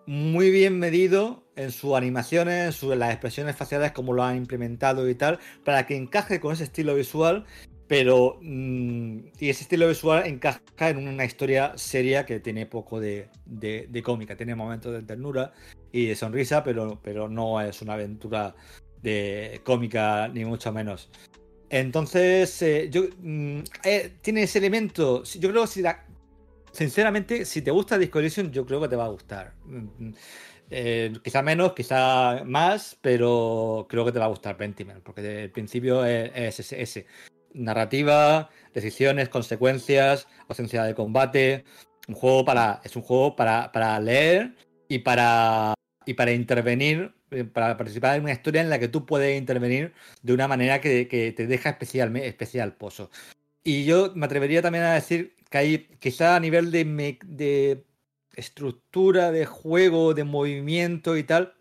muy bien medido en sus animaciones, en las expresiones faciales, como lo han implementado y tal, para que encaje con ese estilo visual, pero mm, y ese estilo visual encaja en una historia seria que tiene poco de, cómica, tiene momentos de ternura y de sonrisa, pero, pero no es una aventura de cómica ni mucho menos. Entonces, eh, yo, mm, eh, tiene ese elemento. Yo creo que sinceramente, si te gusta Disco yo creo que te va a gustar. Mm, eh, quizá menos, quizá más, pero creo que te va a gustar Pentiment, porque el principio es, ese, Narrativa, decisiones, consecuencias, ausencia de combate. Un juego para. Es un juego para, para leer y para. y para intervenir. Eh, para participar en una historia en la que tú puedes intervenir de una manera que, te deja especial, especial pozo. Y yo me atrevería también a decir que hay, quizá a nivel de, de estructura de juego, de movimiento y tal,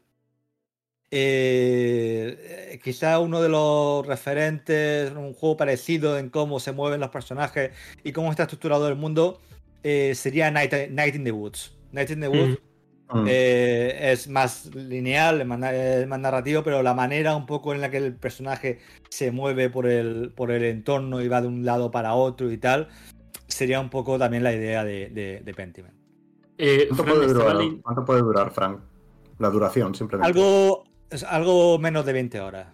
eh, quizá uno de los referentes, un juego parecido en cómo se mueven los personajes y cómo está estructurado el mundo, eh, sería Night, in the Woods. Night in the Woods mm. eh, es más lineal, es más, narrativo, pero la manera un poco en la que el personaje se mueve por el, por el entorno y va de un lado para otro y tal, sería un poco también la idea de, de, Pentiment. ¿Cuánto, puede durar, Frank? La duración, simplemente. Algo, es algo menos de 20 horas.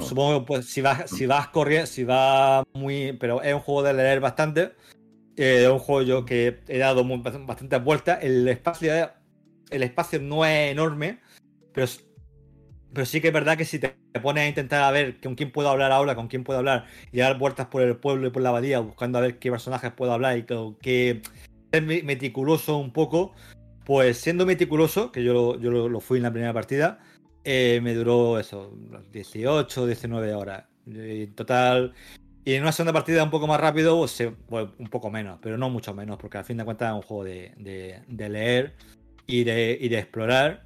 Supongo que pues, si vas, si vas corriendo, si vas muy. Pero es un juego de leer bastante. Eh, es un juego yo que he dado bastantes vueltas. El espacio, el espacio no es enorme, pero, pero sí que es verdad que si te pones a intentar a ver con quién puedo hablar ahora, con quién puedo hablar, y dar vueltas por el pueblo y por la abadía, buscando a ver qué personajes puedo hablar y que, es meticuloso un poco, pues siendo meticuloso, que yo yo lo fui en la primera partida, eh, me duró eso, 18, 19 horas. En total. Y en una segunda partida un poco más rápido, pues, un poco menos, pero no mucho menos, porque al fin de cuentas es un juego de, leer y de, y de, explorar.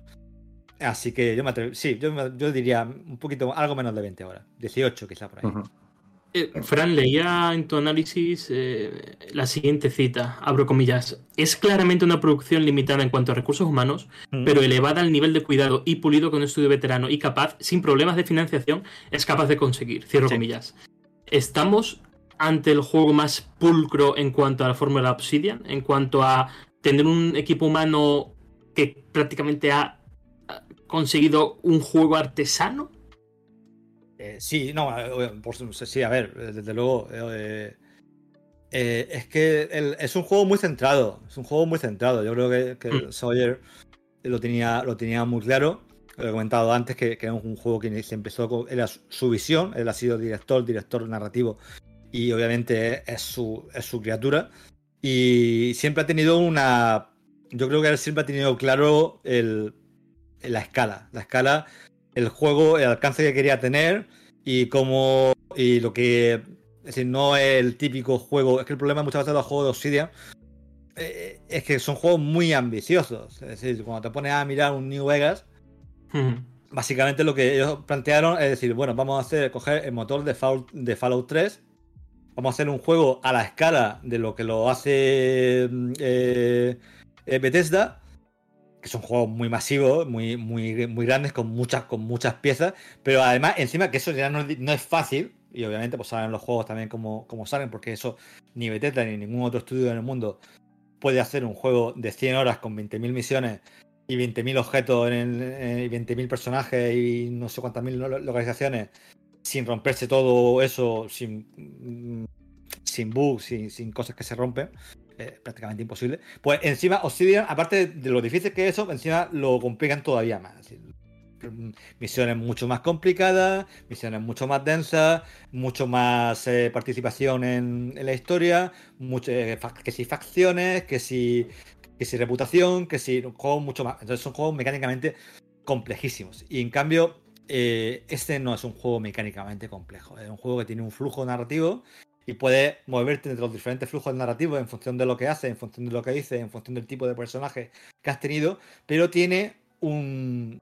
Así que yo me atrevo, sí, yo, yo, diría un poquito, algo menos de 20 horas, 18 quizá por ahí. Eh, Fran, leía en tu análisis eh, la siguiente cita, abro comillas, es claramente una producción limitada en cuanto a recursos humanos, mm. pero elevada al nivel de cuidado y pulido con un estudio veterano y capaz, sin problemas de financiación, es capaz de conseguir, cierro comillas. ¿Estamos ante el juego más pulcro en cuanto a la fórmula Obsidian, en cuanto a tener un equipo humano que prácticamente ha conseguido un juego artesano? Eh, sí, no, eh, por, sí, a ver, eh, desde luego. es que es un juego muy centrado. Es un juego muy centrado. Yo creo que, mm. Sawyer lo tenía, lo tenía muy claro. Lo he comentado antes que, que era un juego que se empezó con. Era su visión. Él ha sido director, director narrativo. Y obviamente es su, es su criatura. Y siempre ha tenido una. Yo creo que él siempre ha tenido claro el, la escala. La escala el juego, el alcance que quería tener y cómo. Y lo que. Es decir, no es el típico juego. Es que el problema muchas veces de los juegos de Obsidian eh, es que son juegos muy ambiciosos. Es decir, cuando te pones a mirar un New Vegas, básicamente lo que ellos plantearon es decir, bueno, vamos a hacer, coger el motor de Fallout, de Fallout 3, vamos a hacer un juego a la escala de lo que lo hace eh, eh, Bethesda que son juegos muy masivos, muy, muy, muy grandes, con muchas, con muchas piezas, pero además, encima que eso ya no, es fácil, y obviamente pues saben los juegos también como, como salen, porque eso ni Bethesda ni ningún otro estudio en el mundo puede hacer un juego de 100 horas con 20.000 misiones y 20.000 objetos en, y 20.000 personajes y no sé cuántas mil localizaciones sin romperse todo eso, sin, sin bugs, sin, sin cosas que se rompen prácticamente imposible. Pues encima Obsidian, aparte de lo difícil que es eso, encima lo complican todavía más. misiones mucho más complicadas, misiones mucho más densas, mucho más eh, participación en, la historia, mucho, eh, que si facciones, que si, que si reputación, que si juegos mucho más. Entonces son juegos mecánicamente complejísimos. Y en cambio, eh, este no es un juego mecánicamente complejo. Es un juego que tiene un flujo narrativo y puedes moverte entre los diferentes flujos narrativos en función de lo que hace, en función de lo que dice, en función del tipo de personaje que has tenido, pero tiene un,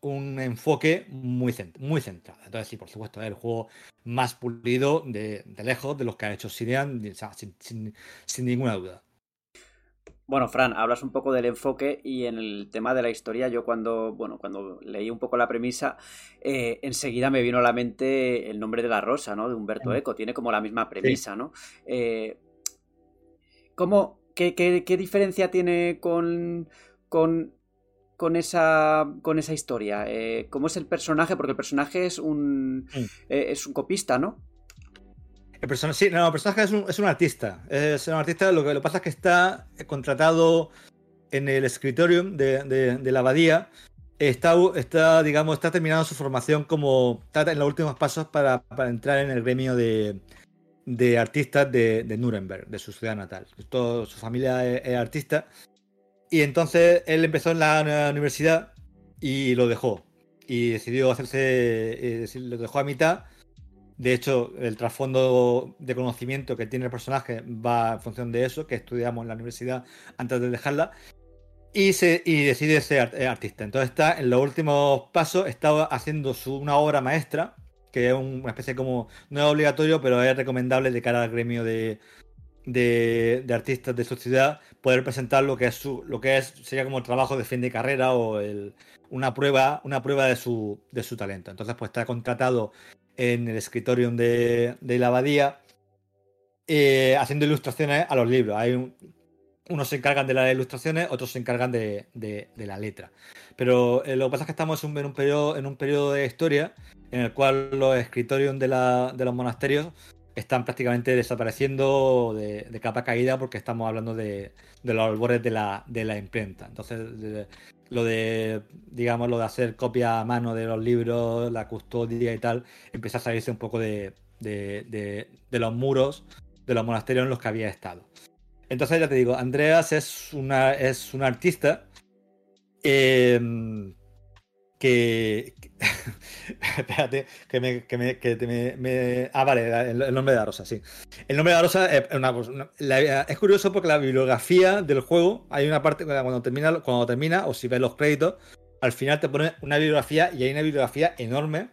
un enfoque muy, muy centrado. Entonces, sí, por supuesto, es el juego más pulido de, lejos de los que ha hecho Sirian, sin, sin, ninguna duda. Bueno, Fran, hablas un poco del enfoque y en el tema de la historia, yo cuando, bueno, cuando leí un poco la premisa, eh, enseguida me vino a la mente el nombre de la rosa, ¿no? De Humberto Eco, tiene como la misma premisa, ¿no? Eh, ¿cómo, qué, qué, qué, diferencia tiene con, con, con, esa, con esa historia? Eh, ¿Cómo es el personaje? Porque el personaje es un, es un copista, ¿no? El personaje, sí, no, el personaje es un, es un, artista. Es un artista, lo que, lo pasa es que está contratado en el escritorio de, de, de la abadía. Está, está, digamos, está terminando su formación como. Está en los últimos pasos para, para entrar en el gremio de, de artistas de, de, Nuremberg, de su ciudad natal. Todo, su familia es, es, artista. Y entonces él empezó en la universidad y lo dejó. Y decidió hacerse. Eh, lo dejó a mitad de hecho, el trasfondo de conocimiento que tiene el personaje va en función de eso, que estudiamos en la universidad antes de dejarla. Y, se, y decide ser eh, artista. Entonces está en los últimos pasos, está haciendo su, una obra maestra, que es una especie como, no es obligatorio, pero es recomendable de cara al gremio de, de, artistas de su ciudad, poder presentar lo que es su, lo que es, sería como el trabajo de fin de carrera o el, una prueba, una prueba de su, de su talento. Entonces, pues está contratado en el escritorio de, de la abadía, eh, haciendo ilustraciones a los libros. Hay un, unos se encargan de las ilustraciones, otros se encargan de, de, la letra. Pero eh, lo que pasa es que estamos en un, periodo, en un periodo de historia en el cual los escritorios de, de los monasterios están prácticamente desapareciendo de, de, capa caída porque estamos hablando de, de los albores de la, de la imprenta. Entonces, lo de, digamos, lo de hacer copia a mano de los libros, la custodia y tal, empieza a salirse un poco de, de, de los muros de los monasterios en los que había estado. Entonces, ya te digo, Andreas es una, es un artista eh, que, *laughs* espérate, que me, que me, que me, Ah, vale, el, nombre de la rosa, sí. El nombre de la rosa es, una, la, es curioso porque la bibliografía del juego, hay una parte cuando termina, cuando termina, o si ves los créditos, al final te pone una bibliografía y hay una bibliografía enorme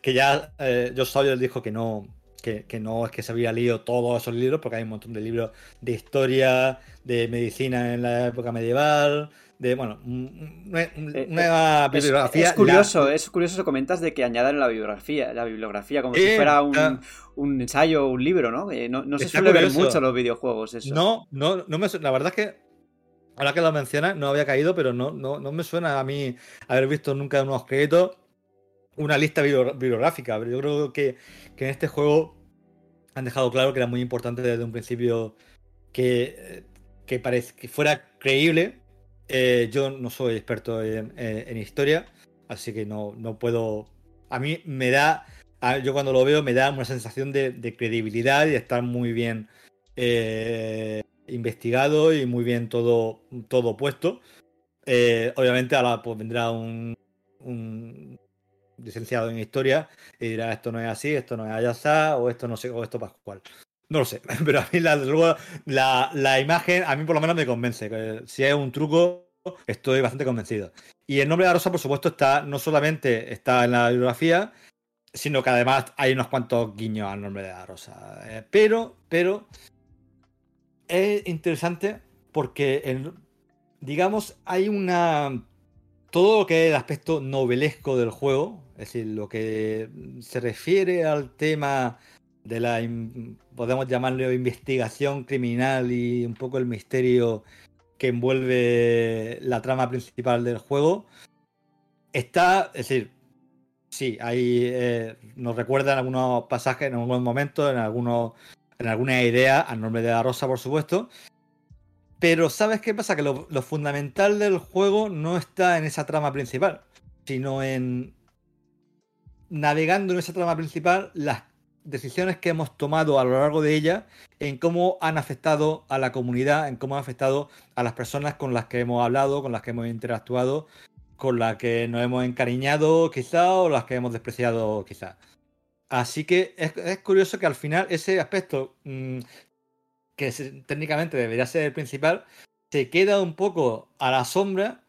que ya eh, Josh Sawyer dijo que no, que, que, no es que se había leído todos esos libros, porque hay un montón de libros de historia, de medicina en la época medieval, de bueno, una, una es, bibliografía. Es, curioso, la... es curioso comentas de que añadan la bibliografía, la bibliografía, como eh, si fuera un, un, ensayo o un libro, ¿no? Eh, no, no se suele curioso. ver mucho los videojuegos eso. No, no, no me la verdad es que ahora que lo mencionas, no había caído, pero no, no, no me suena a mí haber visto nunca en unos créditos una lista bibliográfica. Pero yo creo que, que en este juego han dejado claro que era muy importante desde un principio que, que, que fuera creíble eh, yo no soy experto en, historia, así que no, no puedo. A mí me da. Yo cuando lo veo me da una sensación de, de credibilidad y estar muy bien eh, investigado y muy bien todo, todo puesto. Eh, obviamente ahora pues vendrá un, un, licenciado en historia y dirá esto no es así, esto no es Ayasa o esto no sé, o esto Pascual. No lo sé, *laughs* pero a mí la, la, la, imagen, a mí por lo menos me convence. Que si es un truco, estoy bastante convencido. Y el nombre de la rosa, por supuesto, está no solamente está en la bibliografía, sino que además hay unos cuantos guiños al nombre de la rosa. Eh, pero, pero, es interesante porque, digamos, hay una... Todo lo que es el aspecto novelesco del juego, es decir, lo que se refiere al tema de la, podemos llamarlo investigación criminal y un poco el misterio que envuelve la trama principal del juego, está, es decir, sí, ahí eh, nos recuerda en algunos pasajes, en algunos momentos, en, algunos, en alguna idea, al nombre de la rosa, por supuesto. Pero ¿sabes qué pasa? Que lo, lo fundamental del juego no está en esa trama principal, sino en navegando en esa trama principal las decisiones que hemos tomado a lo largo de ella en cómo han afectado a la comunidad, en cómo han afectado a las personas con las que hemos hablado, con las que hemos interactuado, con las que nos hemos encariñado quizá o las que hemos despreciado quizá. Así que es, curioso que al final ese aspecto mmm, que técnicamente debería ser el principal se queda un poco a la sombra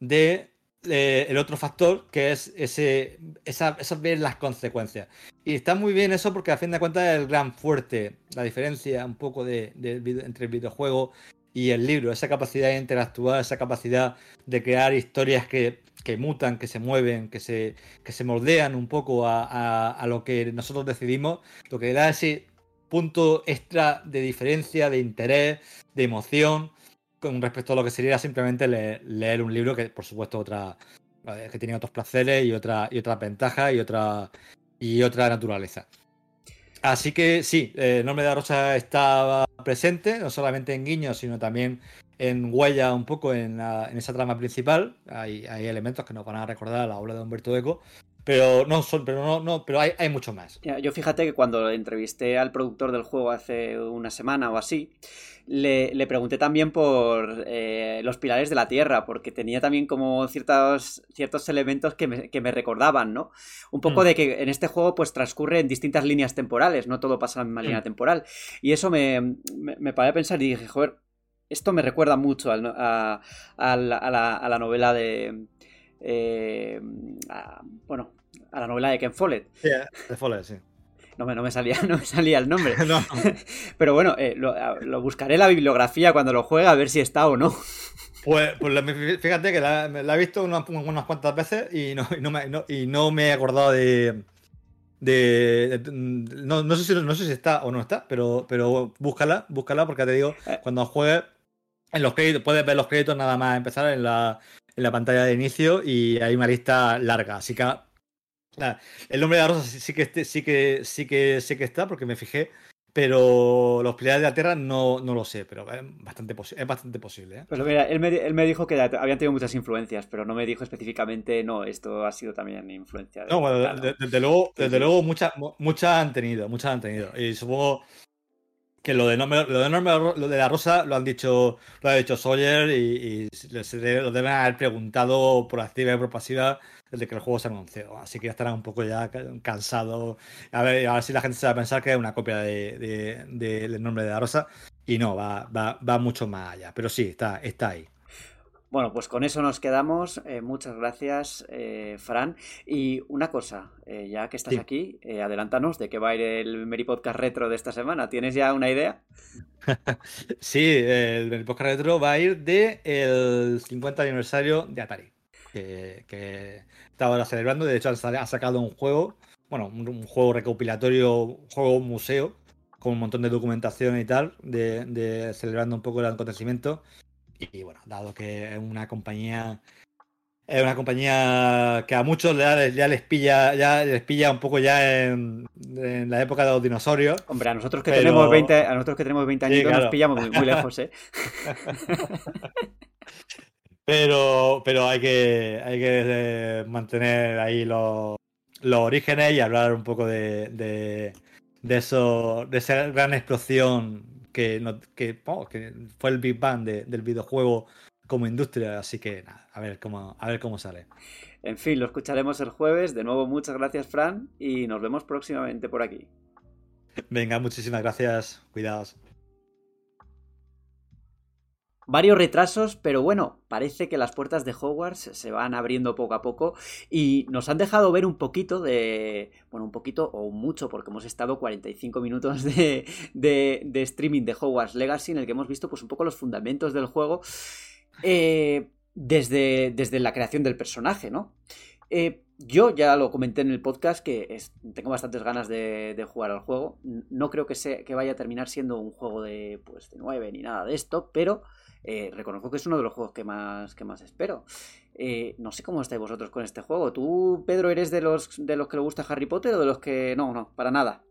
de eh, el otro factor que es ese, esa, esa, ver las consecuencias. Y está muy bien eso porque a fin de cuentas es el gran fuerte, la diferencia un poco de, de, entre el videojuego y el libro, esa capacidad de interactuar, esa capacidad de crear historias que, que mutan, que se mueven, que se, que se moldean un poco a, a- a lo que nosotros decidimos, lo que da ese punto extra de diferencia, de interés, de emoción, con respecto a lo que sería simplemente le- leer un libro que, por supuesto, otra eh, que tiene otros placeres y otra y otras ventajas y otra y otra naturaleza. Así que sí, eh, nombre de la rosa estaba presente, no solamente en guiños, sino también en huella un poco en, la- en esa trama principal. Hay, hay elementos que nos van a recordar a la obra de Humberto Eco, pero no son, pero no, no, pero hay, hay mucho más. Yo fíjate que cuando entrevisté al productor del juego hace una semana o así, le, le pregunté también por eh, los pilares de la Tierra, porque tenía también como ciertos, ciertos elementos que me, que me recordaban, ¿no? Un poco Mm. de que en este juego pues transcurre en distintas líneas temporales, no todo pasa en la misma Mm. línea temporal. Y eso me, me, me paré a pensar y dije, joder, esto me recuerda mucho no- a, a la, a la- a la novela de... eh, a- bueno, a la novela de Ken Follett. De Follett, sí. No me, no me salía, *laughs* no me salía el nombre. *laughs* No. *laughs* Pero bueno, eh, lo, lo buscaré en la bibliografía cuando lo juegue a ver si está o no. Pues, pues fíjate que la, la he visto unas, unas cuantas veces y no, y no me, y no me he acordado de. de, de- no, no sé si, no sé si está o no está, pero, pero búscala, búscala porque te digo, Eh. cuando juegues en los créditos, puedes ver los créditos nada más empezar en la, en la pantalla de inicio y hay una lista larga. Así que la- el nombre de la rosa sí, sí que este- sí que sí que sí que está porque me fijé. Pero los pilares de la Tierra no, no lo sé, pero es bastante, es bastante posible. ¿eh? Pero mira, él me, él me dijo que habían tenido muchas influencias, pero no me dijo específicamente, no, esto ha sido también influencia de... No, bueno, de- desde luego, desde luego muchas muchas han tenido, muchas han tenido. Y supongo que lo de nombre, lo de nombre, lo de la rosa lo han dicho, lo ha dicho Sawyer y, y se lo deben haber preguntado por activa y por pasiva desde que el juego se anunció. Así que ya estarán un poco ya ca- cansados. A ver, a ver si la gente se va a pensar que es una copia de, de- de- del nombre de la rosa. Y no, va, va, va mucho más allá. Pero sí, está, está ahí. Bueno, pues con eso nos quedamos. Eh, muchas gracias, eh, Fran. Y una cosa, eh, ya que estás Sí. aquí, adelántanos de qué va a ir el Meri Podcast Retro de esta semana. ¿Tienes ya una idea? *laughs* Sí, el, el podcast retro va a ir de el 50 aniversario de Atari. Que, que está ahora celebrando. De hecho, ha sacado un juego, bueno, un, juego recopilatorio, un juego museo, con un montón de documentación y tal, de, de celebrando un poco el acontecimiento. Y bueno, dado que es una compañía. Es una compañía que a muchos ya, ya les pilla, ya les pilla un poco ya en, en la época de los dinosaurios. Hombre, a nosotros que Pero- tenemos 20, a nosotros que tenemos 20 Sí, añitos claro. nos pillamos muy, muy lejos, ¿eh? *laughs* *laughs* Pero, pero hay que, hay que mantener ahí los, los orígenes y hablar un poco de, de, de eso, de esa gran explosión que, no- que, que fue el Big Bang de- del videojuego como industria. Así que nada, a ver cómo, a ver cómo sale. En fin, lo escucharemos el jueves. De nuevo, muchas gracias, Fran, y nos vemos próximamente por aquí. Venga, muchísimas gracias. Cuidados. Varios retrasos, pero bueno, parece que las puertas de Hogwarts se van abriendo poco a poco y nos han dejado ver un poquito de... Bueno, un poquito o mucho, porque hemos estado 45 minutos de, de- de streaming de Hogwarts Legacy en el que hemos visto pues un poco los fundamentos del juego eh, desde, desde la creación del personaje, ¿no? Eh, yo ya lo comenté en el podcast que tengo bastantes ganas de, de jugar al juego. No creo que, se, que vaya a terminar siendo un juego de, pues, de 9 ni nada de esto, pero eh, reconozco que es uno de los juegos que más, que más espero. Eh, no sé cómo estáis vosotros con este juego. ¿Tú, Pedro, eres de los, de los que le gusta Harry Potter o de los que no, no, para nada?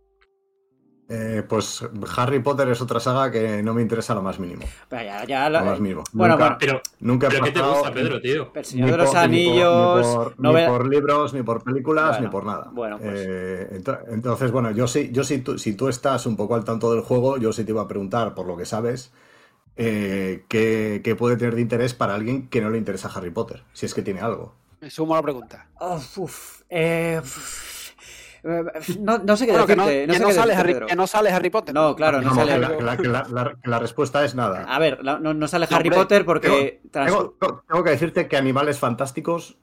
Eh, pues Harry Potter es otra saga que no me interesa lo más mínimo. Pero ya, ya Lo más mínimo. bueno, nunca, bueno, Pero, nunca he pero ¿qué te gusta, Pedro, tío? El Señor ni de los por- ni por- Anillos. Ni por, ni novela- por libros, ni por películas, Bueno, ni por nada. bueno, pues. Eh, ento- entonces, bueno, yo sí, yo sí, tú, si tú estás un poco al tanto del juego, yo sí te iba a preguntar, por lo que sabes, eh, ¿qué, qué puede tener de interés para alguien que no le interesa Harry Potter? Si es que tiene algo. Me sumo a la pregunta. Oh, uf, eh, uf, no, no sé qué Bueno, que no, decirte. no que sé no qué sale decirte, Harry, Pedro. que no sale Harry Potter. No, claro, no sale. que, la, la- la- la- la respuesta es nada. A ver, la- no, no sale No, Harry hombre, Potter porque. trans- Tengo, que decirte que Animales Fantásticos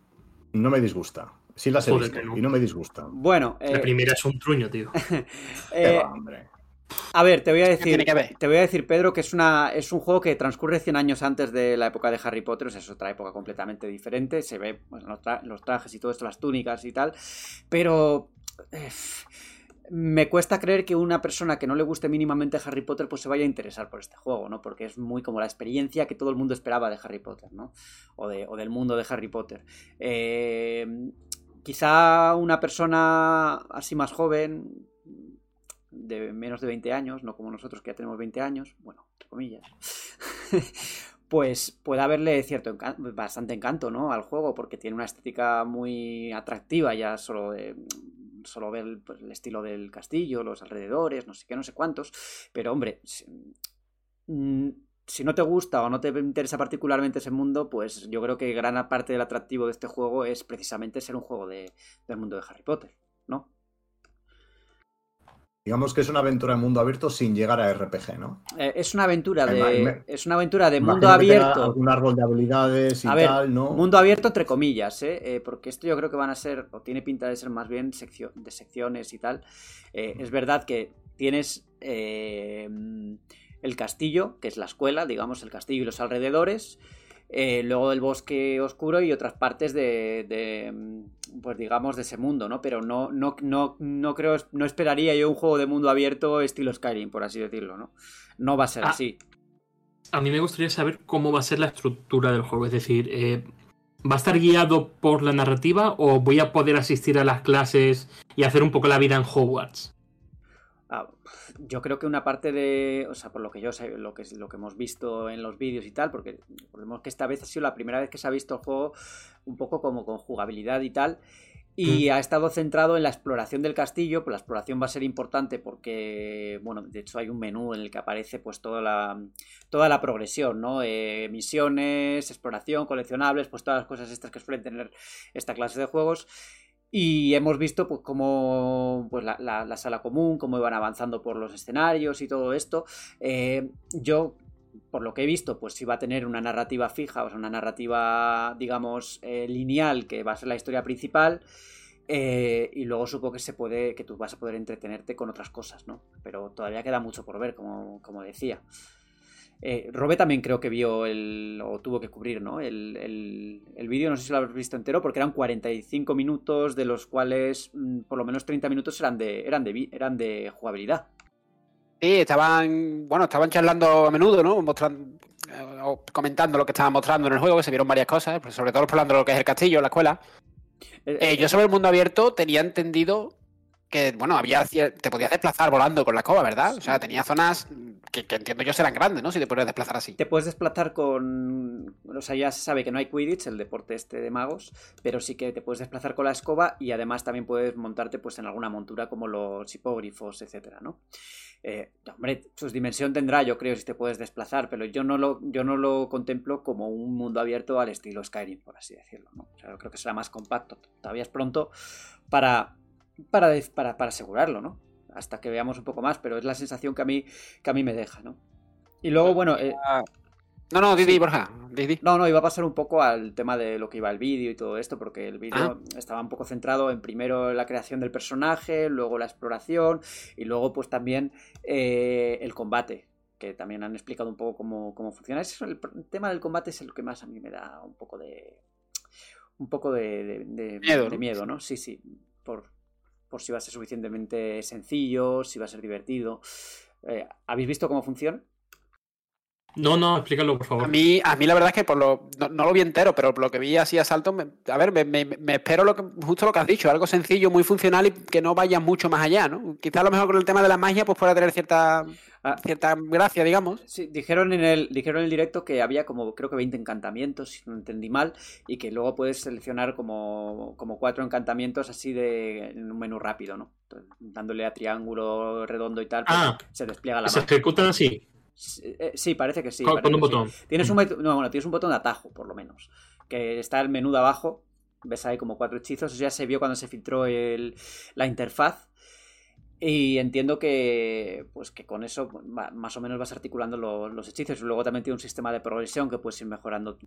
no me disgusta. Sí las he Joder, visto y no me disgustan. Bueno, La eh, primera es un truño, tío. *laughs* Qué eh, va, hombre. A ver, te voy a ¿Qué decir, te voy a decir, Pedro, que es una es un juego que transcurre 100 años antes de la época de Harry Potter, o sea, es otra época completamente diferente, se ve los, tra- los trajes y todo esto, las túnicas y tal, pero eh, me cuesta creer que una persona que no le guste mínimamente Harry Potter pues se vaya a interesar por este juego, ¿no? Porque es muy como la experiencia que todo el mundo esperaba de Harry Potter, ¿no? O, de, o del mundo de Harry Potter. Eh, quizá una persona así más joven, de menos de 20 años, no como nosotros que ya tenemos 20 años, bueno, entre comillas, *laughs* pues puede haberle cierto bastante encanto, ¿no? Al juego, porque tiene una estética muy atractiva ya solo de solo ver el, pues, estilo del castillo, los alrededores, no sé qué, no sé cuántos, pero hombre, si, mm, si no te gusta o no te interesa particularmente ese mundo, pues yo creo que gran parte del atractivo de este juego es precisamente ser un juego de, del mundo de Harry Potter. Digamos que es una aventura en mundo abierto sin llegar a RPG, ¿no? Eh, es una aventura de me- es una aventura de mundo abierto. algún árbol de habilidades y A ver, tal, ¿no? Mundo abierto entre comillas, ¿eh? Eh, porque esto yo creo que van a ser, o tiene pinta de ser más bien seccio- de secciones y tal. Eh, es verdad que tienes eh, el castillo, que es la escuela, digamos, el castillo y los alrededores. Eh, luego el bosque oscuro y otras partes de, de, mm, pues digamos, de ese mundo, ¿no? Pero no, no, no, no creo, no esperaría yo un juego de mundo abierto estilo Skyrim, por así decirlo, ¿no? No va a ser Ah. así. A mí me gustaría saber cómo va a ser la estructura del juego. Es decir, eh, ¿va a estar guiado por la narrativa o voy a poder asistir a las clases y hacer un poco la vida en Hogwarts? Ah, yo creo que una parte de, o sea, por lo que yo sé, lo que lo que hemos visto en los vídeos y tal, porque recordemos que esta vez ha sido la primera vez que se ha visto el juego un poco como con jugabilidad y tal. Y ha estado centrado en la exploración del castillo, pues la exploración va a ser importante porque, bueno, de hecho hay un menú en el que aparece pues toda la, toda la progresión, ¿no? Eh, misiones, exploración, coleccionables, pues todas las cosas estas que suelen tener esta clase de juegos. Y hemos visto pues cómo pues, la, la- la sala común, cómo iban avanzando por los escenarios y todo esto. Eh, yo, por lo que he visto, pues iba a tener una narrativa fija, o sea, una narrativa, digamos, eh, lineal, que va a ser la historia principal. eh, y luego supongo que se puede. que tú vas a poder entretenerte con otras cosas, ¿no? Pero todavía queda mucho por ver, como, como decía. Eh, Robe también creo que vio el. o tuvo que cubrir, ¿no? El, el, el vídeo, no sé si lo habéis visto entero, porque eran 45 minutos, de los cuales mm, por lo menos 30 minutos eran de, eran de, eran de jugabilidad. Sí, estaban, bueno, estaban charlando a menudo, ¿no? Mostrando, eh, comentando lo que estaban mostrando en el juego, que se vieron varias cosas, pues sobre todo explorando lo que es el castillo, la escuela. Eh, Eh, yo sobre el mundo abierto tenía entendido que, bueno, había te podías desplazar volando con la escoba, ¿verdad? O sea, tenía zonas que, que entiendo yo serán grandes, ¿no? Si te podías desplazar así. Te puedes desplazar con. O sea, ya se sabe que no hay Quidditch, el deporte este de magos, pero sí que te puedes desplazar con la escoba y además también puedes montarte pues en alguna montura como los hipógrifos, etcétera, ¿no? Eh, hombre, su dimensión tendrá, yo creo, si te puedes desplazar, pero yo no lo, yo no lo contemplo como un mundo abierto al estilo Skyrim, por así decirlo, ¿no? O sea, yo creo que será más compacto. Todavía es pronto para, para, para, para asegurarlo, ¿no? Hasta que veamos un poco más, pero es la sensación que a mí, que a mí me deja, ¿no? Y luego, bueno, eh, Ah, No, no, Didi, Sí. Borja, Didi. no, no, iba a pasar un poco al tema de lo que iba el vídeo y todo esto, porque el vídeo Ah. estaba un poco centrado en primero la creación del personaje, luego la exploración y luego pues también eh, el combate, que también han explicado un poco cómo, cómo funciona. Eso, el, tema del combate es el que más a mí me da un poco de... un poco de, de- de- Miedo, de miedo, ¿no? Sí, sí, por, por si va a ser suficientemente sencillo, si va a ser divertido. Eh, ¿Habéis visto cómo funciona? No, no, explícalo, por favor. A mí, a mí la verdad es que por lo, no, no lo vi entero, pero por lo que vi así a salto, me- a ver, me, me- me espero lo que, justo lo que has dicho, algo sencillo, muy funcional y que no vaya mucho más allá, ¿no? Quizás a lo mejor con el tema de la magia pues pueda tener cierta, Ah. cierta gracia, digamos. Sí, dijeron en el dijeron en el directo que había como creo que 20 encantamientos, si no entendí mal, y que luego puedes seleccionar como, como cuatro encantamientos así de en un menú rápido, ¿no? Entonces, dándole a triángulo, redondo y tal, pues, Ah. se despliega la Se magia. ejecutan así, Sí, eh, sí, parece que sí. con, parece con un que sí. botón. Tienes un, no, bueno, tienes un botón de atajo, por lo menos. Que está el menú de abajo. Ves ahí como cuatro hechizos. Eso ya se vio cuando se filtró el- la interfaz. Y entiendo que pues que con eso va- más o menos vas articulando lo- los hechizos. Y luego también tiene un sistema de progresión que puedes ir mejorando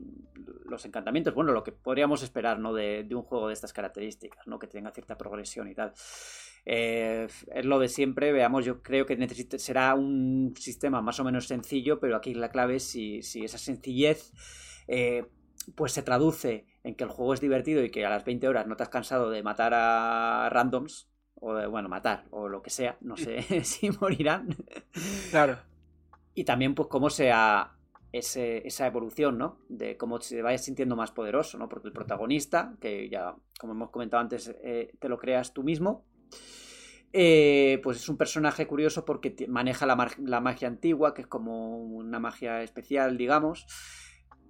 los encantamientos, bueno, lo que podríamos esperar, ¿no? De, de, un juego de estas características, ¿no? Que tenga cierta progresión y tal. Eh, es lo de siempre, veamos, yo creo que será un sistema más o menos sencillo, pero aquí la clave es si, si esa sencillez eh, pues se traduce en que el juego es divertido y que a las 20 horas no te has cansado de matar a randoms, o de, bueno, matar, o lo que sea, no sé *laughs* si morirán. Claro. Y también, pues, cómo sea esa evolución, ¿no? De cómo se vaya sintiendo más poderoso, ¿no? Porque el protagonista, que ya, como hemos comentado antes, eh, te lo creas tú mismo, eh, pues es un personaje curioso porque maneja la, magia antigua, que es como una magia especial, digamos.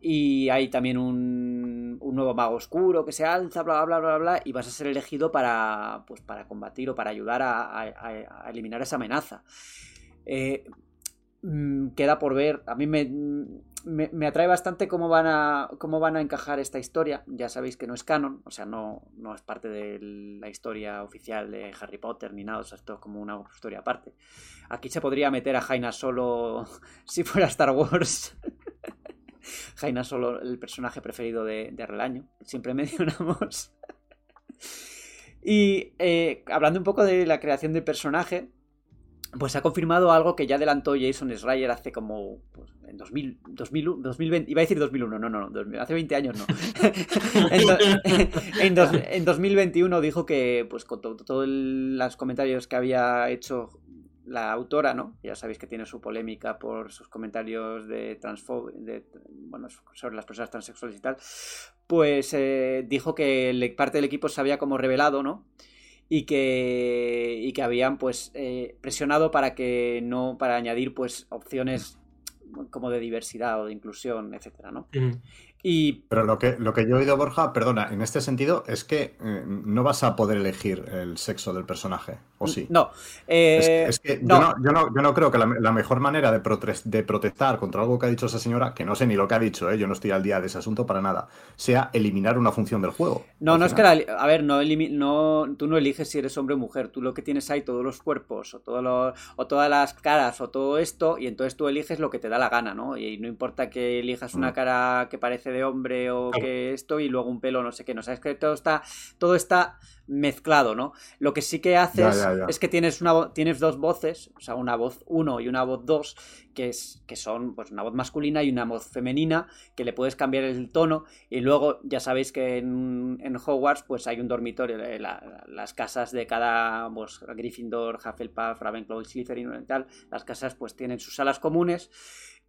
Y hay también un, nuevo mago oscuro que se alza, bla, bla, bla, bla, y vas a ser elegido para, pues, para combatir o para ayudar a eliminar esa amenaza. Eh, mm, queda por ver. A mí me, me, me, atrae bastante cómo van, a, cómo van a encajar esta historia. Ya sabéis que no es canon, o sea, no, no es parte de la historia oficial de Harry Potter ni nada, o sea, esto es como una historia aparte. Aquí se podría meter a Jaina solo *laughs* si fuera Star Wars. *laughs* Jaina solo el personaje preferido de, de Relaño. Siempre mencionamos. *laughs* y eh, hablando un poco de la creación del personaje, pues ha confirmado algo que ya adelantó Jason Schreier hace como pues, en 2000, 2000, 2020, iba a decir 2001, no, no, no, hace 20 años no. *laughs* en, do, *laughs* en, dos, en, 2021 dijo que pues con todos todo los comentarios que había hecho la autora, ¿no? Ya sabéis que tiene su polémica por sus comentarios de transfo de, bueno, sobre las personas transexuales y tal, pues eh, dijo que el, parte del equipo se había como revelado, ¿no? Y que, y que habían pues eh, presionado para que no, para añadir pues opciones como de diversidad o de inclusión, etcétera, ¿no? Mm. Y... Pero lo que, lo que yo he oído, Borja, perdona, en este sentido es que eh, no vas a poder elegir el sexo del personaje, ¿o sí? No. Eh, es, es, que no. Yo, no, yo, no, yo, no, creo que la, la mejor manera de, prote de, protestar contra algo que ha dicho esa señora, que no sé ni lo que ha dicho, ¿eh? yo no estoy al día de ese asunto para nada, sea eliminar una función del juego. No, no final. es que, la, a ver, no, no, tú no eliges si eres hombre o mujer, tú lo que tienes ahí, todos los cuerpos, o, todo lo, o todas las caras, o todo esto, y entonces tú eliges lo que te da la gana, ¿no? Y no importa que elijas una cara que parece de hombre o que esto y luego un pelo no sé qué, no sabes que todo está todo está mezclado, ¿no? Lo que sí que haces ya, ya, ya. es que tienes una tienes dos voces, o sea, una voz 1 y una voz 2 que es que son pues una voz masculina y una voz femenina que le puedes cambiar el tono y luego ya sabéis que en, en Hogwarts pues hay un dormitorio, eh, la, las casas de cada pues Gryffindor, Hufflepuff, Ravenclaw, Slytherin y tal, las casas pues tienen sus salas comunes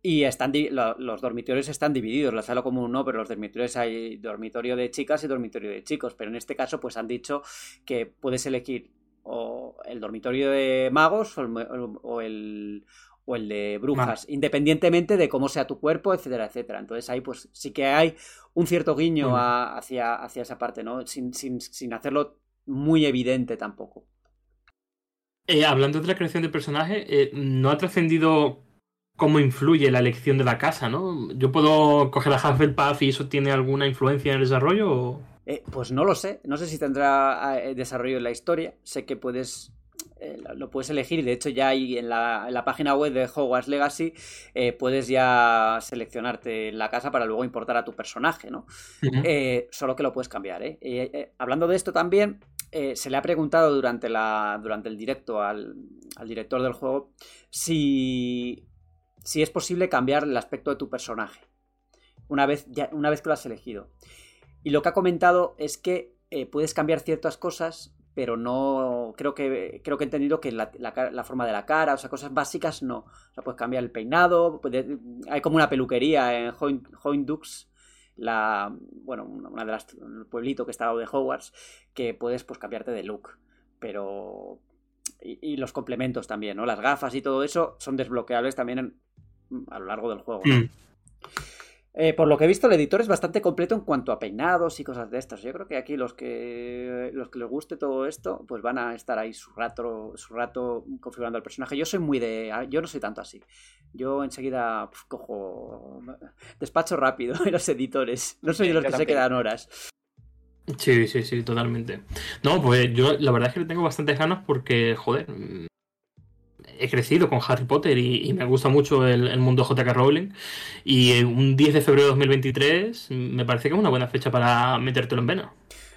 y están los dormitorios están divididos, la sala común no, pero los dormitorios hay dormitorio de chicas y dormitorio de chicos. Pero en este caso, pues han dicho que puedes elegir o el dormitorio de magos o el, o el, o el de brujas, independientemente de cómo sea tu cuerpo, etcétera, etcétera. Entonces ahí pues sí que hay un cierto guiño a, hacia, hacia esa parte, ¿no? Sin, sin, sin hacerlo muy evidente tampoco. Eh, hablando de la creación del personaje, eh, ¿no ha trascendido cómo influye la elección de la casa, ¿no? ¿Yo puedo coger a Hufflepuff y eso tiene alguna influencia en el desarrollo? O... Eh, pues no lo sé. No sé si tendrá eh, desarrollo en la historia. Sé que puedes. Eh, lo puedes elegir y de hecho ya hay en la, en la página web de Hogwarts Legacy eh, puedes ya seleccionarte la casa para luego importar a tu personaje, ¿no? Uh -huh. solo que lo puedes cambiar, ¿eh? hablando de esto también, se le ha preguntado durante, la, durante el directo al, al director del juego si si es posible cambiar el aspecto de tu personaje una vez, ya, una vez que lo has elegido. Y lo que ha comentado es que eh, puedes cambiar ciertas cosas, pero no. Creo que creo que he entendido que la, la, forma de la cara, o sea, cosas básicas no. O sea, puedes cambiar el peinado, hay como una peluquería en Hoindux. La, bueno, una de las pueblito que está de Hogwarts, que puedes pues cambiarte de look, pero y, y, los complementos también, ¿no? Las gafas y todo eso son desbloqueables también en, a lo largo del juego. ¿no? Mm. Eh, por lo que he visto, el editor es bastante completo en cuanto a peinados y cosas de estas. Yo creo que aquí los que los que les guste todo esto, pues van a estar ahí su rato, su rato configurando el personaje. Yo soy muy de. Yo no soy tanto así. Yo enseguida pues, cojo. *laughs* Despacho rápido en *laughs* los editores. No soy de los que se quedan horas. Sí, sí, sí, totalmente. No, pues yo la verdad es que le tengo bastantes ganas porque, joder, he crecido con Harry Potter y, me gusta mucho el, mundo JK Rowling. Y un 10 de febrero de 2023 me parece que es una buena fecha para metértelo en vena.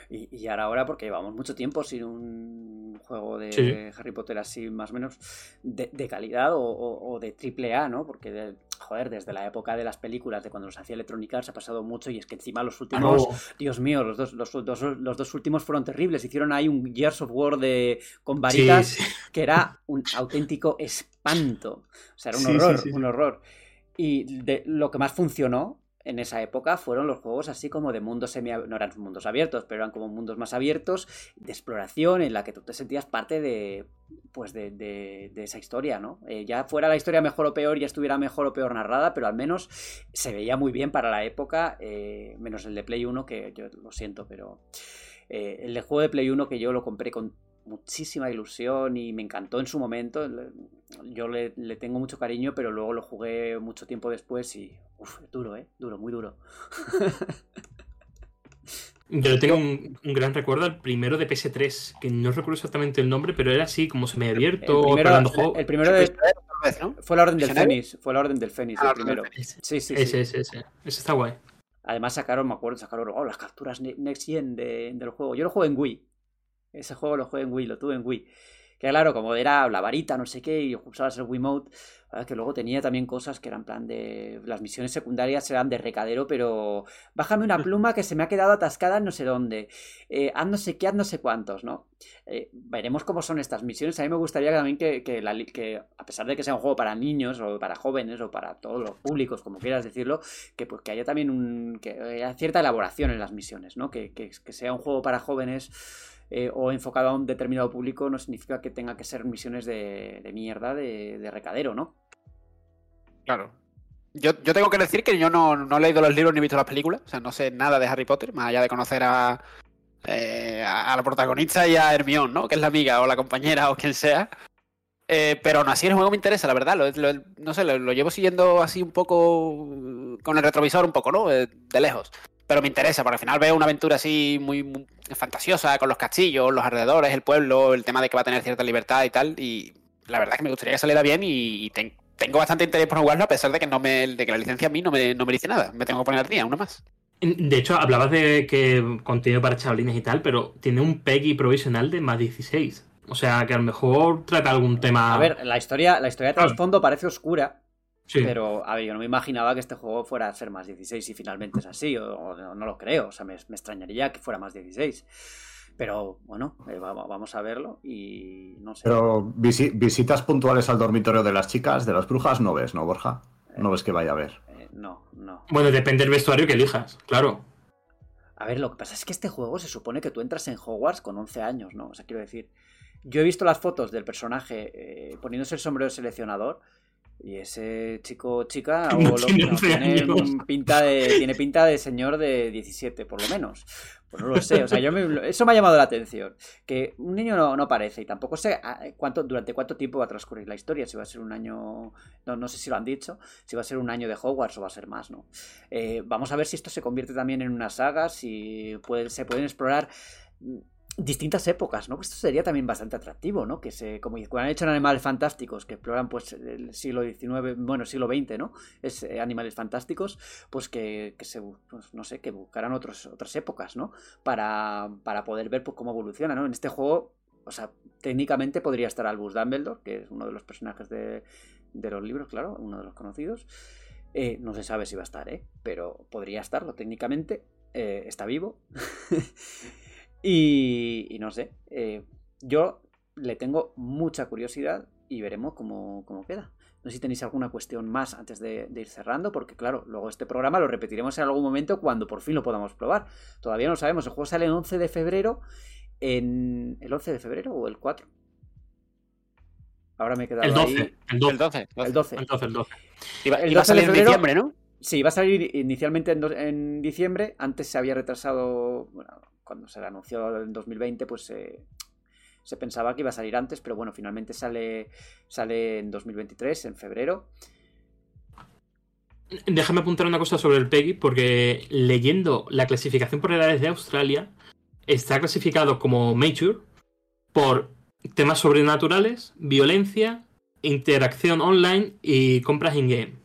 Y, ahora, porque llevamos mucho tiempo sin un juego de Harry Potter así más o menos de, calidad o, de triple A, ¿no? Porque, joder, desde la época de las películas, de cuando los hacía Electronic Arts, ha pasado mucho y es que encima los últimos, Dios mío, los dos, los, dos, los dos últimos fueron terribles. Hicieron ahí un Gears of War de, con varitas que era un auténtico espanto. O sea, era un horror, un horror. Y de, lo que más funcionó en esa época fueron los juegos así como de mundos semi no eran mundos abiertos pero eran como mundos más abiertos de exploración en la que tú te sentías parte de pues de, esa historia no eh, ya fuera la historia mejor o peor ya estuviera mejor o peor narrada pero al menos se veía muy bien para la época eh, menos el de Play 1 que yo lo siento pero eh, el de juego de Play 1 que yo lo compré con muchísima ilusión y me encantó en su momento. Yo le, tengo mucho cariño, pero luego lo jugué mucho tiempo después y. Uf, duro, ¿eh? Duro, muy duro. *laughs* Yo tengo un, gran recuerdo al primero de PS3, que no recuerdo exactamente el nombre, pero era así, como se me abierto. El primero, el primero de, fue la Orden del Fénix. Fue la Orden del Fénix, el primero. Sí, sí, ese, ese, ese. Ese está guay. Además sacaron, me acuerdo, sacaron oh, las capturas Next Gen del juego. Yo lo juego en Wii. Ese juego lo jugué en Wii, lo tuve en Wii. Que claro, como era la varita, no sé qué, y usabas el Wiimote, que luego tenía también cosas que eran plan de. Las misiones secundarias eran de recadero, pero. Bájame una pluma que se me ha quedado atascada en no sé dónde. Eh, haz no sé qué, haz no sé cuántos, ¿no? Eh, veremos cómo son estas misiones. A mí me gustaría también que, que, a pesar de que sea un juego para niños, o para jóvenes, o para todos los públicos, como quieras decirlo, que, pues, que haya también un, que haya cierta elaboración en las misiones, ¿no? Que, que sea un juego para jóvenes eh, o enfocado a un determinado público no significa que tenga que ser misiones de, mierda, de, recadero, ¿no? Claro. Yo, tengo que decir que yo no, he leído los libros ni visto las películas, o sea, no sé nada de Harry Potter, más allá de conocer a, eh, a la protagonista y a Hermione, ¿no? Que es la amiga o la compañera o quien sea. Eh, pero aún así el juego me interesa, la verdad. no sé, lo, llevo siguiendo así un poco con el retrovisor, un poco, ¿no? de lejos pero me interesa, porque al final veo una aventura así muy, fantasiosa, con los castillos, los alrededores, el pueblo, el tema de que va a tener cierta libertad y tal, y la verdad es que me gustaría que saliera bien y, tengo bastante interés por jugarlo, a pesar de que no me, de que la licencia a mí no me, no me dice nada, me tengo que poner al día, uno más. De hecho, hablabas de que contenido para chavalines y tal, pero tiene un PEGI provisional de más 16. O sea, que a lo mejor trata algún tema. A ver, la historia, la historia de trasfondo parece oscura, pero, a ver, yo no me imaginaba que este juego fuera a ser más 16 y finalmente es así, o, no, lo creo, o sea, me, extrañaría que fuera más 16. Pero bueno, eh, vamos a verlo y no sé. Pero visitas puntuales al dormitorio de las chicas, de las brujas, no ves, ¿no, Borja? No ves que vaya a ver. Eh, no, no. Bueno, depende del vestuario que elijas, claro. A ver, lo que pasa es que este juego se supone que tú entras en Hogwarts con 11 años, ¿no? O sea, quiero decir, yo he visto las fotos del personaje eh, poniéndose el sombrero de seleccionador y ese chico o chica o tiene, pinta de, tiene pinta de señor de 17, por lo menos. Pues no lo sé, o sea, yo eso me ha llamado la atención. Que un niño no, no parece y tampoco sé ah, cuánto, durante cuánto tiempo va a transcurrir la historia. Si va a ser un año, no, no sé si lo han dicho, si va a ser un año de Hogwarts o va a ser más, ¿no? Eh, vamos a ver si esto se convierte también en una saga, si se pueden explorar distintas épocas, ¿no? Esto sería también bastante atractivo, ¿no? Que se, como han hecho Animales Fantásticos, que exploran pues el siglo XIX, bueno, siglo XX, ¿no? Es eh, Animales Fantásticos, pues que, se, pues, no sé, que buscaran otros, otras épocas, ¿no? Para, para poder ver pues, cómo evoluciona, ¿no? En este juego, o sea, técnicamente podría estar Albus Dumbledore, que es uno de los personajes de, de los libros, claro, uno de los conocidos. Eh, no se sabe si va a estar, ¿eh? Pero podría estarlo técnicamente. Eh, está vivo. *laughs* Y, no sé, eh, yo le tengo mucha curiosidad y veremos cómo, queda. No sé si tenéis alguna cuestión más antes de, ir cerrando, porque claro, luego este programa lo repetiremos en algún momento cuando por fin lo podamos probar. Todavía no sabemos, el juego sale el 11 de febrero, en el 11 de febrero o el 4. Ahora me he quedado el 12, ahí. El 12. El 12. El 12. El 12. Iba, a salir en diciembre, ¿no? Sí, iba a salir inicialmente en, en, diciembre. Antes se había retrasado. Bueno, cuando se anunció en 2020, pues se pensaba que iba a salir antes, pero bueno, finalmente sale, sale en 2023, en febrero. Déjame apuntar una cosa sobre el PEGI, porque leyendo la clasificación por edades de Australia, está clasificado como Mature por temas sobrenaturales, violencia, interacción online y compras in-game.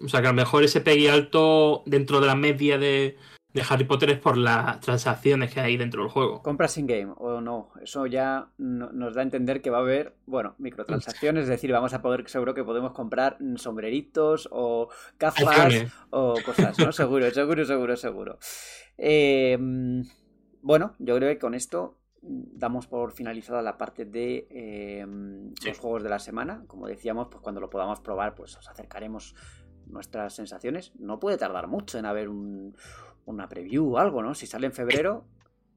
O sea que a lo mejor ese PEGI alto dentro de la media de, de Harry Potter es por las transacciones que hay dentro del juego. Compras in-game o no, eso ya no- nos da a entender que va a haber, bueno, microtransacciones, es decir, vamos a poder, seguro que podemos comprar sombreritos o gafas o cosas, ¿no? Seguro, seguro, seguro, seguro. Eh, bueno, yo creo que con esto damos por finalizada la parte de eh, Sí. los juegos de la semana. Como decíamos, pues cuando lo podamos probar, pues os acercaremos nuestras sensaciones. No puede tardar mucho en haber un- una preview o algo, ¿no? Si sale en febrero,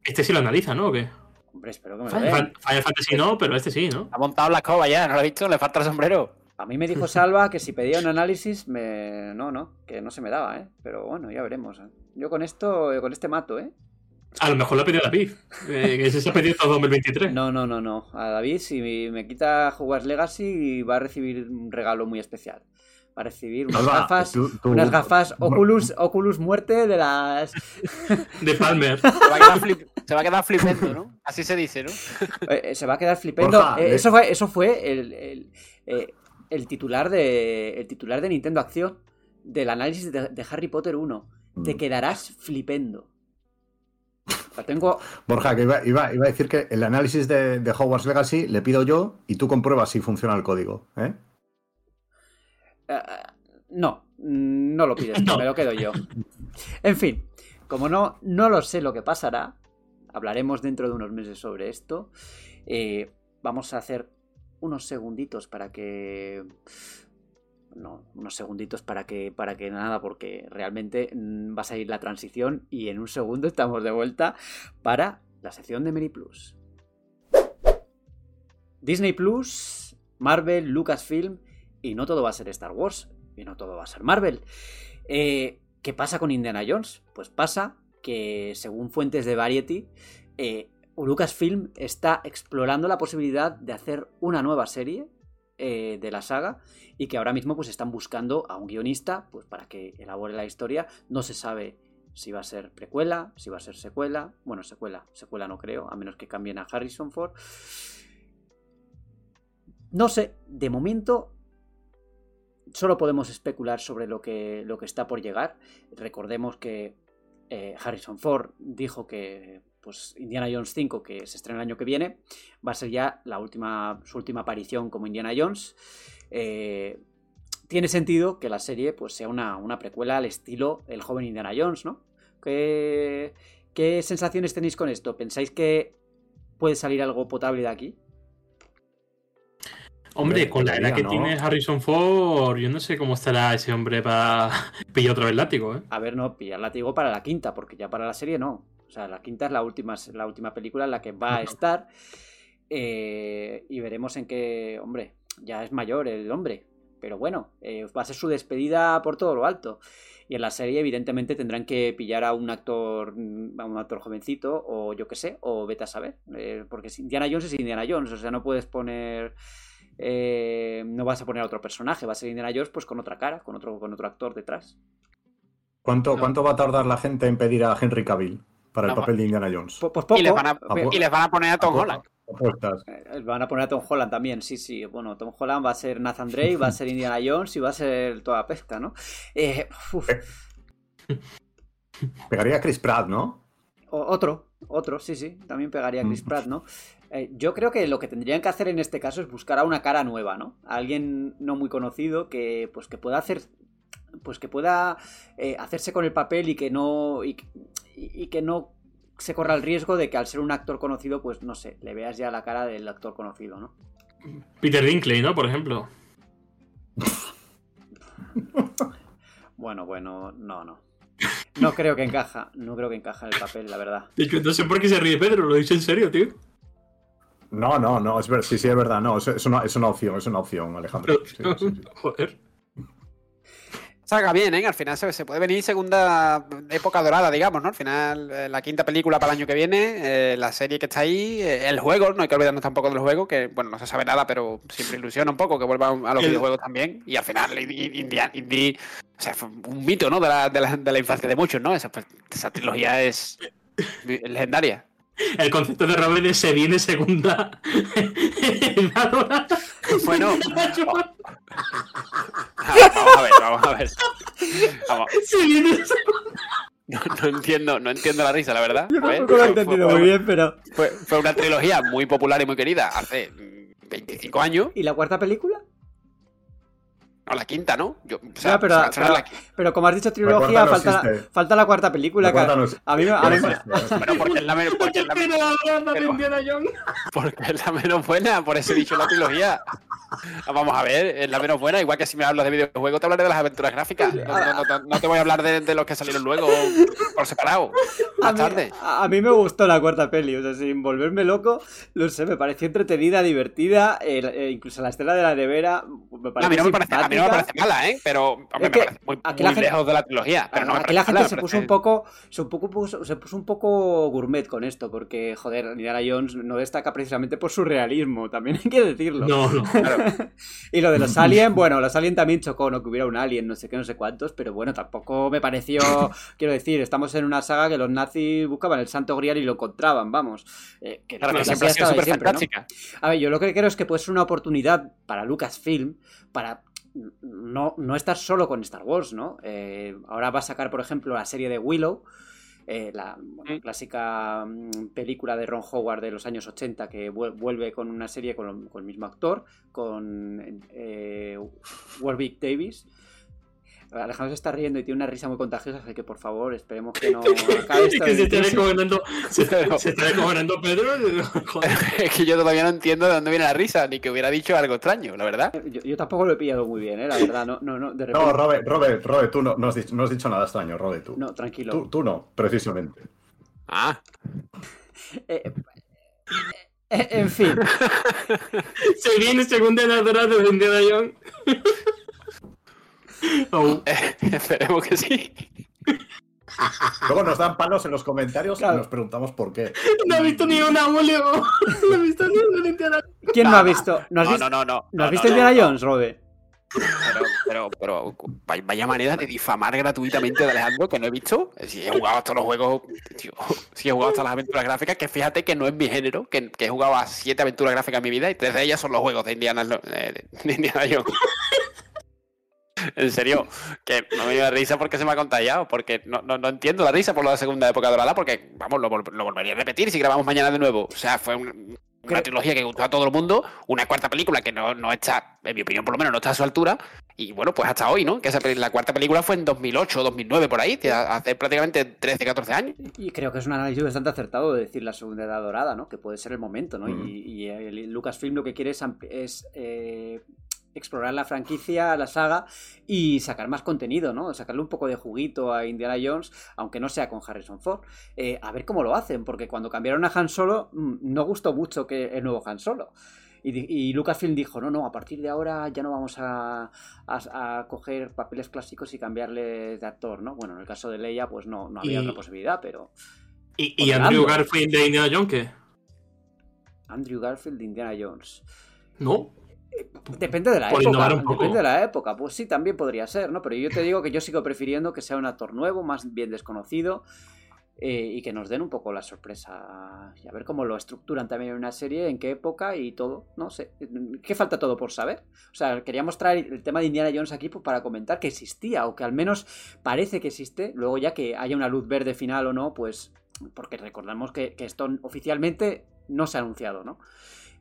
Este sí lo analiza, ¿no? ¿O qué? hombre, espero que me lo Final, den. Final Fantasy no, pero este sí, ¿no? Ha montado la escoba ya, ¿no lo has visto? Le falta el sombrero. A mí me dijo *laughs* Salva que si pedía un análisis, me... no, no, que no se me daba, ¿eh? Pero bueno, ya veremos. ¿eh? Yo con esto, con este mato, ¿eh? A lo mejor lo ha pedido David. Eh, que ese se ha pedido todo 2023. No, no, no, no. A David, si me quita Hogwarts Legacy, va a recibir un regalo muy especial. Va a recibir unas gafas, tú- tú- unas gafas Oculus, Oculus muerte de las... *laughs* De Palmer. *laughs* Se va a quedar, flip- se va a quedar flipendo, ¿no? Así se dice, ¿no? *laughs* Eh, se va a quedar flipando. Borja, Eh, eh. eso fue, eso fue el, el, eh, el titular de, el titular de Nintendo Acción del análisis de, de Harry Potter 1. Te Mm. quedarás flipendo. La tengo. Borja, que iba, iba- iba a decir que el análisis de, de Hogwarts Legacy le pido yo y tú compruebas si funciona el código. ¿eh? Eh, no, no lo pides, *laughs* No. me lo quedo yo. En fin, como no, no lo sé lo que pasará, hablaremos dentro de unos meses sobre esto. Eh, vamos a hacer unos segunditos para que. No, unos segunditos para que, para que nada, porque realmente mm, va a salir la transición y en un segundo estamos de vuelta para la sección de Mary Plus. Disney Plus, Marvel, Lucasfilm y no todo va a ser Star Wars y no todo va a ser Marvel. Eh, ¿Qué pasa con Indiana Jones? Pues pasa que según fuentes de Variety, eh, Lucasfilm está explorando la posibilidad de hacer una nueva serie eh, de la saga y que ahora mismo pues están buscando a un guionista pues para que elabore la historia. No se sabe si va a ser precuela, si va a ser secuela. Bueno, secuela, secuela no creo, a menos que cambien a Harrison Ford. No sé, de momento solo podemos especular sobre lo que, lo que está por llegar. Recordemos que eh, Harrison Ford dijo que pues, Indiana Jones 5, que se estrena el año que viene, va a ser ya la última, su última aparición como Indiana Jones. Eh, tiene sentido que la serie pues, sea una, una precuela al estilo El joven Indiana Jones, ¿no? ¿Qué, ¿Qué sensaciones tenéis con esto? ¿Pensáis que puede salir algo potable de aquí? Hombre, con la edad que ¿no? tiene Harrison Ford, yo no sé cómo estará ese hombre para *laughs* pillar otra vez látigo, ¿eh? A ver, no, pillar látigo para la quinta, porque ya para la serie no. O sea, la quinta es la última, la última película en la que va a estar. eh, y veremos en qué. Hombre, ya es mayor el hombre. Pero bueno, eh, va a ser su despedida por todo lo alto. Y en la serie, evidentemente, tendrán que pillar a un actor, mm, a un actor jovencito, o yo qué sé, o vete a saber. eh, porque Indiana Jones es Indiana Jones, o sea, no puedes poner. Eh, no vas a poner a otro personaje, va a ser Indiana Jones pues con otra cara, con otro, con otro actor detrás. ¿Cuánto, No. ¿Cuánto va a tardar la gente en pedir a Henry Cavill para el papel de Indiana Jones? Po- Pues poco. Y les, van a, Apu- y les van a poner a Tom Holland. Apuestas. Eh, Van a poner a Tom Holland también, sí, sí. Bueno, Tom Holland va a ser Nathan Drake, va a ser Indiana Jones y va a ser toda pesca, ¿no? Eh, uf, Pegaría a Chris Pratt, ¿no? o- otro, otro, sí, sí. También pegaría a Chris Pratt, ¿no? Eh, yo creo que lo que tendrían que hacer en este caso es buscar a una cara nueva, ¿no? A alguien no muy conocido que, pues, que pueda hacer. Pues que pueda eh, hacerse con el papel y que no. Y, que no se corra el riesgo de que al ser un actor conocido, pues no sé, le veas ya la cara del actor conocido, ¿no? Peter Dinklage, ¿no? Por ejemplo. Bueno, bueno, no, no. No creo que encaja, no creo que encaja en el papel, la verdad. No sé por qué se ríe Pedro, lo dice en serio, tío. No, no, no, es ver, sí, sí, es verdad, no, es, es una, es una opción, es una opción, Alejandro. Sí, sí, sí. Joder. Salga bien, ¿eh? Al final se, se puede venir segunda época dorada, digamos, ¿no? Al final, eh, la quinta película para el año que viene, eh, la serie que está ahí, eh, el juego, no hay que olvidarnos tampoco del juego, que, bueno, no se sabe nada, pero siempre ilusiona un poco que vuelvan a los El- videojuegos también. Y al final, Indie- o sea, fue un mito, ¿no? De la, de la, de la infancia de muchos, ¿no? Esa, pues, esa trilogía es legendaria. El concepto de Robin es se viene segunda. *laughs* Bueno, *laughs* vamos a ver, vamos a ver. Vamos, Se viene no, no entiendo, no entiendo la risa, la verdad. Yo Fue- tampoco lo he entendido fue- muy bien, pero. Fue, fue una trilogía muy popular y muy querida hace mm, 25 años. ¿Y la cuarta película? No, la quinta, ¿no? Yo, o sea, Ya, pero- se va a estrenar pero- la qui- Pero como has dicho trilogía, no falta, la, falta la cuarta película. La cuarta no a mí, me- a mí Bueno, porque es la menos, Jones. porque es la menos buena, por eso he dicho la trilogía. Ah, Vamos a ver, es la menos buena. Igual que si me hablas de videojuegos, te hablaré de las aventuras gráficas. No, no- no- no te voy a hablar de, de los que salieron luego por separado. a, Más mí, tarde. a- a mí me gustó la cuarta peli, o sea, sin volverme loco, no sé, me pareció entretenida, divertida, eh, eh, incluso la escena de la nevera me No, a pareció mí no me parece, a no me parece mala, ¿eh? Pero hombre, Es me que parece muy, aquí muy la gente- lejos de la trilogía. Pero no me Aquí la parece gente mala, se me puso un parece- poco se, un poco puso, se puso un poco gourmet con esto, porque, joder, Indiana Jones no destaca precisamente por su realismo, también hay que decirlo. No, no. Claro. *laughs* Y lo de los aliens, bueno, los aliens también chocó, no que hubiera un alien, no sé qué, no sé cuántos, pero bueno, tampoco me pareció, *laughs* quiero decir, estamos en una saga que los nazis buscaban el santo grial y lo encontraban, vamos. Eh, que Claro, siempre ha sido súper siempre, ¿no? fantástica. A ver, yo lo que creo es que puede ser una oportunidad para Lucasfilm para no, no estar solo con Star Wars, ¿no? Eh, ahora va a sacar, por ejemplo, la serie de Willow, eh, la bueno, clásica mm, película de Ron Howard de los años 80 que vuel- vuelve con una serie con el mismo actor, con eh, Warwick Davis. Alejandro se está riendo y tiene una risa muy contagiosa, así que por favor esperemos que *laughs* no acabe esto que se en está. *laughs* Se, se descojonando Pedro. *laughs* Es que yo todavía no entiendo de dónde viene la risa, ni que hubiera dicho algo extraño, la verdad. Yo, yo tampoco lo he pillado muy bien, ¿eh? la verdad, no, no, no, de repente... No, Robert, Robert, Robert, tú no, no has, dicho, no has dicho nada extraño, Robert, tú. No, tranquilo. Tú, tú no, precisamente. Ah, Eh, eh, en fin, Se viene segunda edad de Indiana Jones. Oh, *laughs* esperemos que sí. Luego nos dan palos en los comentarios Claro. y nos preguntamos por qué. no he visto ni una Julio. *laughs* No he visto ni una Indiana ¿quién no ha visto? ¿No has No, visto, no, no, no. ¿no has no, visto no, Indiana no. Jones, Robe? Pero, pero, pero, vaya- manera de difamar gratuitamente de Alejandro que no he visto. Si he jugado hasta los juegos, tío, si he jugado hasta las aventuras gráficas, que fíjate que no es mi género, que, que he jugado a siete aventuras gráficas en mi vida y tres de ellas son los juegos de Indiana, eh, de Indiana Jones. *laughs* En serio, que no me dio risa porque se me ha contagiado, porque no, no, no entiendo la risa por de segunda época dorada, porque, vamos, lo, lo volvería a repetir si grabamos mañana de nuevo. O sea, fue un- una trilogía que gustó a todo el mundo, una cuarta película que no, no está, en mi opinión por lo menos, no está a su altura, y bueno, pues hasta hoy, ¿no? Que esa, la cuarta película fue en 2008 o 2009, por ahí, hace prácticamente 13, 14 años. Y creo que es un análisis bastante acertado de decir la segunda edad dorada, ¿no? Que puede ser el momento, ¿no? Ujú. Y, y el Lucasfilm lo que quiere es, es, eh, explorar la franquicia, la saga y sacar más contenido, ¿no? Sacarle un poco de juguito a Indiana Jones, aunque no sea con Harrison Ford. Eh, a ver cómo lo hacen, porque cuando cambiaron a Han Solo, mm, no gustó mucho que el nuevo Han Solo. Y, Lucasfilm dijo, no, no, a partir de ahora ya no vamos a, a- a coger papeles clásicos y cambiarles de actor, ¿no? Bueno, en el caso de Leia, pues no, no había Y- otra posibilidad, pero ¿Y, y Andrew. Garfield de Indiana Jones qué? Andrew Garfield de Indiana Jones. ¿No? Depende de la Por época. Depende de la época. Pues sí, también podría ser, ¿no? Pero yo te digo que yo sigo prefiriendo que sea un actor nuevo, más bien desconocido. eh, y que nos den un poco la sorpresa y a ver cómo lo estructuran también en una serie, en qué época y todo, no sé, qué falta todo por saber. O sea, queríamos traer el tema de Indiana Jones aquí pues, para comentar que existía o que al menos parece que existe, luego ya que haya una luz verde final o no, pues porque recordamos que, que esto oficialmente no se ha anunciado, ¿no?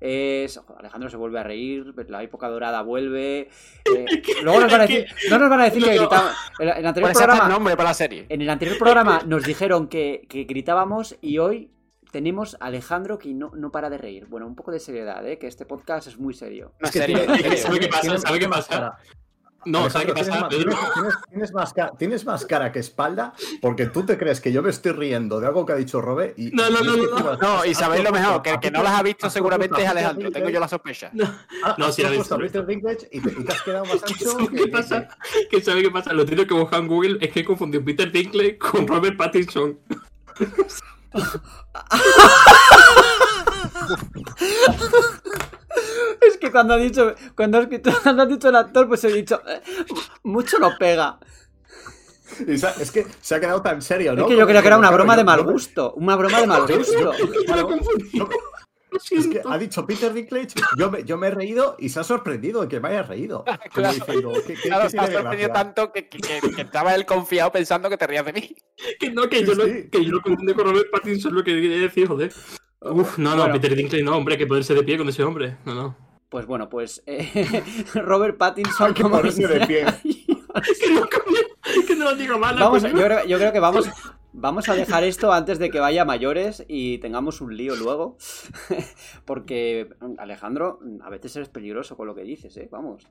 Es, Alejandro se vuelve a reír, la época dorada vuelve. *laughs* eh, luego nos van a decir, no nos van a decir que No, no. gritamos. En el anterior programa, nombre para la serie. en el anterior programa nos dijeron que, que gritábamos y hoy tenemos a Alejandro que no, no para de reír. Bueno, un poco de seriedad, ¿eh? que este podcast es muy serio. No, Es que. *laughs* ¿Sabe qué pasa? ¿Sabe qué pasa? No, ¿sabes qué pasa? tienes Pedro? más- Tienes, tienes más cara, tienes más cara que espalda porque tú te crees que yo me estoy riendo de algo que ha dicho Robe y. No, no, y no, que no, no. No, y sabéis lo mejor, que el que no las ha visto seguramente es Alejandro, tengo yo la sospecha. has No, sí la he visto, Peter Dinklage y te, y te has quedado más ancho. ¿Sabe que- qué pasa? ¿Qué sabe qué pasa? Lo típico que busca en Google es que confundió Peter Dinklage con Robert Pattinson. *laughs* *laughs* Es que cuando ha dicho, cuando has, *laughs* cuando has dicho el actor, pues he dicho, eh, mucho no pega. y se ha- es que se ha quedado tan serio, ¿no? Es que yo creía que era una broma de mal gusto. Una broma de mal yo- gusto. Es que ha dicho Peter Dinklage, yo me, yo me he reído y se ha sorprendido de que me haya reído. *laughs* Como diciendo, ¿qué, qué- Claro, qué se ha sorprendido tanto que, que- que- que estaba él confiado pensando que te rías de mí. Que no, que yo, lo, Sí. que yo lo confundí con Robert Pattinson, lo que quería decir, joder. Uf, no, no, Bueno. Peter Dinklage no, hombre, que ponerse de pie con ese hombre. No, no. Pues bueno, pues eh, *laughs* Robert Pattinson Hay que como ponerse de pie. que no, que no lo diga mal. Vamos, yo creo, yo creo que vamos, vamos a dejar esto antes de que vaya a mayores y tengamos un lío luego. *laughs* Porque, Alejandro, a veces eres peligroso con lo que dices, ¿eh? Vamos.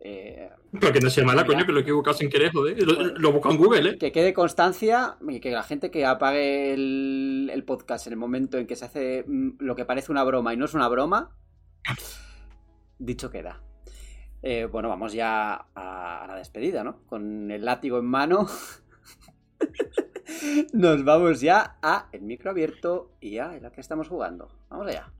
Eh, Pero que no sea mala, Mira. coño, que lo he equivocado sin querer, joder. Lo, lo busco en Google, ¿eh? que quede constancia y que la gente que apague el, el podcast en el momento en que se hace mm, lo que parece una broma y no es una broma, *laughs* dicho queda. Eh, bueno, vamos ya a, a la despedida, ¿no? Con el látigo en mano. *laughs* Nos vamos ya a el micro abierto y a la que estamos jugando. Vamos allá.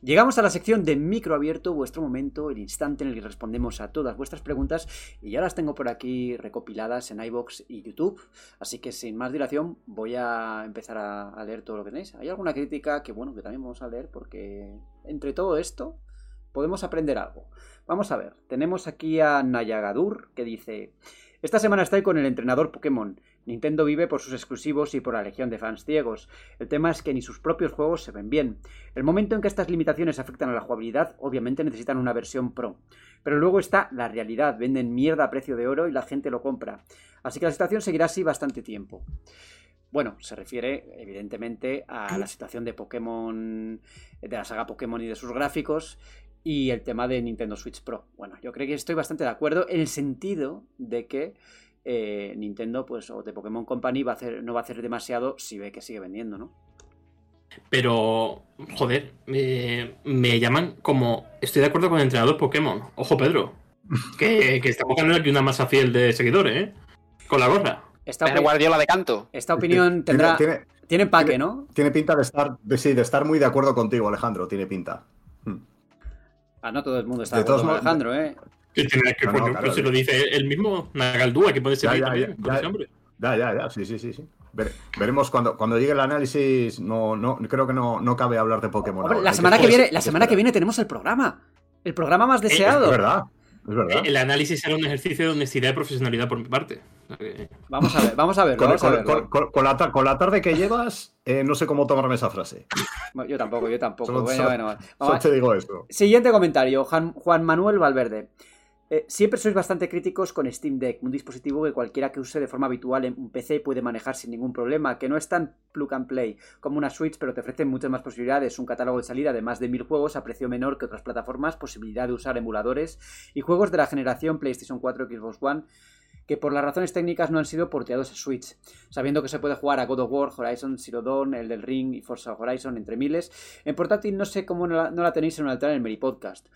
Llegamos a la sección de micro abierto, vuestro momento, el instante en el que respondemos a todas vuestras preguntas y ya las tengo por aquí recopiladas en iBox y YouTube. Así que sin más dilación voy a empezar a, leer todo lo que tenéis. Hay alguna crítica que bueno, que también vamos a leer porque entre todo esto podemos aprender algo. Vamos a ver, tenemos aquí a Nayagadur que dice... Esta semana estoy con el entrenador Pokémon. Nintendo vive por sus exclusivos y por la legión de fans ciegos. El tema es que ni sus propios juegos se ven bien. El momento en que estas limitaciones afectan a la jugabilidad, obviamente necesitan una versión pro. Pero luego está la realidad, venden mierda a precio de oro y la gente lo compra. Así que la situación seguirá así bastante tiempo. Bueno, se refiere evidentemente a la situación de Pokémon, de la saga Pokémon y de sus gráficos y el tema de Nintendo Switch Pro. Bueno, yo creo que estoy bastante de acuerdo en el sentido de que eh, Nintendo, pues, o de Pokémon Company va a hacer, no va a hacer demasiado si ve que sigue vendiendo, ¿no? Pero, joder, me, me llaman como. Estoy de acuerdo con el entrenador Pokémon. Ojo, Pedro. Que, *laughs* que estamos ganando aquí una masa fiel de seguidores, ¿eh? Con la gorra. Esta, Guardiola de canto. esta opinión Tiene- tendrá, tiene, tiene, empaque, tiene- ¿no? tiene pinta de estar, de, sí, de estar muy de acuerdo contigo, Alejandro. Tiene pinta. Hmm. Ah, no todo el mundo está De de acuerdo todos con Alejandro, ¿eh? Que tiene que No, no, claro, pero se eh. lo dice el mismo Nagaldúa, que puede ser Ya, ya, también, ya, ya. Ya, ya, ya, sí, sí, sí, sí. Vere- veremos cuando, cuando llegue el análisis. No, no, creo que no, no cabe hablar de Pokémon. Hombre, ahora. la semana que esperar, viene, la semana que viene tenemos el programa. El programa más Es deseado. verdad, es verdad. El análisis era un ejercicio de honestidad y profesionalidad por mi parte. Vamos a ver, vamos a verlo, Con, con- con- con- con la, ta- con la tarde que llevas, eh, no sé cómo tomarme esa frase. Yo tampoco, yo tampoco. Solo- bueno, solo- bueno, bueno. Solo te digo eso. Siguiente comentario, Juan, Juan Manuel Valverde. Eh, siempre sois bastante críticos con Steam Deck, un dispositivo que cualquiera que use de forma habitual en un PC puede manejar sin ningún problema, que no es tan plug and play como una Switch, pero te ofrece muchas más posibilidades, un catálogo de salida de más de mil juegos a precio menor que otras plataformas, posibilidad de usar emuladores y juegos de la generación PlayStation 4 Xbox One que por las razones técnicas no han sido porteados a Switch, sabiendo que se puede jugar a God of War, Horizon Zero el del Ring y Forza Horizon, entre miles. En portátil no sé cómo no la, tenéis en un altar en el Meri Podcast.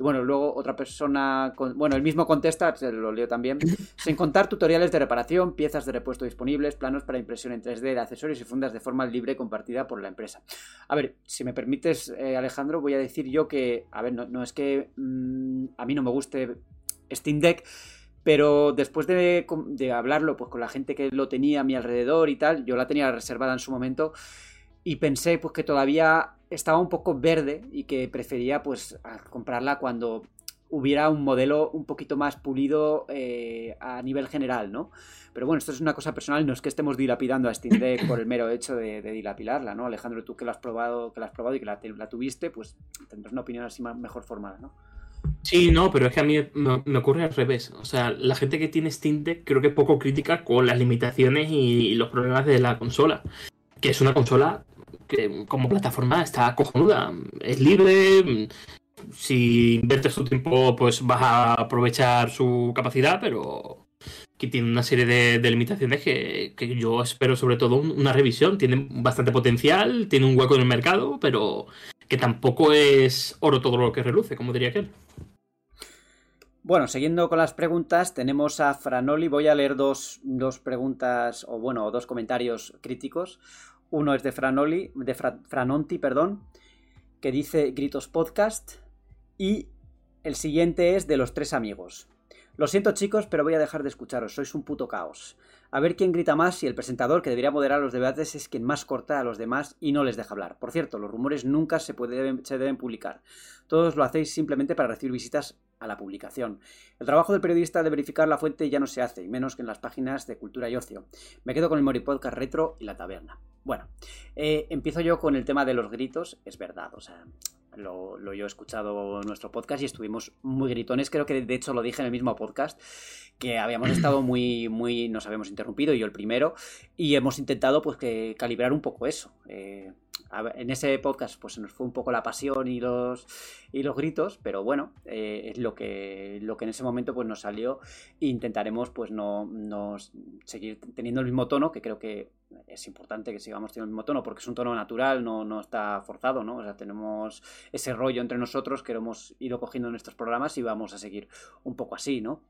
Y bueno, luego otra persona, con- bueno, el mismo contesta, se lo leo también, *laughs* sin contar tutoriales de reparación, piezas de repuesto disponibles, planos para impresión en 3D, de accesorios y fundas de forma libre compartida por la empresa. A ver, si me permites, eh, Alejandro, voy a decir yo que, a ver, no, no es que mm, a mí no me guste Steam Deck, pero después de, de hablarlo pues, con la gente que lo tenía a mi alrededor y tal, yo la tenía reservada en su momento y pensé pues que todavía estaba un poco verde y que prefería pues comprarla cuando hubiera un modelo un poquito más pulido eh, a nivel general, ¿no? Pero bueno, esto es una cosa personal, no es que estemos dilapidando a Steam Deck por el mero hecho de, de dilapidarla, ¿no? Alejandro, tú que la has probado, que la has probado y que la, te- la tuviste, pues tendrás una opinión así más, mejor formada, ¿no? Sí, no, pero es que a mí me, me ocurre al revés. O sea, la gente que tiene Steam Deck creo que es poco crítica con las limitaciones y los problemas de la consola. Que es una consola que como plataforma está cojonuda. Es libre. Si inviertes tu tiempo, pues vas a aprovechar su capacidad, pero que tiene una serie de, limitaciones que, que yo espero sobre todo un- una revisión. Tiene bastante potencial, tiene un hueco en el mercado, pero que tampoco es oro todo lo que reluce, como diría aquel. Bueno, siguiendo con las preguntas, tenemos a Franoli. Voy a leer dos, dos preguntas, o bueno, dos comentarios críticos. Uno es de Franoli, de Fra- Franonti, perdón, que dice Gritos Podcast. Y el siguiente es de los tres amigos. Lo siento chicos, pero voy a dejar de escucharos, sois un puto caos. A ver quién grita más y el presentador que debería moderar los debates es quien más corta a los demás y no les deja hablar. Por cierto, los rumores nunca se, deben publicar. Todos lo hacéis simplemente para recibir visitas a la publicación. El trabajo del periodista de verificar la fuente ya no se hace, y menos que en las páginas de cultura y ocio. Me quedo con el Mori Podcast Retro y la taberna. Bueno, eh, empiezo yo con el tema de los gritos. Es verdad, o sea, lo, lo, yo he escuchado en nuestro podcast y estuvimos muy gritones. Creo que de hecho lo dije en el mismo podcast, que habíamos estado *clears throat* muy, muy, nos habíamos interrumpido, yo el primero, y hemos intentado pues que calibrar un poco eso. Eh, en ese podcast pues se nos fue un poco la pasión y los, y los gritos, pero bueno, eh, es lo que, lo que en ese momento pues nos salió e intentaremos pues no, no seguir teniendo el mismo tono, que creo que es importante que sigamos teniendo el mismo tono porque es un tono natural, no, no está forzado, ¿no? O sea, tenemos ese rollo entre nosotros que lo hemos ido cogiendo en nuestros programas y vamos a seguir un poco así, ¿no?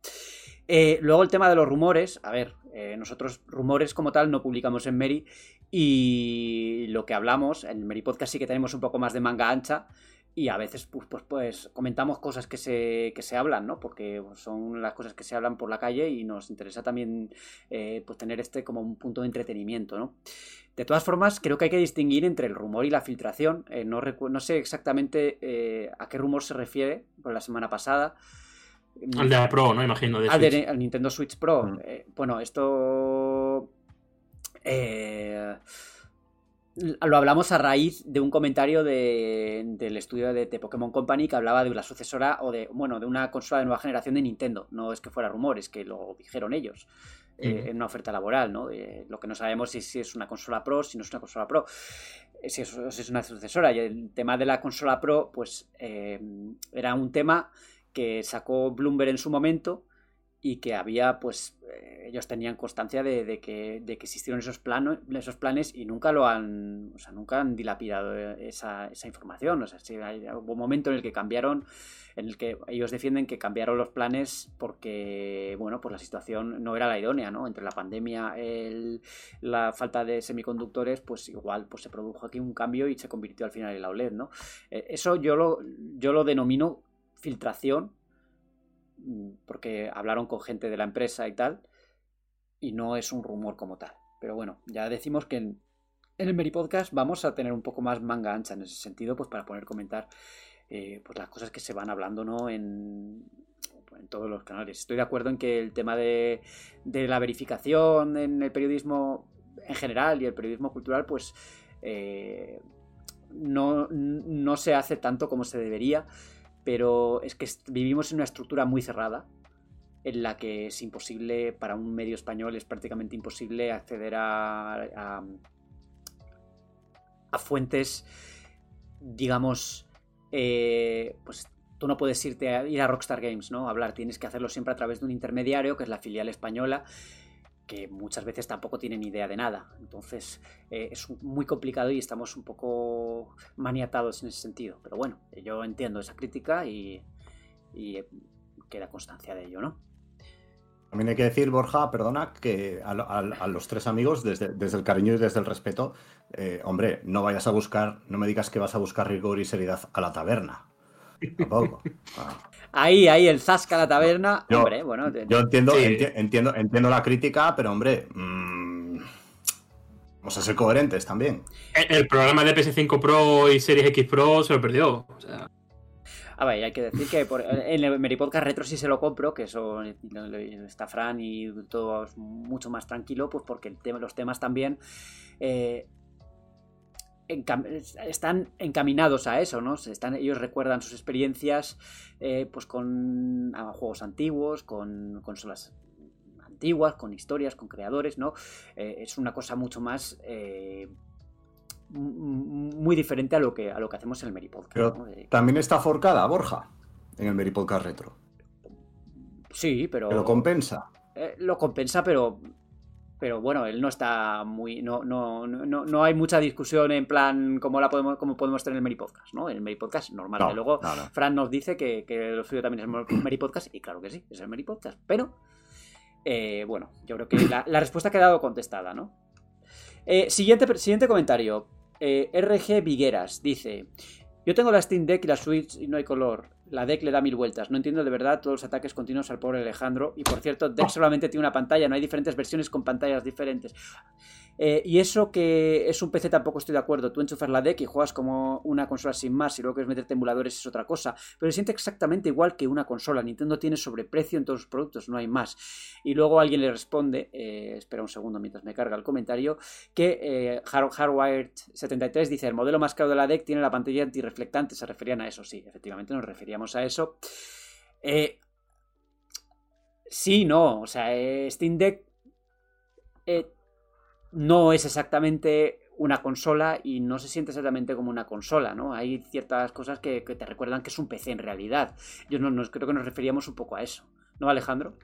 Eh, luego el tema de los rumores, a ver, eh, nosotros rumores como tal no publicamos en Mary y lo que hablamos, en el Mary Podcast sí que tenemos un poco más de manga ancha, y a veces pues, pues, pues, comentamos cosas que se, que se hablan, ¿no? Porque son las cosas que se hablan por la calle y nos interesa también eh, pues tener este como un punto de entretenimiento, ¿no? De todas formas, creo que hay que distinguir entre el rumor y la filtración. Eh, no, no, sé exactamente eh, a qué rumor se refiere por la semana pasada. Al de la Pro, ¿no? Imagino. De al, de, al Nintendo Switch Pro. Mm. bueno, esto... Lo hablamos a raíz de un comentario del estudio de, Pokémon Company que hablaba de la sucesora o de, bueno, de una consola de nueva generación de Nintendo. No es que fuera rumor, es que lo dijeron ellos eh, en una oferta laboral, ¿no? lo que no sabemos es si es una consola Pro, si no es una consola Pro, si es, si es una sucesora. Y el tema de la consola Pro, pues eh, era un tema que sacó Bloomberg en su momento y que había, pues, eh, ellos tenían constancia de, que, de que existieron esos, planos, esos planes y nunca lo han, o sea, nunca han dilapidado eh, esa, esa información. O sea, si hay, hubo un momento en el que cambiaron, en el que ellos defienden que cambiaron los planes porque, bueno, pues la situación no era la idónea, ¿no? Entre la pandemia, el, la falta de semiconductores, pues igual, pues se produjo aquí un cambio y se convirtió al final en la OLED, ¿no? Eh, eso yo lo, yo lo denomino filtración porque hablaron con gente de la empresa y tal, y no es un rumor como tal. Pero bueno, ya decimos que en, el Meri Podcast vamos a tener un poco más manga ancha en ese sentido, pues para poder comentar eh, pues las cosas que se van hablando, ¿no? En, en todos los canales. Estoy de acuerdo en que el tema de, de la verificación en el periodismo en general y el periodismo cultural, pues eh, no, no se hace tanto como se debería pero es que vivimos en una estructura muy cerrada en la que es imposible para un medio español es prácticamente imposible acceder a, a, fuentes digamos eh, pues tú no puedes irte a ir a Rockstar Games no hablar tienes que hacerlo siempre a través de un intermediario que es la filial española que muchas veces tampoco tienen idea de nada. Entonces eh, es muy complicado y estamos un poco maniatados en ese sentido. Pero bueno, yo entiendo esa crítica y, y queda constancia de ello, ¿no? También hay que decir, Borja, perdona, que a, los tres amigos, desde, desde, el cariño y desde el respeto, eh, hombre, no vayas a buscar, no me digas que vas a buscar rigor y seriedad a la taberna. Tampoco. Ah. *laughs* Ahí, ahí, el Zasca la taberna. Yo, hombre, bueno. Yo entiendo, entiendo, entiendo la crítica, pero hombre. Mmm, vamos a ser coherentes también. El, programa de PS5 Pro y Series X Pro se lo perdió. O sea. A ver, hay que decir que en el Meripodcast Retro sí se lo compro, que eso está Fran y todo mucho más tranquilo, pues porque el tema, los temas también eh, están encaminados a eso, ¿no? Están, ellos recuerdan sus experiencias eh, pues con juegos antiguos, con consolas antiguas, con historias, con creadores, ¿no? Eh, es una cosa mucho más eh, muy diferente a lo que a lo que hacemos en el Meripodcast. también está forcada, Borja, en el Meripodcast Retro. Sí, pero. Lo compensa. lo compensa, pero pero bueno, él no está muy. No, no, no, no hay mucha discusión en plan como la podemos, como podemos tener en el Mary Podcast, ¿no? En el Mary Podcast normal. No, luego, Fran nos dice que, que, lo suyo también es el Mary Podcast, y claro que sí, es el Mary Podcast. Pero, eh, bueno, yo creo que la, respuesta ha quedado contestada, ¿no? Eh, siguiente, siguiente comentario. Eh, RG Vigueras dice: Yo tengo la Steam Deck y la Switch y no hay color. La deck le da mil vueltas. No entiendo de verdad todos los ataques continuos al pobre Alejandro. Y por cierto, deck solamente tiene una pantalla, no hay diferentes versiones con pantallas diferentes. Eh, y eso que es un PC tampoco estoy de acuerdo. Tú enchufas la deck y juegas como una consola sin más y luego quieres meterte emuladores es otra cosa. Pero se siente exactamente igual que una consola. Nintendo tiene sobreprecio en todos los productos, no hay más. Y luego alguien le responde, eh, espera un segundo mientras me carga el comentario, que eh, Hardwired73 dice, el modelo más caro de la deck tiene la pantalla antirreflectante. Se referían a eso, sí, efectivamente nos referíamos a eso. Eh, sí, no, o sea, Steam Deck eh, no es exactamente una consola y no se siente exactamente como una consola, ¿no? Hay ciertas cosas que, te recuerdan que es un PC en realidad. Yo no, creo que nos referíamos un poco a eso, ¿no, Alejandro?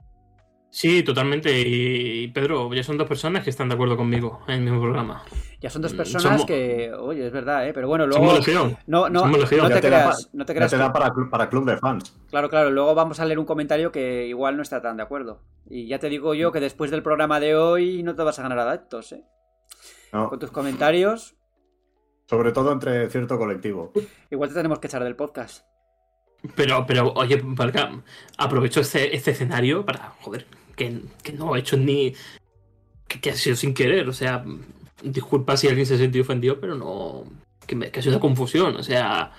Sí, totalmente. Y Pedro, ya son dos personas que están de acuerdo conmigo en el mismo programa. Ya son dos Mm, personas somos- que, oye, es verdad, ¿eh? Pero bueno, luego... Somos legión. No, no, Somos legión. no te creas, no te creas. Ya te da para, para club de fans. Claro, claro, luego vamos a leer un comentario que igual no está tan de acuerdo. Y ya te digo yo que después del programa de hoy no te vas a ganar adeptos, ¿eh? ¿no? Con tus comentarios, Sobre todo entre cierto colectivo. igual te tenemos que echar del podcast. Pero, pero, oye, Valga, aprovecho este, este escenario para, joder, que, que no he hecho ni. Que, que ha sido sin querer, o sea, disculpa si alguien se ha sentido ofendido, pero no. Que, me- que ha sido una confusión, o sea.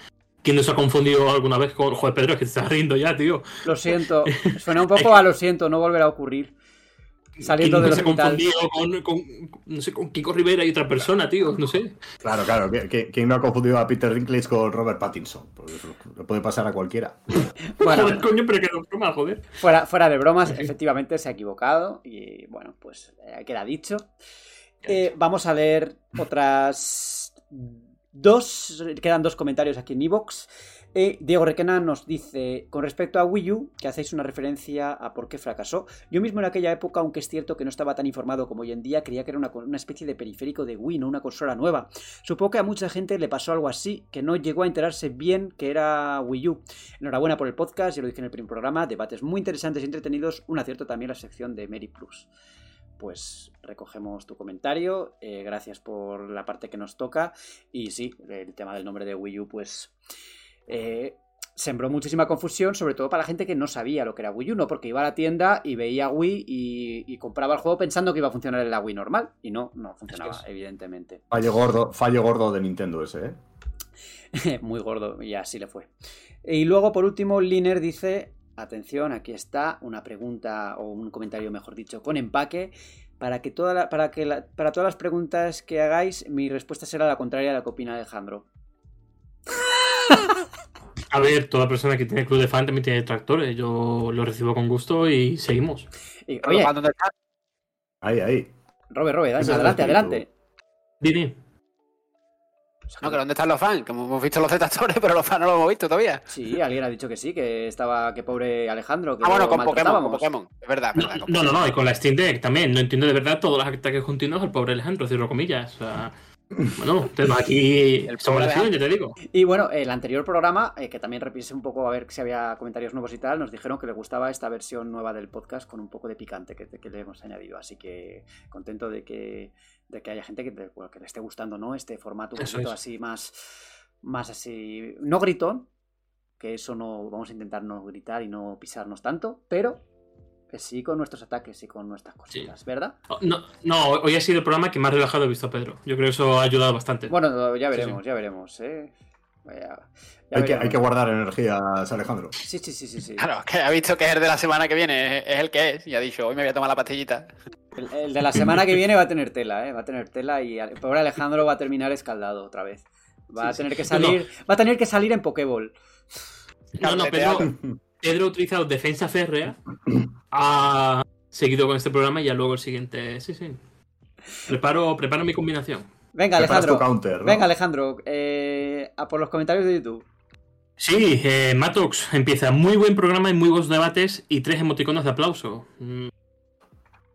¿Quién nos ha confundido alguna vez con. Joder, Pedro, es que te estás riendo ya, tío. Lo siento, *laughs* suena un poco a lo siento, no volverá a ocurrir. Saliendo ¿Quién del se ha hospital. confundido con, con, no sé, con Kiko Rivera y otra persona, tío? No sé. Claro, claro. ¿qui- qui- ¿Quién no ha confundido a Peter Dinklage con Robert Pattinson? Le puede pasar a cualquiera. *laughs* Bueno, Joder, coño, pero que no broma, joder. fuera, fuera de bromas, *laughs* efectivamente se ha equivocado y bueno, pues eh, queda dicho. Eh, vamos a leer otras dos, quedan dos comentarios aquí en Evox. Diego Requena nos dice, con respecto a Wii U, que hacéis una referencia a por qué fracasó. Yo mismo en aquella época, aunque es cierto que no estaba tan informado como hoy en día, creía que era una especie de periférico de Wii, no una consola nueva. Supongo que a mucha gente le pasó algo así, que no llegó a enterarse bien que era Wii U. Enhorabuena por el podcast, ya lo dije en el primer programa, debates muy interesantes y entretenidos, un acierto también la sección de Mary Plus. Pues recogemos tu comentario, eh, gracias por la parte que nos toca y sí, el tema del nombre de Wii U pues eh, sembró muchísima confusión, sobre todo para la gente que no sabía lo que era Wii U, ¿no? Porque iba a la tienda y veía Wii y, y compraba el juego pensando que iba a funcionar en la Wii normal y no, no funcionaba, Es que evidentemente. Fallo gordo, fallo gordo de Nintendo ese, ¿eh? *laughs* Muy gordo, y así le fue. Y luego, por último, Liner dice: Atención, aquí está una pregunta o un comentario, mejor dicho, con empaque. Para que, toda la- para, que la- para todas las preguntas que hagáis, mi respuesta será la contraria a la que opina Alejandro. *laughs* A ver, toda persona que tiene club de fan también tiene tractores. Yo lo recibo con gusto y seguimos. Y, Pero oye, ¿dónde está? Ahí, ahí. Robe, Robe, dale, adelante, adelante. Didi. No, que ¿dónde están los fans? Que hemos visto los detractores, *laughs* pero los fans no los hemos visto todavía. Sí, alguien ha dicho que sí, que estaba, que pobre Alejandro. Que Ah, bueno, con Pokémon, con. Pokémon. Es verdad, es No, verdad. no, no, y con la Steam Deck también. No entiendo de verdad todos los ataques continuos al pobre Alejandro, cierro comillas. O sea, bueno, tenemos aquí. *laughs* Legión, ya te digo. Y bueno, el anterior programa, eh, que también repisé un poco a ver si había comentarios nuevos y tal, nos dijeron que les gustaba esta versión nueva del podcast con un poco de picante que, que le hemos añadido. Así que contento de que, de que haya gente que, te- que le esté gustando, ¿no? Este formato un poquito así más, más así, no gritón, que eso no, vamos a intentar no gritar y no pisarnos tanto, pero que sí con nuestros ataques y con nuestras cositas, ¿verdad? Oh, No, no, hoy ha sido el programa que más relajado he visto a Pedro. Yo creo que eso ha ayudado bastante. Bueno, ya veremos, sí. ya veremos, ¿eh? Ya Hay que, hay que guardar energías, Alejandro. Sí, sí, sí, sí, sí. Claro, que ha visto que es el de la semana que viene, es, el que es, y ha dicho, hoy me voy a tomar la pastillita. El, el de la semana que viene va a tener tela, ¿eh? Va a tener tela y el pobre Alejandro va a terminar escaldado otra vez. Va a tener que No, salir, va a tener que salir en Pokéball. No, no, Pedro, Pedro ha utilizado defensa férrea. Ha seguido con este programa y ya luego el siguiente. Sí, sí. Preparo, preparo mi combinación. Venga, Alejandro. counter, ¿no? Venga, Alejandro. eh, a por los comentarios de YouTube. Sí, eh, Matox empieza. Muy buen programa y muy buenos debates y tres emoticonos de aplauso. Mm.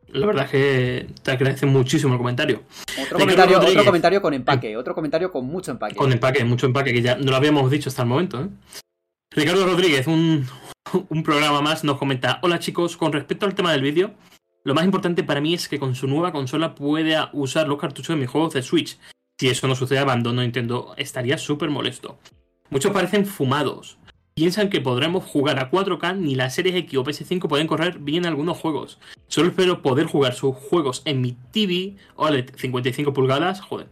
La verdad es que te agradece muchísimo el comentario. Otro comentario, otro comentario con empaque. Otro comentario con mucho empaque. Con empaque, mucho empaque, que ya no lo habíamos dicho hasta el momento. ¿eh? Ricardo Rodríguez, un, *laughs* un programa más, nos comenta: Hola chicos, con respecto al tema del vídeo, lo más importante para mí es que con su nueva consola pueda usar los cartuchos de mis juegos de Switch. Si eso no sucede, abandono Nintendo. Estaría súper molesto. Muchos parecen fumados. piensan que podremos jugar a 4K, ni la Series X o PS5 pueden correr bien algunos juegos. Solo espero poder jugar sus juegos en mi TV OLED 55 pulgadas, joder,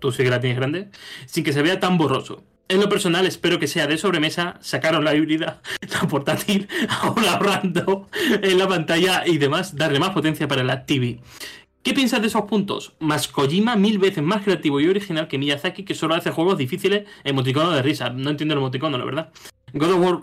tú sí que la tienes grande, sin que se vea tan borroso. En lo personal, espero que sea de sobremesa, sacaron la híbrida, *laughs* la portátil, *laughs* ahora ahorrando en la pantalla y demás, darle más potencia para la TV. ¿Qué piensas de esos puntos? Más Kojima mil veces más creativo y original que Miyazaki, que solo hace juegos difíciles emoticono de risa. No entiendo el emoticono, la verdad. God of War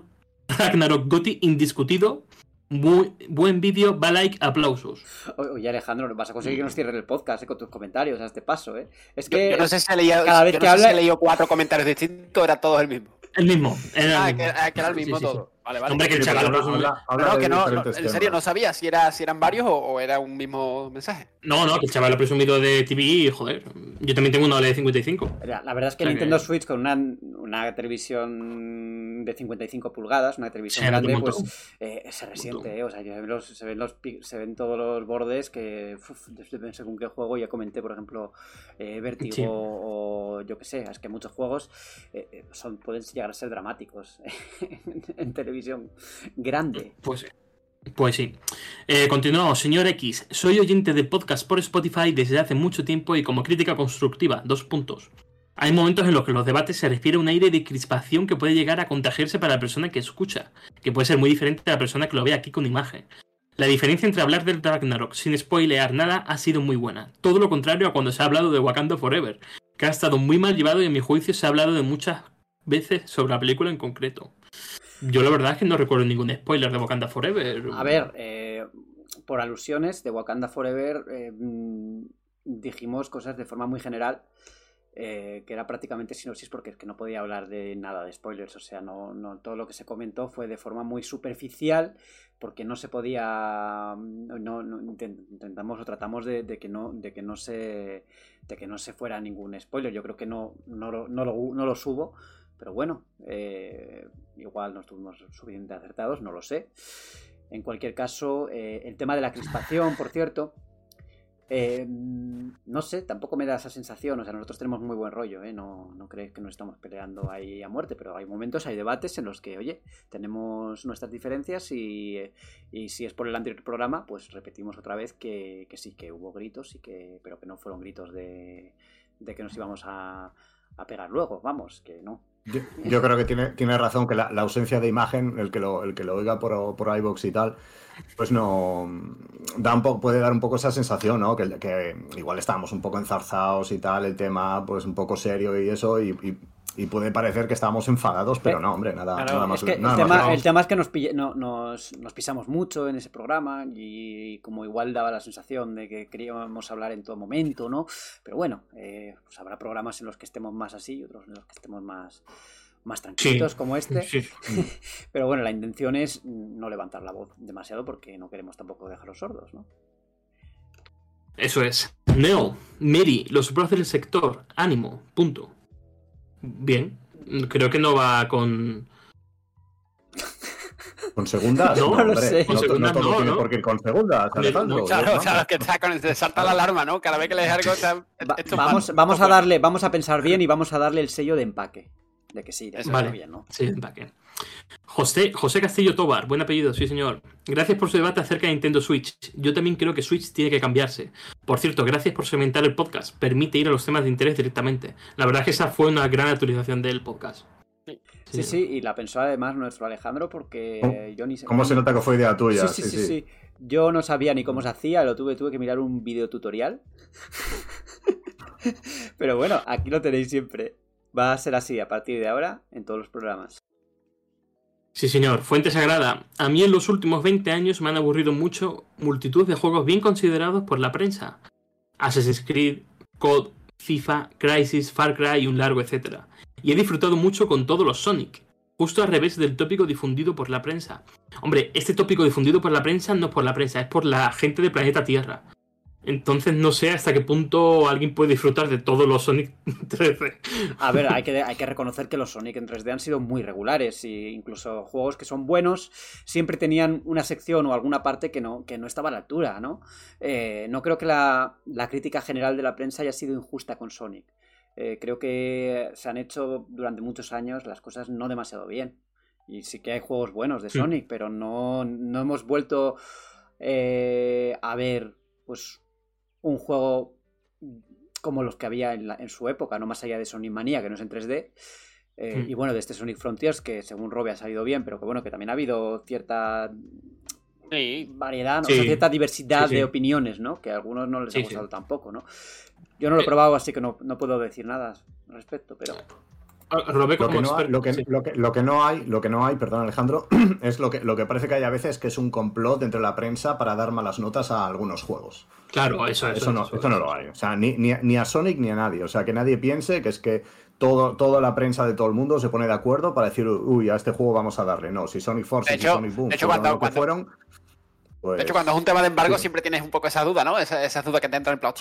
Ragnarok Gotti indiscutido. Muy, buen vídeo, va like, aplausos. Oye, Alejandro, vas a conseguir que nos cierren el podcast eh, con tus comentarios a este paso, ¿eh? Es que Yo no sé si he leído, cada vez que no sé si habla- he leído cuatro comentarios distintos, era todos el mismo. El mismo. era el mismo. ah, que era el Sí, mismo sí, sí. todo. Vale, vale. Hombre, que el chaval No, de que no, en serio, no sabía si, era, si eran varios o, o era un mismo mensaje. No, no, que el chaval lo ha presumido de TV y joder. Yo también tengo una OLED 55. La, la verdad es que O sea Nintendo que- Switch con una, una televisión de 55 pulgadas, una televisión grande, pues eh, se resiente, ¿eh? O sea, se ven, los, se, ven los, pi- se ven todos los bordes que, uf, depende según qué juego, ya comenté, por ejemplo, eh, Vertigo Sí. o yo que sé, es que muchos juegos eh, eh, son, pueden llegar a ser dramáticos *laughs* en, en televisión grande. Pues, pues sí. Eh, continuamos, señor X. Soy oyente de podcast por Spotify desde hace mucho tiempo y como crítica constructiva. Dos puntos. Hay momentos en los que los debates se respira un aire de crispación que puede llegar a contagiarse para la persona que escucha, que puede ser muy diferente a la persona que lo ve aquí con imagen. La diferencia entre hablar del Ragnarok sin spoilear nada ha sido muy buena. Todo lo contrario a cuando se ha hablado de Wakanda Forever, que ha estado muy mal llevado y en mi juicio se ha hablado de muchas veces sobre la película en concreto. Yo la verdad es que no recuerdo ningún spoiler de Wakanda Forever. A ver, eh, por alusiones de Wakanda Forever eh, mm, dijimos cosas de forma muy general. eh, que era prácticamente sinopsis porque es que no podía hablar de nada de spoilers, o sea, no, no todo lo que se comentó fue de forma muy superficial porque no se podía no, no- intent- intentamos o tratamos de, que no de que no se de que no se fuera ningún spoiler, yo creo que no no no lo, no lo subo, pero bueno, eh, igual no estuvimos suficientemente acertados, no lo sé. En cualquier caso, eh, el tema de la crispación, por cierto, eh, no sé, tampoco me da esa sensación. O sea, nosotros tenemos muy buen rollo, ¿eh? No, no crees que nos estamos peleando ahí a muerte, pero hay momentos, hay debates en los que, oye, tenemos nuestras diferencias y, eh, y si es por el anterior programa, pues repetimos otra vez que, que sí, que hubo gritos, y que, pero que no fueron gritos de, de que nos íbamos a, a pegar luego, vamos, que no. Yo, yo creo que tiene, tiene razón que la, ausencia de imagen, el que lo, el que lo oiga por, por iVoox y tal, pues no da un poco, puede dar un poco esa sensación, ¿no? Que, que igual estábamos un poco enzarzados y tal, el tema pues un poco serio y eso, y, y- y puede parecer que estábamos enfadados, pero no, hombre, nada, Claro, nada más. Es que el nada más tema, el tema es que nos, pille- no- nos, nos pisamos mucho en ese programa y como igual daba la sensación de que queríamos hablar en todo momento, ¿no? Pero bueno, eh, pues habrá programas en los que estemos más así y otros en los que estemos más, más tranquilos como este. Sí. *laughs* Pero bueno, la intención es no levantar la voz demasiado porque no queremos tampoco dejarlos sordos, ¿no? Eso es. Neo, Mary, los bros del sector, ánimo, punto. Bien. Creo que no va con. *laughs* Con segundas, No, no, lo sé. Con no, no todo no, tiene por qué ir con segundas, Con- Alejandro. Claro, que está con, se salta la alarma, ¿no? Cada vez que lees algo, está- Va- vamos, va- vamos a darle, vamos a pensar bien y vamos a darle el sello de empaque. De que sí, de que vale. bien, ¿no? Sí, empaque. José, José Castillo Tobar, buen apellido, sí señor. Gracias por su debate acerca de Nintendo Switch. Yo también creo que Switch tiene que cambiarse. Por cierto, gracias por segmentar el podcast. Permite ir a los temas de interés directamente. La verdad es que esa fue una gran actualización del podcast. Sí, sí, y la pensó además nuestro Alejandro porque yo ni sé. ¿Cómo se nota que fue idea tuya? Sí, sí, sí, sí. Yo no sabía ni cómo se hacía, lo tuve, tuve que mirar un video tutorial. *laughs* Pero bueno, aquí lo tenéis siempre. Va a ser así a partir de ahora en todos los programas. Sí, señor. Fuente Sagrada. A mí en los últimos 20 años me han aburrido mucho multitud de juegos bien considerados por la prensa. Assassin's Creed, COD, FIFA, Crisis, Far Cry y un largo etcétera. Y he disfrutado mucho con todos los Sonic. Justo al revés del tópico difundido por la prensa. Hombre, este tópico difundido por la prensa no es por la prensa, es por la gente de Planeta Tierra. Entonces no sé hasta qué punto alguien puede disfrutar de todos los Sonic *laughs* 13. A ver, hay que, hay que reconocer que los Sonic en 3D han sido muy regulares y incluso juegos que son buenos siempre tenían una sección o alguna parte que no, que no estaba a la altura, ¿no? Eh, no creo que la, la crítica general de la prensa haya sido injusta con Sonic. Eh, creo que se han hecho durante muchos años las cosas no demasiado bien. Y sí que hay juegos buenos de Mm. Sonic, pero no, no hemos vuelto eh, a ver pues un juego como los que había en, la- en su época, no más allá de Sonic Mania, que no es en 3D. eh, Mm. Y bueno, de este Sonic Frontiers, que según Robbie ha salido bien, pero que bueno, que también ha habido cierta Sí. variedad, ¿no? Sí. O sea, cierta diversidad Sí, sí. de opiniones, ¿no? Que a algunos no les Sí, ha sí. gustado tampoco, ¿no? Yo no lo he Eh. probado, así que no, no puedo decir nada al respecto, pero... Robé Lo que, no hay, lo, que, sí. lo, que, lo que no hay, lo que no hay, perdón Alejandro, *clears throat* es lo que, lo que parece que hay a veces que es un complot entre la prensa para dar malas notas a algunos juegos. Claro, eso, eso, Eso no, eso, eso no lo hay. O sea, ni, ni, ni a Sonic ni a nadie. O sea, que nadie piense que es que todo, toda la prensa de todo el mundo se pone de acuerdo para decir, uy, a este juego vamos a darle. No, si Sonic Force hecho- Sonic Boom de hecho, fueron cuando- lo que cuando- fueron, pues, De hecho, cuando es un tema de embargo, sí. siempre tienes un poco esa duda, ¿no? Esa, esa duda que te entra en plan,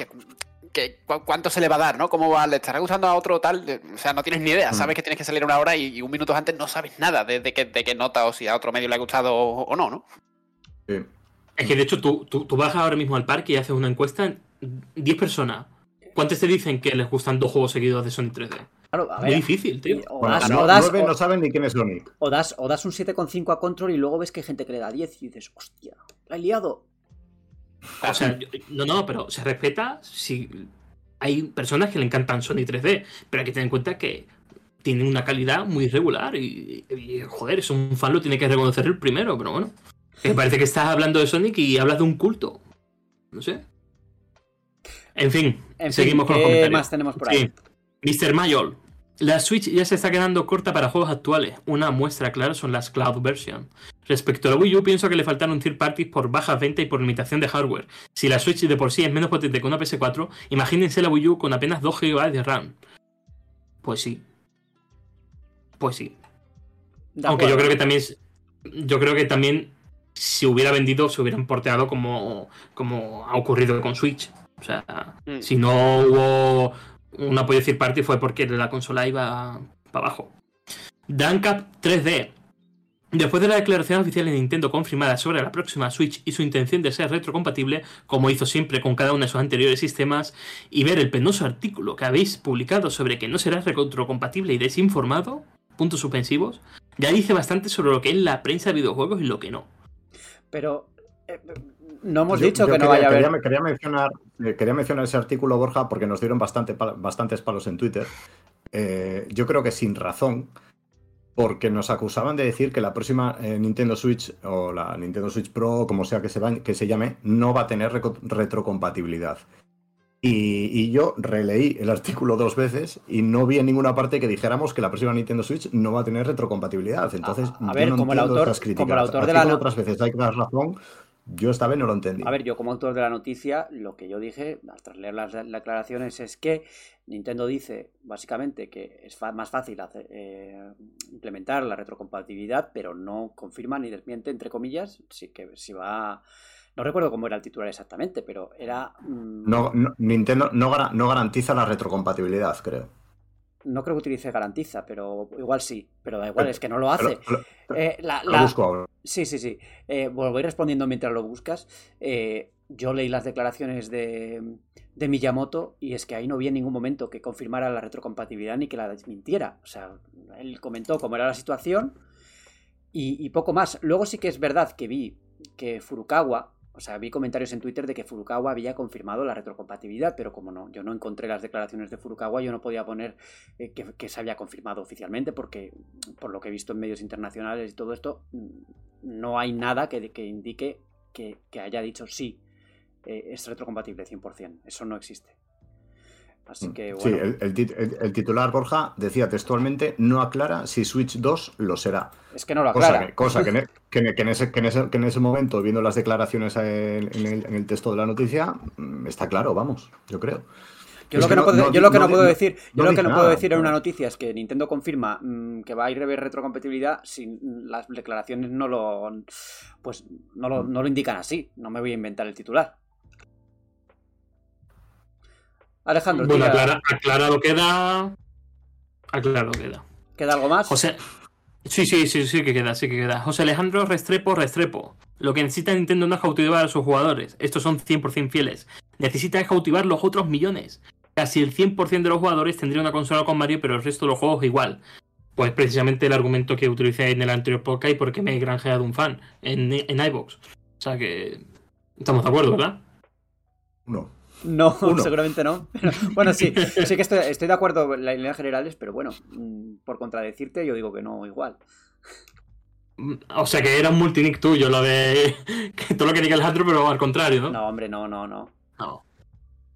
que, cu- ¿cuánto se le va a dar, no? ¿Cómo va? ¿Le estará gustando a otro tal? Eh, O sea, no tienes ni idea. Mm. Sabes que tienes que salir una hora y, y un minuto antes no sabes nada de, de qué, de qué nota o si a otro medio le ha gustado o, o no, ¿no? sí. Es que de hecho tú, tú, tú vas ahora mismo al parque y haces una encuesta, 10 personas. ¿Cuántas te dicen que les gustan dos juegos seguidos de Sonic 3D? Claro, a Muy ver, difícil, tío. o, Bueno, das, no- o das- o- no saben ni quién es Sonic. o das- o das un 7,5 a Control y luego ves que hay gente que le da 10 y dices, hostia, la he liado. O sea, yo- *laughs* no, no, pero se respeta si hay personas que le encantan Sonic 3D, pero hay que tener en cuenta que tiene una calidad muy regular y, y, joder, es un fan lo tiene que reconocer el primero, pero bueno. Me *laughs* parece que estás hablando de Sonic y hablas de un culto. No sé. En fin, En seguimos fin, con los ¿qué comentarios. más tenemos por ahí? Sí. Mr. Mayol. La Switch ya se está quedando corta para juegos actuales. Una muestra clara son las Cloud Version. Respecto a la Wii U, pienso que le faltaron third parties por bajas ventas y por limitación de hardware. Si la Switch de por sí es menos potente que una PS4, imagínense la Wii U con apenas 2 GB de RAM. Pues sí. Pues sí. De Aunque yo creo que también yo creo que también si hubiera vendido se hubieran porteado como, como ha ocurrido con Switch. O sea, Mm. si no hubo un apoyo third party fue porque la consola iba para abajo. Dancap 3D. Después de la declaración oficial de Nintendo confirmada sobre la próxima Switch y su intención de ser retrocompatible, como hizo siempre con cada uno de sus anteriores sistemas, y ver el penoso artículo que habéis publicado sobre que no será retrocompatible y desinformado, puntos suspensivos, ya dice bastante sobre lo que es la prensa de videojuegos y lo que no. Pero eh, no hemos Yo- dicho yo que no quería, vaya a haber... quería- quería mencionar, eh, quería mencionar ese artículo, Borja, porque nos dieron bastante, bastantes palos en Twitter. Eh, yo creo que sin razón, porque nos acusaban de decir que la próxima eh, Nintendo Switch o la Nintendo Switch Pro, como sea que se, va- que se llame, no va a tener retrocompatibilidad. Y, y yo releí el artículo dos veces y no vi en ninguna parte que dijéramos que la próxima Nintendo Switch no va a tener retrocompatibilidad. Entonces, A- a ver, no como el autor- como el autor de la otras veces hay que dar razón, yo esta vez no lo entendí. A ver, yo como autor de la noticia, lo que yo dije, tras leer las declaraciones, es que Nintendo dice básicamente que es más fácil hacer- eh, implementar la retrocompatibilidad, pero no confirma ni desmiente, entre comillas, sí que si va... No recuerdo cómo era el titular exactamente, pero era... mm, No, no- Nintendo no, no garantiza la retrocompatibilidad, creo. No creo que utilice garantiza, pero igual sí, pero da igual, es que no lo hace. Lo, Eh, la- lo la- busco ahora. Sí, sí, sí. Eh, bueno, voy respondiendo mientras lo buscas. Eh, yo leí las declaraciones de, de Miyamoto y es que ahí no vi en ningún momento que confirmara la retrocompatibilidad ni que la desmintiera. O sea, él comentó cómo era la situación y, y poco más. Luego sí que es verdad que vi que Furukawa, o sea, vi comentarios en Twitter de que Furukawa había confirmado la retrocompatibilidad, pero como no, yo no encontré las declaraciones de Furukawa, yo no podía poner eh, que, se había confirmado oficialmente, porque por lo que he visto en medios internacionales y todo esto, no hay nada que, que indique que, que haya dicho sí, eh, es retrocompatible 100%. Eso no existe. Así que Sí, el, el tit- el- el titular Borja decía textualmente, no aclara si Switch 2 lo será. es que no lo aclara. cosa que, en, *laughs* que en- que en ese, que, en ese, que en ese momento, viendo las declaraciones en, en el, texto de la noticia, mm, está claro, vamos, yo creo. Yo lo que no, puedo, yo lo que no decir, yo lo que no puedo decir en una noticia es que Nintendo confirma mm, que va a ir a ver retrocompatibilidad si las declaraciones no lo pues no lo, no lo indican así. No me voy a inventar el titular. Alejandro, Bueno, aclara- aclarado queda. Aclarado queda. ¿queda algo más? José. Sí, sí, sí, sí que queda, sí que queda. José Alejandro Restrepo, Restrepo. Lo que necesita Nintendo no es cautivar a sus jugadores. Estos son 100% fieles. Necesita es cautivar los otros millones. Casi el 100% de los jugadores tendría una consola con Mario, pero el resto de los juegos igual. Pues precisamente el argumento que utilicé en el anterior podcast y por qué me he granjeado un fan en, en iVoox. O sea que estamos de acuerdo, ¿verdad? Uno. No, *laughs* Uno. seguramente no. *laughs* Pero, bueno, sí, sí que estoy, estoy de acuerdo en las líneas generales, pero bueno, mm, por contradecirte, yo digo que no, igual. O sea que era un multinick tuyo, lo de *laughs* que todo lo que diga Alejandro, pero al contrario, ¿no? No, hombre, no, no, no. No.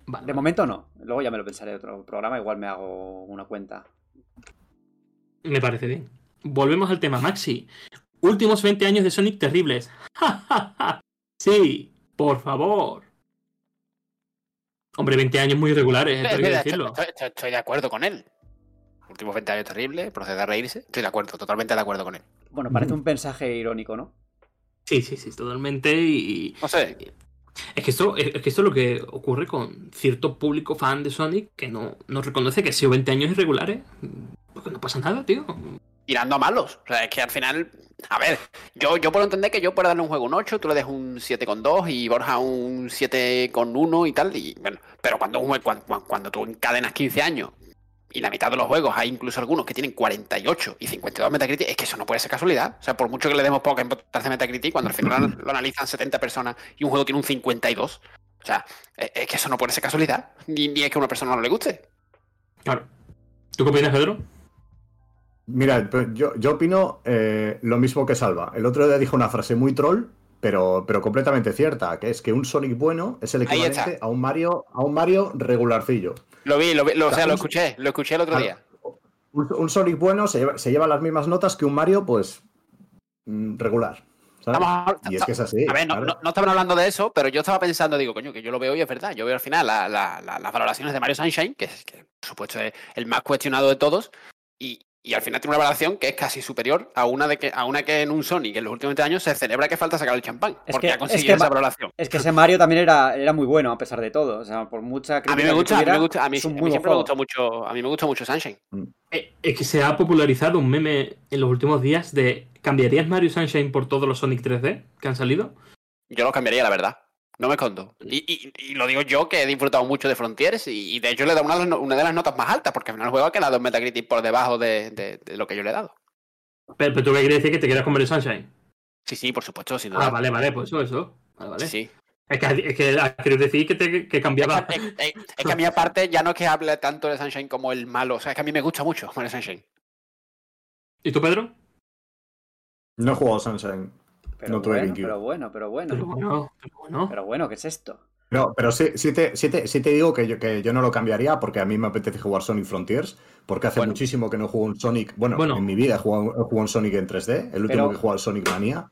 Vale. De momento no. Luego ya me lo pensaré en otro programa, igual me hago una cuenta. Me parece bien. Volvemos al tema, Maxi. Últimos 20 años de Sonic terribles. sí, por favor. Hombre, 20 años muy irregulares, esto hay que decirlo. estoy, estoy- estoy de acuerdo con él. Últimos 20 años terribles, procede a reírse. Estoy de acuerdo, totalmente de acuerdo con él. Bueno, parece un mensaje irónico, ¿no? Sí, sí, sí, totalmente. Y No sé, es que esto es que esto es lo que ocurre con cierto público fan de Sonic que no, no reconoce que ha sido 20 años irregulares. Porque no pasa nada, tío. Tirando a malos. O sea, es que al final. A ver, yo, yo puedo entender que yo pueda darle un juego un 8, tú le des un 7,2 y Borja un 7,1 y tal. Y, bueno, pero cuando, un jue- cuan- cuan- cuando, tú encadenas 15 años y la mitad de los juegos hay incluso algunos que tienen 48 y 52 Metacritic, es que eso no puede ser casualidad. O sea, por mucho que le demos poca importancia a Metacritic, cuando al final lo analizan 70 personas y un juego tiene un 52. O sea, es que eso no puede ser casualidad. Ni, ni es que a una persona no le guste. Claro. ¿Tú qué opinas, Pedro? Mira, yo, yo opino eh, lo mismo que Salva. El otro día dijo una frase muy troll, pero, pero completamente cierta, que es que un Sonic bueno es el equivalente a un Mario, a un Mario regularcillo. Lo vi, lo vi, lo- o sea, lo escuché, lo escuché el otro día. Un, un Sonic bueno se lleva, se lleva las mismas notas que un Mario, pues, mm, regular. ¿sabes? Estamos- Y es que es así. A ver, no, no, no estaban hablando de eso, pero yo estaba pensando, digo, coño, que yo lo veo y es verdad. Yo veo al final la- la- la- las valoraciones de Mario Sunshine, que, es, que por supuesto es el más cuestionado de todos, y, y al final tiene una valoración que es casi superior a una de que a una que en un Sonic en los últimos 20 años se celebra que falta sacar el champán, Es porque que- ha es conseguido que esa valoración. Es que ese Mario también era, era muy bueno, a pesar de todo. O sea, por mucha A mí crítica me que gusta, a mí me gusta, a mí, es a me gusta mucho, a mí me gusta mucho Sunshine. Eh, Es que se ha popularizado un meme en los últimos días de ¿cambiarías Mario Sunshine por todos los Sonic 3D que han salido? Yo lo cambiaría, la verdad. No me escondo. Y, y- y lo digo yo que he disfrutado mucho de Frontiers y, y de hecho le he dado una, de las no- una de las notas más altas, porque al final el juego ha quedado en Metacritic por debajo de, de- de lo que yo le he dado. Pero, pero tú qué quieres decir que te quedas con Mario Sunshine. Sí, sí, por supuesto, sin duda. Ah, vale, vale, pues eso, eso. Vale, vale. Sí. Es que, es que decir que, te, que cambiaba. Es, es- es que a mí aparte ya no es que hable tanto de Sunshine como el malo, o sea, es que a mí me gusta mucho Mario Sunshine. ¿Y tú, Pedro? No he jugado Sunshine. Pero No tuve bueno, pero bueno, pero bueno. Pero bueno, pero bueno. Pero bueno, ¿qué es esto? No, pero sí, sí, te, sí, te, sí te digo que yo, que yo no lo cambiaría porque a mí me apetece jugar Sonic Frontiers, porque hace Bueno. muchísimo que no juego un Sonic. Bueno, Bueno. en mi vida he jugado, he jugado un Sonic en 3D, el último Pero- que he jugado Sonic Mania.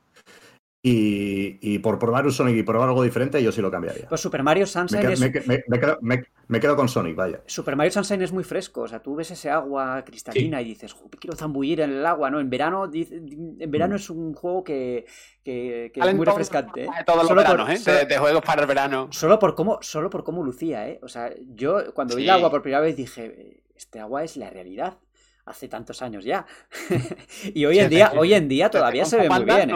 Y, y por probar un Sonic y probar algo diferente, yo sí lo cambiaría. Pues Super Mario Me, Sunshine quedo- es... me, me- me quedo, me- me quedo con Sonic, vaya. Super Mario Sunshine es muy fresco, o sea, tú ves ese agua cristalina y dices, "Jo, quiero zambullir en el agua, ¿no? En verano, en verano Mm. es un juego que, que- que es muy refrescante. ¿eh? Todos los Solo por- veranos, ¿eh? solo- De, de juegos para el verano. Solo por cómo, solo por cómo lucía, ¿eh? O sea, yo cuando vi el agua por primera vez dije, este agua es la realidad. Hace tantos años ya. *laughs* y hoy en día, hoy en día todavía se ve muy bien, ¿eh?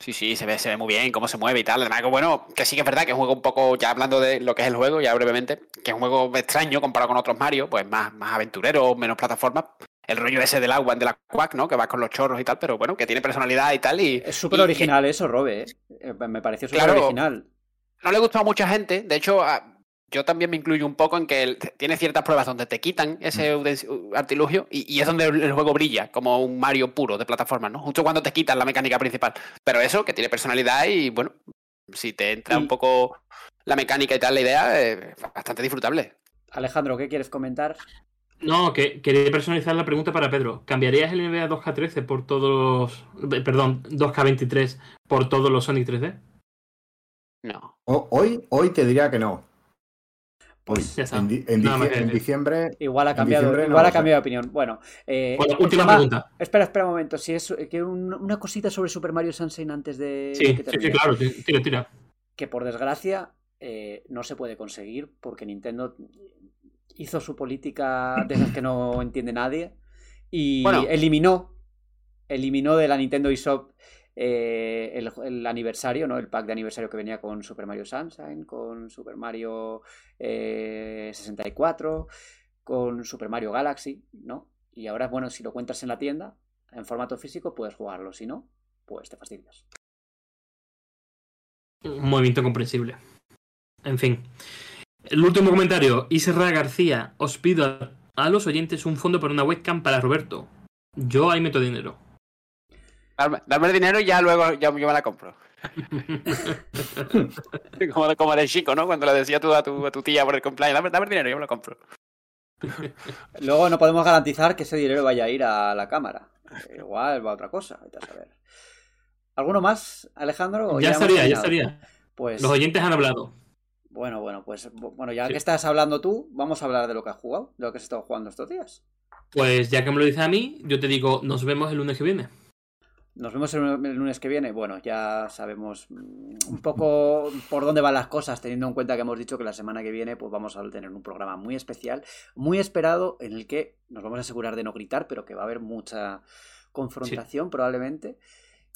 Sí, sí, se ve, se ve muy bien cómo se mueve y tal. Además, que bueno, que sí que es verdad que es un juego un poco, ya hablando de lo que es el juego, ya brevemente, que es un juego extraño comparado con otros Mario, pues más, más aventurero, menos plataformas. El rollo ese del agua, de la Quack, ¿no? Que va con los chorros y tal, pero bueno, que tiene personalidad y tal. Y, Es súper y- original eso, Robe, ¿eh? Eh, Me pareció súper Claro. original. no le gustó a mucha gente. De hecho, a- yo también me incluyo un poco en que el- tiene ciertas pruebas donde te quitan ese Mm. uden- artilugio y, y es donde el, juego brilla, como un Mario puro de plataformas, ¿no? Justo cuando te quitan la mecánica principal. Pero eso, que tiene personalidad y bueno, si te entra Y- un poco la mecánica y tal, la idea, eh, bastante disfrutable. Alejandro, ¿qué quieres comentar? No, que quería personalizar la pregunta para Pedro. ¿Cambiarías el NBA 2K13 por todos los. eh, Perdón, 2K23 por todos los Sonic 3D? No. O- hoy, hoy te diría que no. Hoy, Pues ya está. en, di- que diciembre. Igual ha cambiado, no igual ha cambiado de opinión. Bueno, eh, Bueno, el última tema- pregunta. Espera, espera un momento. Si es que un- una cosita sobre Super Mario Sunshine antes de Sí, que sí, sí, claro, tira, tira. Que por desgracia eh, no se puede conseguir porque Nintendo hizo su política de esas que no entiende nadie y Bueno. eliminó eliminó de la Nintendo eShop eh, el, aniversario, ¿no? El pack de aniversario que venía con Super Mario Sunshine, con Super Mario eh, 64, con Super Mario Galaxy, ¿no? Y ahora, bueno, si lo cuentas en la tienda, en formato físico, puedes jugarlo. Si no, pues te fastidias. Un movimiento comprensible. En fin. El último comentario. Isra García. Os pido a, a los oyentes un fondo para una webcam para Roberto. Yo ahí meto dinero. Darme el dinero y ya luego ya, yo me la compro. *laughs* como, como eres chico, ¿no? Cuando le decía tú a tu, a tu tía por el cumpleaños, dame, dame el dinero y yo me lo compro. *laughs* Luego no podemos garantizar que ese dinero vaya a ir a la cámara. Igual va a otra cosa. vete a saber. ¿Alguno más, Alejandro? ¿O Ya hemos estaría, ya estaría. Pues Los oyentes han hablado. bueno, bueno, pues bueno, ya Sí. que estás hablando tú, vamos a hablar de lo que has jugado, de lo que has estado jugando estos días. Pues ya que me lo dices a mí, yo te digo, nos vemos el lunes que viene. Nos vemos el lunes que viene. Bueno, ya sabemos mm, un poco por dónde van las cosas, teniendo en cuenta que hemos dicho que la semana que viene pues vamos a tener un programa muy especial, muy esperado, en el que nos vamos a asegurar de no gritar, pero que va a haber mucha confrontación probablemente.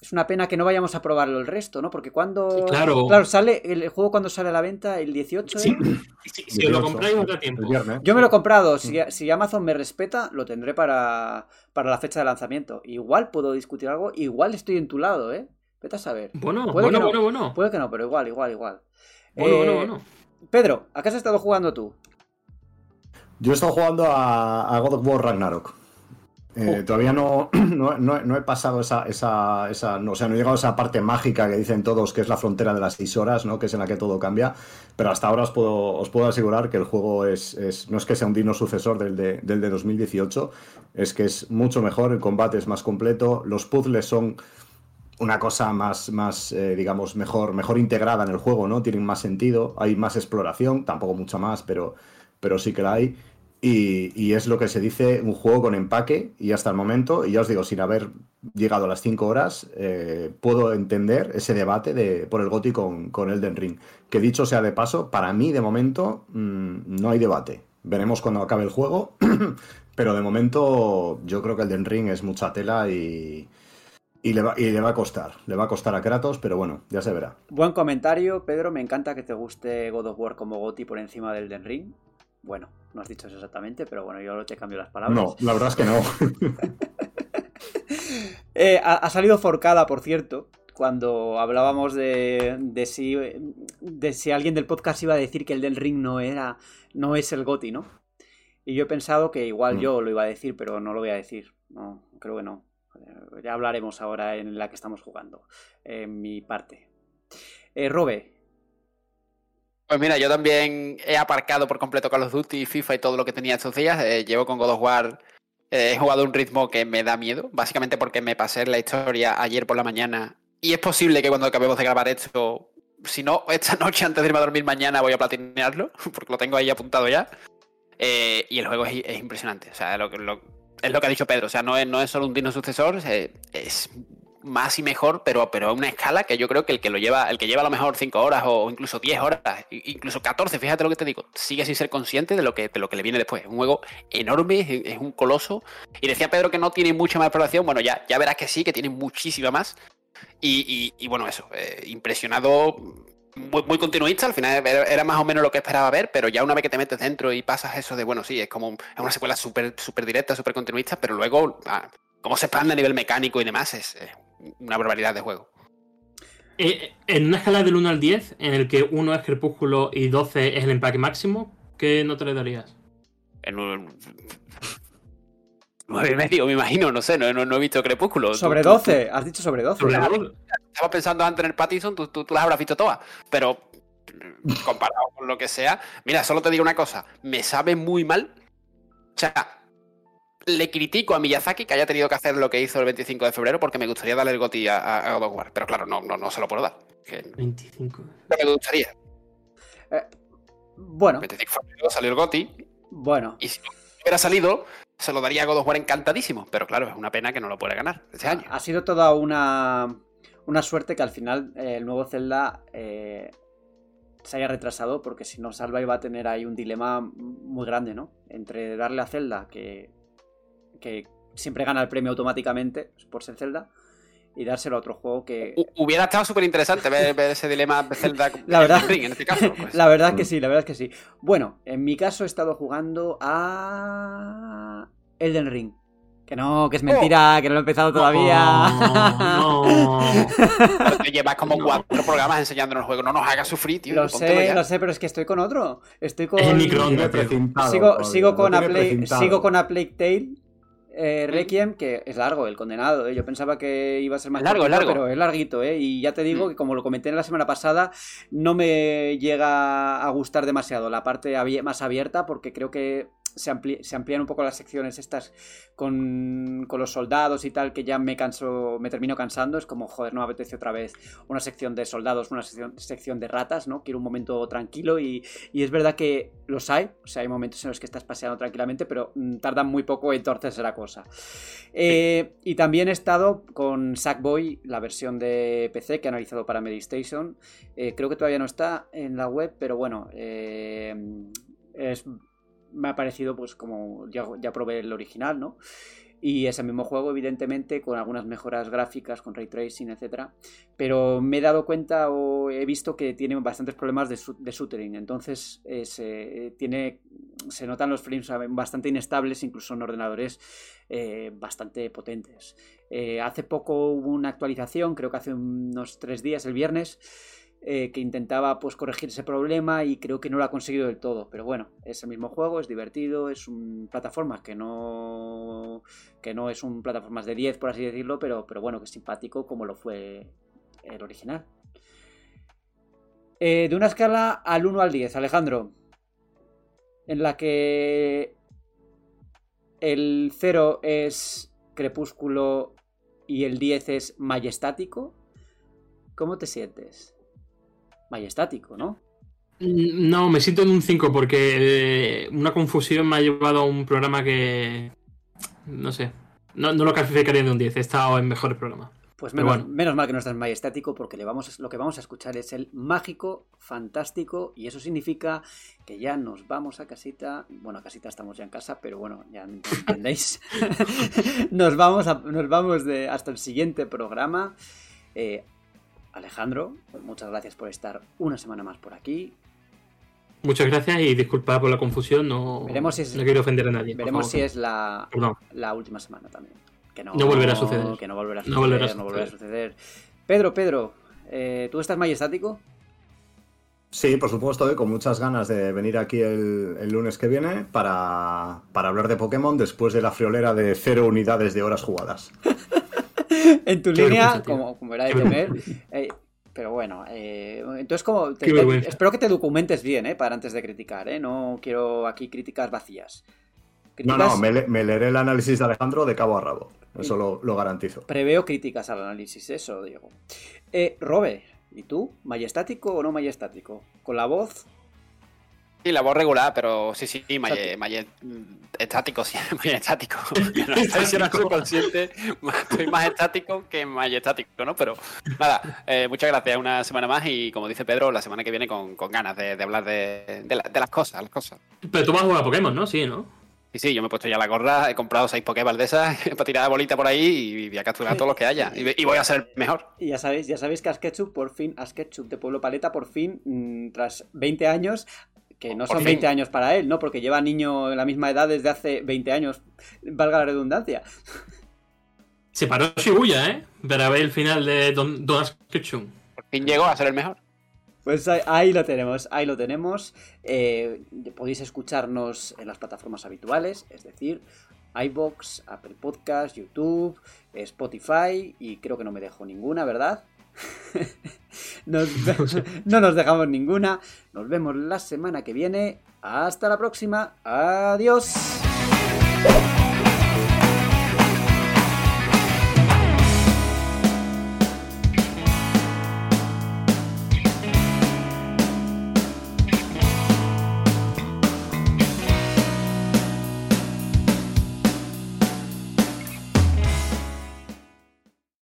Es una pena que no vayamos a probarlo el resto, ¿no? Porque cuando... Claro. Claro, sale el juego cuando sale a la venta el 18. Sí, ¿eh? sí, si os lo 18, compráis da El tiempo. viernes. Yo me lo he comprado. Si, si Amazon me respeta, lo tendré para, para la fecha de lanzamiento. Igual puedo discutir algo.Igual estoy en tu lado, ¿eh? Vete a saber. Bueno, Puede bueno, que no. bueno, bueno. Puede que no, pero igual, igual, igual. Bueno, Eh, bueno, bueno. Pedro, ¿a qué has estado jugando tú? Yo he estado jugando a, a God of War Ragnarok. Eh, Oh. Todavía no, *clears throat* no, no- no he pasado esa, esa, esa- no, o sea, no he llegado a esa parte mágica que dicen todos que es la frontera de las seis horas, ¿no? que es en la que todo cambia. Pero hasta ahora os puedo, os puedo asegurar que el juego es, es- no es que sea un digno sucesor del de, del de 2018, es que es mucho mejor, el combate es más completo, los puzzles son una cosa más, más eh, digamos, mejor, mejor integrada en el juego, ¿no? Tienen más sentido, hay más exploración, tampoco mucha más, pero, pero sí que la hay. Y, es lo que se dice un juego con empaque, y hasta el momento, y ya os digo, sin haber llegado a las 5 horas, eh, puedo entender ese debate de, por el GOTY con, con Elden Ring. Que dicho sea de paso, para mí de momento mm, no hay debate. Veremos cuando acabe el juego, *clears throat* pero de momento yo creo que Elden Ring es mucha tela y, y le, va, y le va a costar. Le va a costar a Kratos, pero bueno, ya se verá. Buen comentario, Pedro. Me encanta que te guste God of War como Goti por encima del Den Ring. Bueno, no has dicho eso exactamente, pero bueno, yo te cambio las palabras. No, la verdad es que no. *laughs* Eh, ha, ha salido forcada, por cierto, cuando hablábamos de, de si de si alguien del podcast iba a decir que el del ring no era no es el Goti, ¿no? Y yo he pensado que igual Mm. yo lo iba a decir, pero no lo voy a decir. No, creo que no. Eh, Ya hablaremos ahora en la que estamos jugando. En mi parte. Eh, Robe, Pues mira, yo también he aparcado por completo Call of Duty, FIFA y todo lo que tenía estos días. Eh, llevo con God of War, eh, he jugado un ritmo que me da miedo, básicamente porque me pasé la historia ayer por la mañana. Y es posible que cuando acabemos de grabar esto, si no, esta *laughs* noche antes de irme a dormir mañana voy a platinearlo, *laughs* porque lo tengo ahí apuntado ya. Eh, y el juego es, es impresionante. O sea, lo, es lo que ha dicho Pedro. O sea, no es, no es solo un digno sucesor, es más y mejor, pero, pero a una escala que yo creo que el que lo lleva, el que lleva a lo mejor 5 horas o incluso 10 horas, incluso 14, fíjate lo que te digo, sigue sin ser consciente de lo que, de lo que le viene después. Es un juego enorme, es, un coloso. Y decía Pedro que no tiene mucha más exploración. Bueno, ya, ya verás que sí, que tiene muchísima más. Y, y- y bueno, eso, eh, impresionado, muy, continuista, al final era, más o menos lo que esperaba ver, pero ya una vez que te metes dentro y pasas eso de, bueno, sí, es como es una secuela súper súper directa, súper continuista, pero luego, ah, cómo se expande a nivel mecánico y demás, es, es una barbaridad de juego. Eh, en una escala del 1 al 10, en el que 1 es crepúsculo y 12 es el empaque máximo, ¿qué nota le darías? En un... *laughs* Nueve y medio, me imagino, no sé, no, no- no he visto Crepúsculo. Tú- sobre tú- 12, has dicho sobre 12. Sobre estaba pensando antes en el Pattison, tú, tú- tú las habrás visto todas, pero mm, comparado con lo que sea, mira, solo te digo una cosa, me sabe muy mal. O sea, le critico a Miyazaki que haya tenido que hacer lo que hizo el 25 de febrero porque me gustaría darle el goti a, a- God of War, pero claro, no, no, no se lo puedo dar. Que 25. no me gustaría. Bueno, 25 de febrero salió el goti bueno. y si no hubiera salido, se lo daría a God of War encantadísimo, pero claro, es una pena que no lo pueda ganar este año. Ha sido toda una, una suerte que al final eh, el nuevo Zelda eh, se haya retrasado, porque si no, Salva iba a tener ahí un dilema muy grande, ¿no? Entre darle a Zelda, que, que siempre gana el premio automáticamente por ser Zelda, y dárselo a otro juego que... Hu- Hubiera estado súper interesante ver, ver ese dilema de Zelda *laughs* La verdad. Elden Ring, en este caso. pues. La verdad es que sí, la verdad es que sí. Bueno, en mi caso he estado jugando a Elden Ring. Que no, que es mentira, que no lo he empezado todavía. No, no. *laughs* Pero te llevas como cuatro programas enseñándonos el juego. No nos hagas sufrir, tío. Lo sé, ya. lo sé, pero es que estoy con otro. Estoy con. Es el microondas. Sigo, sigo con a sigo con a Plague Tale eh, Requiem, que es largo, el condenado. ¿eh? Yo pensaba que iba a ser más largo, cortito, largo. pero es larguito, ¿eh? Y ya te digo Mm. que como lo comenté la semana pasada, no me llega a gustar demasiado la parte más abierta, porque creo que se, ampli- se amplían un poco las secciones estas con, con los soldados y tal, que ya me canso, me termino cansando. Es como, joder, no me apetece otra vez una sección de soldados, una sección, sección de ratas, ¿no? Quiero un momento tranquilo y, y es verdad que los hay, o sea, hay momentos en los que estás paseando tranquilamente, pero mm, tardan muy poco en torcerse la cosa. Eh, y también he estado con Sackboy, la versión de PC que he analizado para Medistation. Eh, creo que todavía no está en la web, pero bueno, eh, es- me ha parecido pues como ya, ya probé el original, ¿no? Y es el mismo juego, evidentemente, con algunas mejoras gráficas, con ray tracing, etcétera. Pero me he dado cuenta o he visto que tiene bastantes problemas de, de shootering. Entonces eh, se, tiene, se notan los frames bastante inestables, incluso en ordenadores eh, bastante potentes. Eh, hace poco hubo una actualización, creo que hace unos tres días, el viernes, eh, que intentaba pues corregir ese problema y creo que no lo ha conseguido del todo. Pero bueno, es el mismo juego, es divertido, es un plataforma que no que no es un plataformas de 10 por así decirlo, pero, pero bueno, que es simpático como lo fue el original. Eh, de una escala al 1 al 10, Alejandro, en la que el 0 es crepúsculo y el 10 es majestático, ¿cómo te sientes? Majestático, ¿no? Mm, No, me siento en un 5 porque eh, una confusión me ha llevado a un programa que. No sé. No, no lo calificaría de un 10. He estado en mejores programas. Pues menos, bueno. menos mal que no estás majestático porque le vamos, lo que vamos a escuchar es el mágico, fantástico y eso significa que ya nos vamos a casita. Bueno, a casita estamos ya en casa, pero bueno, ya *laughs* entendéis. *laughs* nos vamos, a- nos vamos de, hasta el siguiente programa. Eh, Alejandro, muchas gracias por estar una semana más por aquí. Muchas gracias y disculpad por la confusión. No, Veremos si es- no quiero ofender a nadie. Veremos si es la, última semana también. Que no, No volverá a suceder. Que no volverá a suceder. No volverá a no volverá a suceder. suceder. Pedro, Pedro, eh, ¿tú estás majestático? Sí, por supuesto, eh, con muchas ganas de venir aquí el, el lunes que viene para, para hablar de Pokémon después de la friolera de cero unidades de horas jugadas. *laughs* *laughs* en tu Qué línea, como, como era de temer. eh, pero bueno, eh, entonces como... te- te- espero que te documentes bien, ¿eh? Para antes de criticar, ¿eh? No quiero aquí críticas vacías. No, Críticas- no, me, le- me leeré el análisis de Alejandro de cabo a rabo. Eso lo, lo garantizo. Preveo críticas al análisis, eso digo. Eh, Robe, ¿y tú? ¿Majestático o no majestático? ¿Con la voz? Sí, la voz regular, pero sí, sí, maye- Estático. *laughs* maye- mm, estático, sí. No sé si era subconsciente, estoy más estático que majestático, ¿no? Pero nada, eh, muchas gracias una semana más y como dice Pedro, la semana que viene con, con ganas de, de hablar de, de la- de las cosas, las cosas. Pero tú vas a jugar a Pokémon, ¿no? Sí, ¿no? Y sí, yo me he puesto ya la gorra, he comprado seis Pokéball de esas *laughs* para tirar bolita por ahí y voy a capturar a todos los que haya. Y, y voy a ser mejor. Y ya sabéis, ya sabéis que Asketchup por fin, Asketchup de Pueblo Paleta por fin, mm, tras 20 años, que no son fin. 20 años para él, ¿no? Porque lleva niño en la misma edad desde hace 20 años, valga la redundancia. *laughs* Se paró Shibuya, ¿eh? Para ver el final de Don, Don Asketchum. Por fin llegó a ser el mejor. Pues ahí, ahí lo tenemos, ahí lo tenemos. Eh, podéis escucharnos en las plataformas habituales, es decir, iBox, Apple Podcast, YouTube, eh, Spotify y creo que no me dejo ninguna, ¿verdad? *laughs* Nos *laughs* *laughs* no nos dejamos ninguna. Nos vemos la semana que viene. Hasta la próxima. Adiós.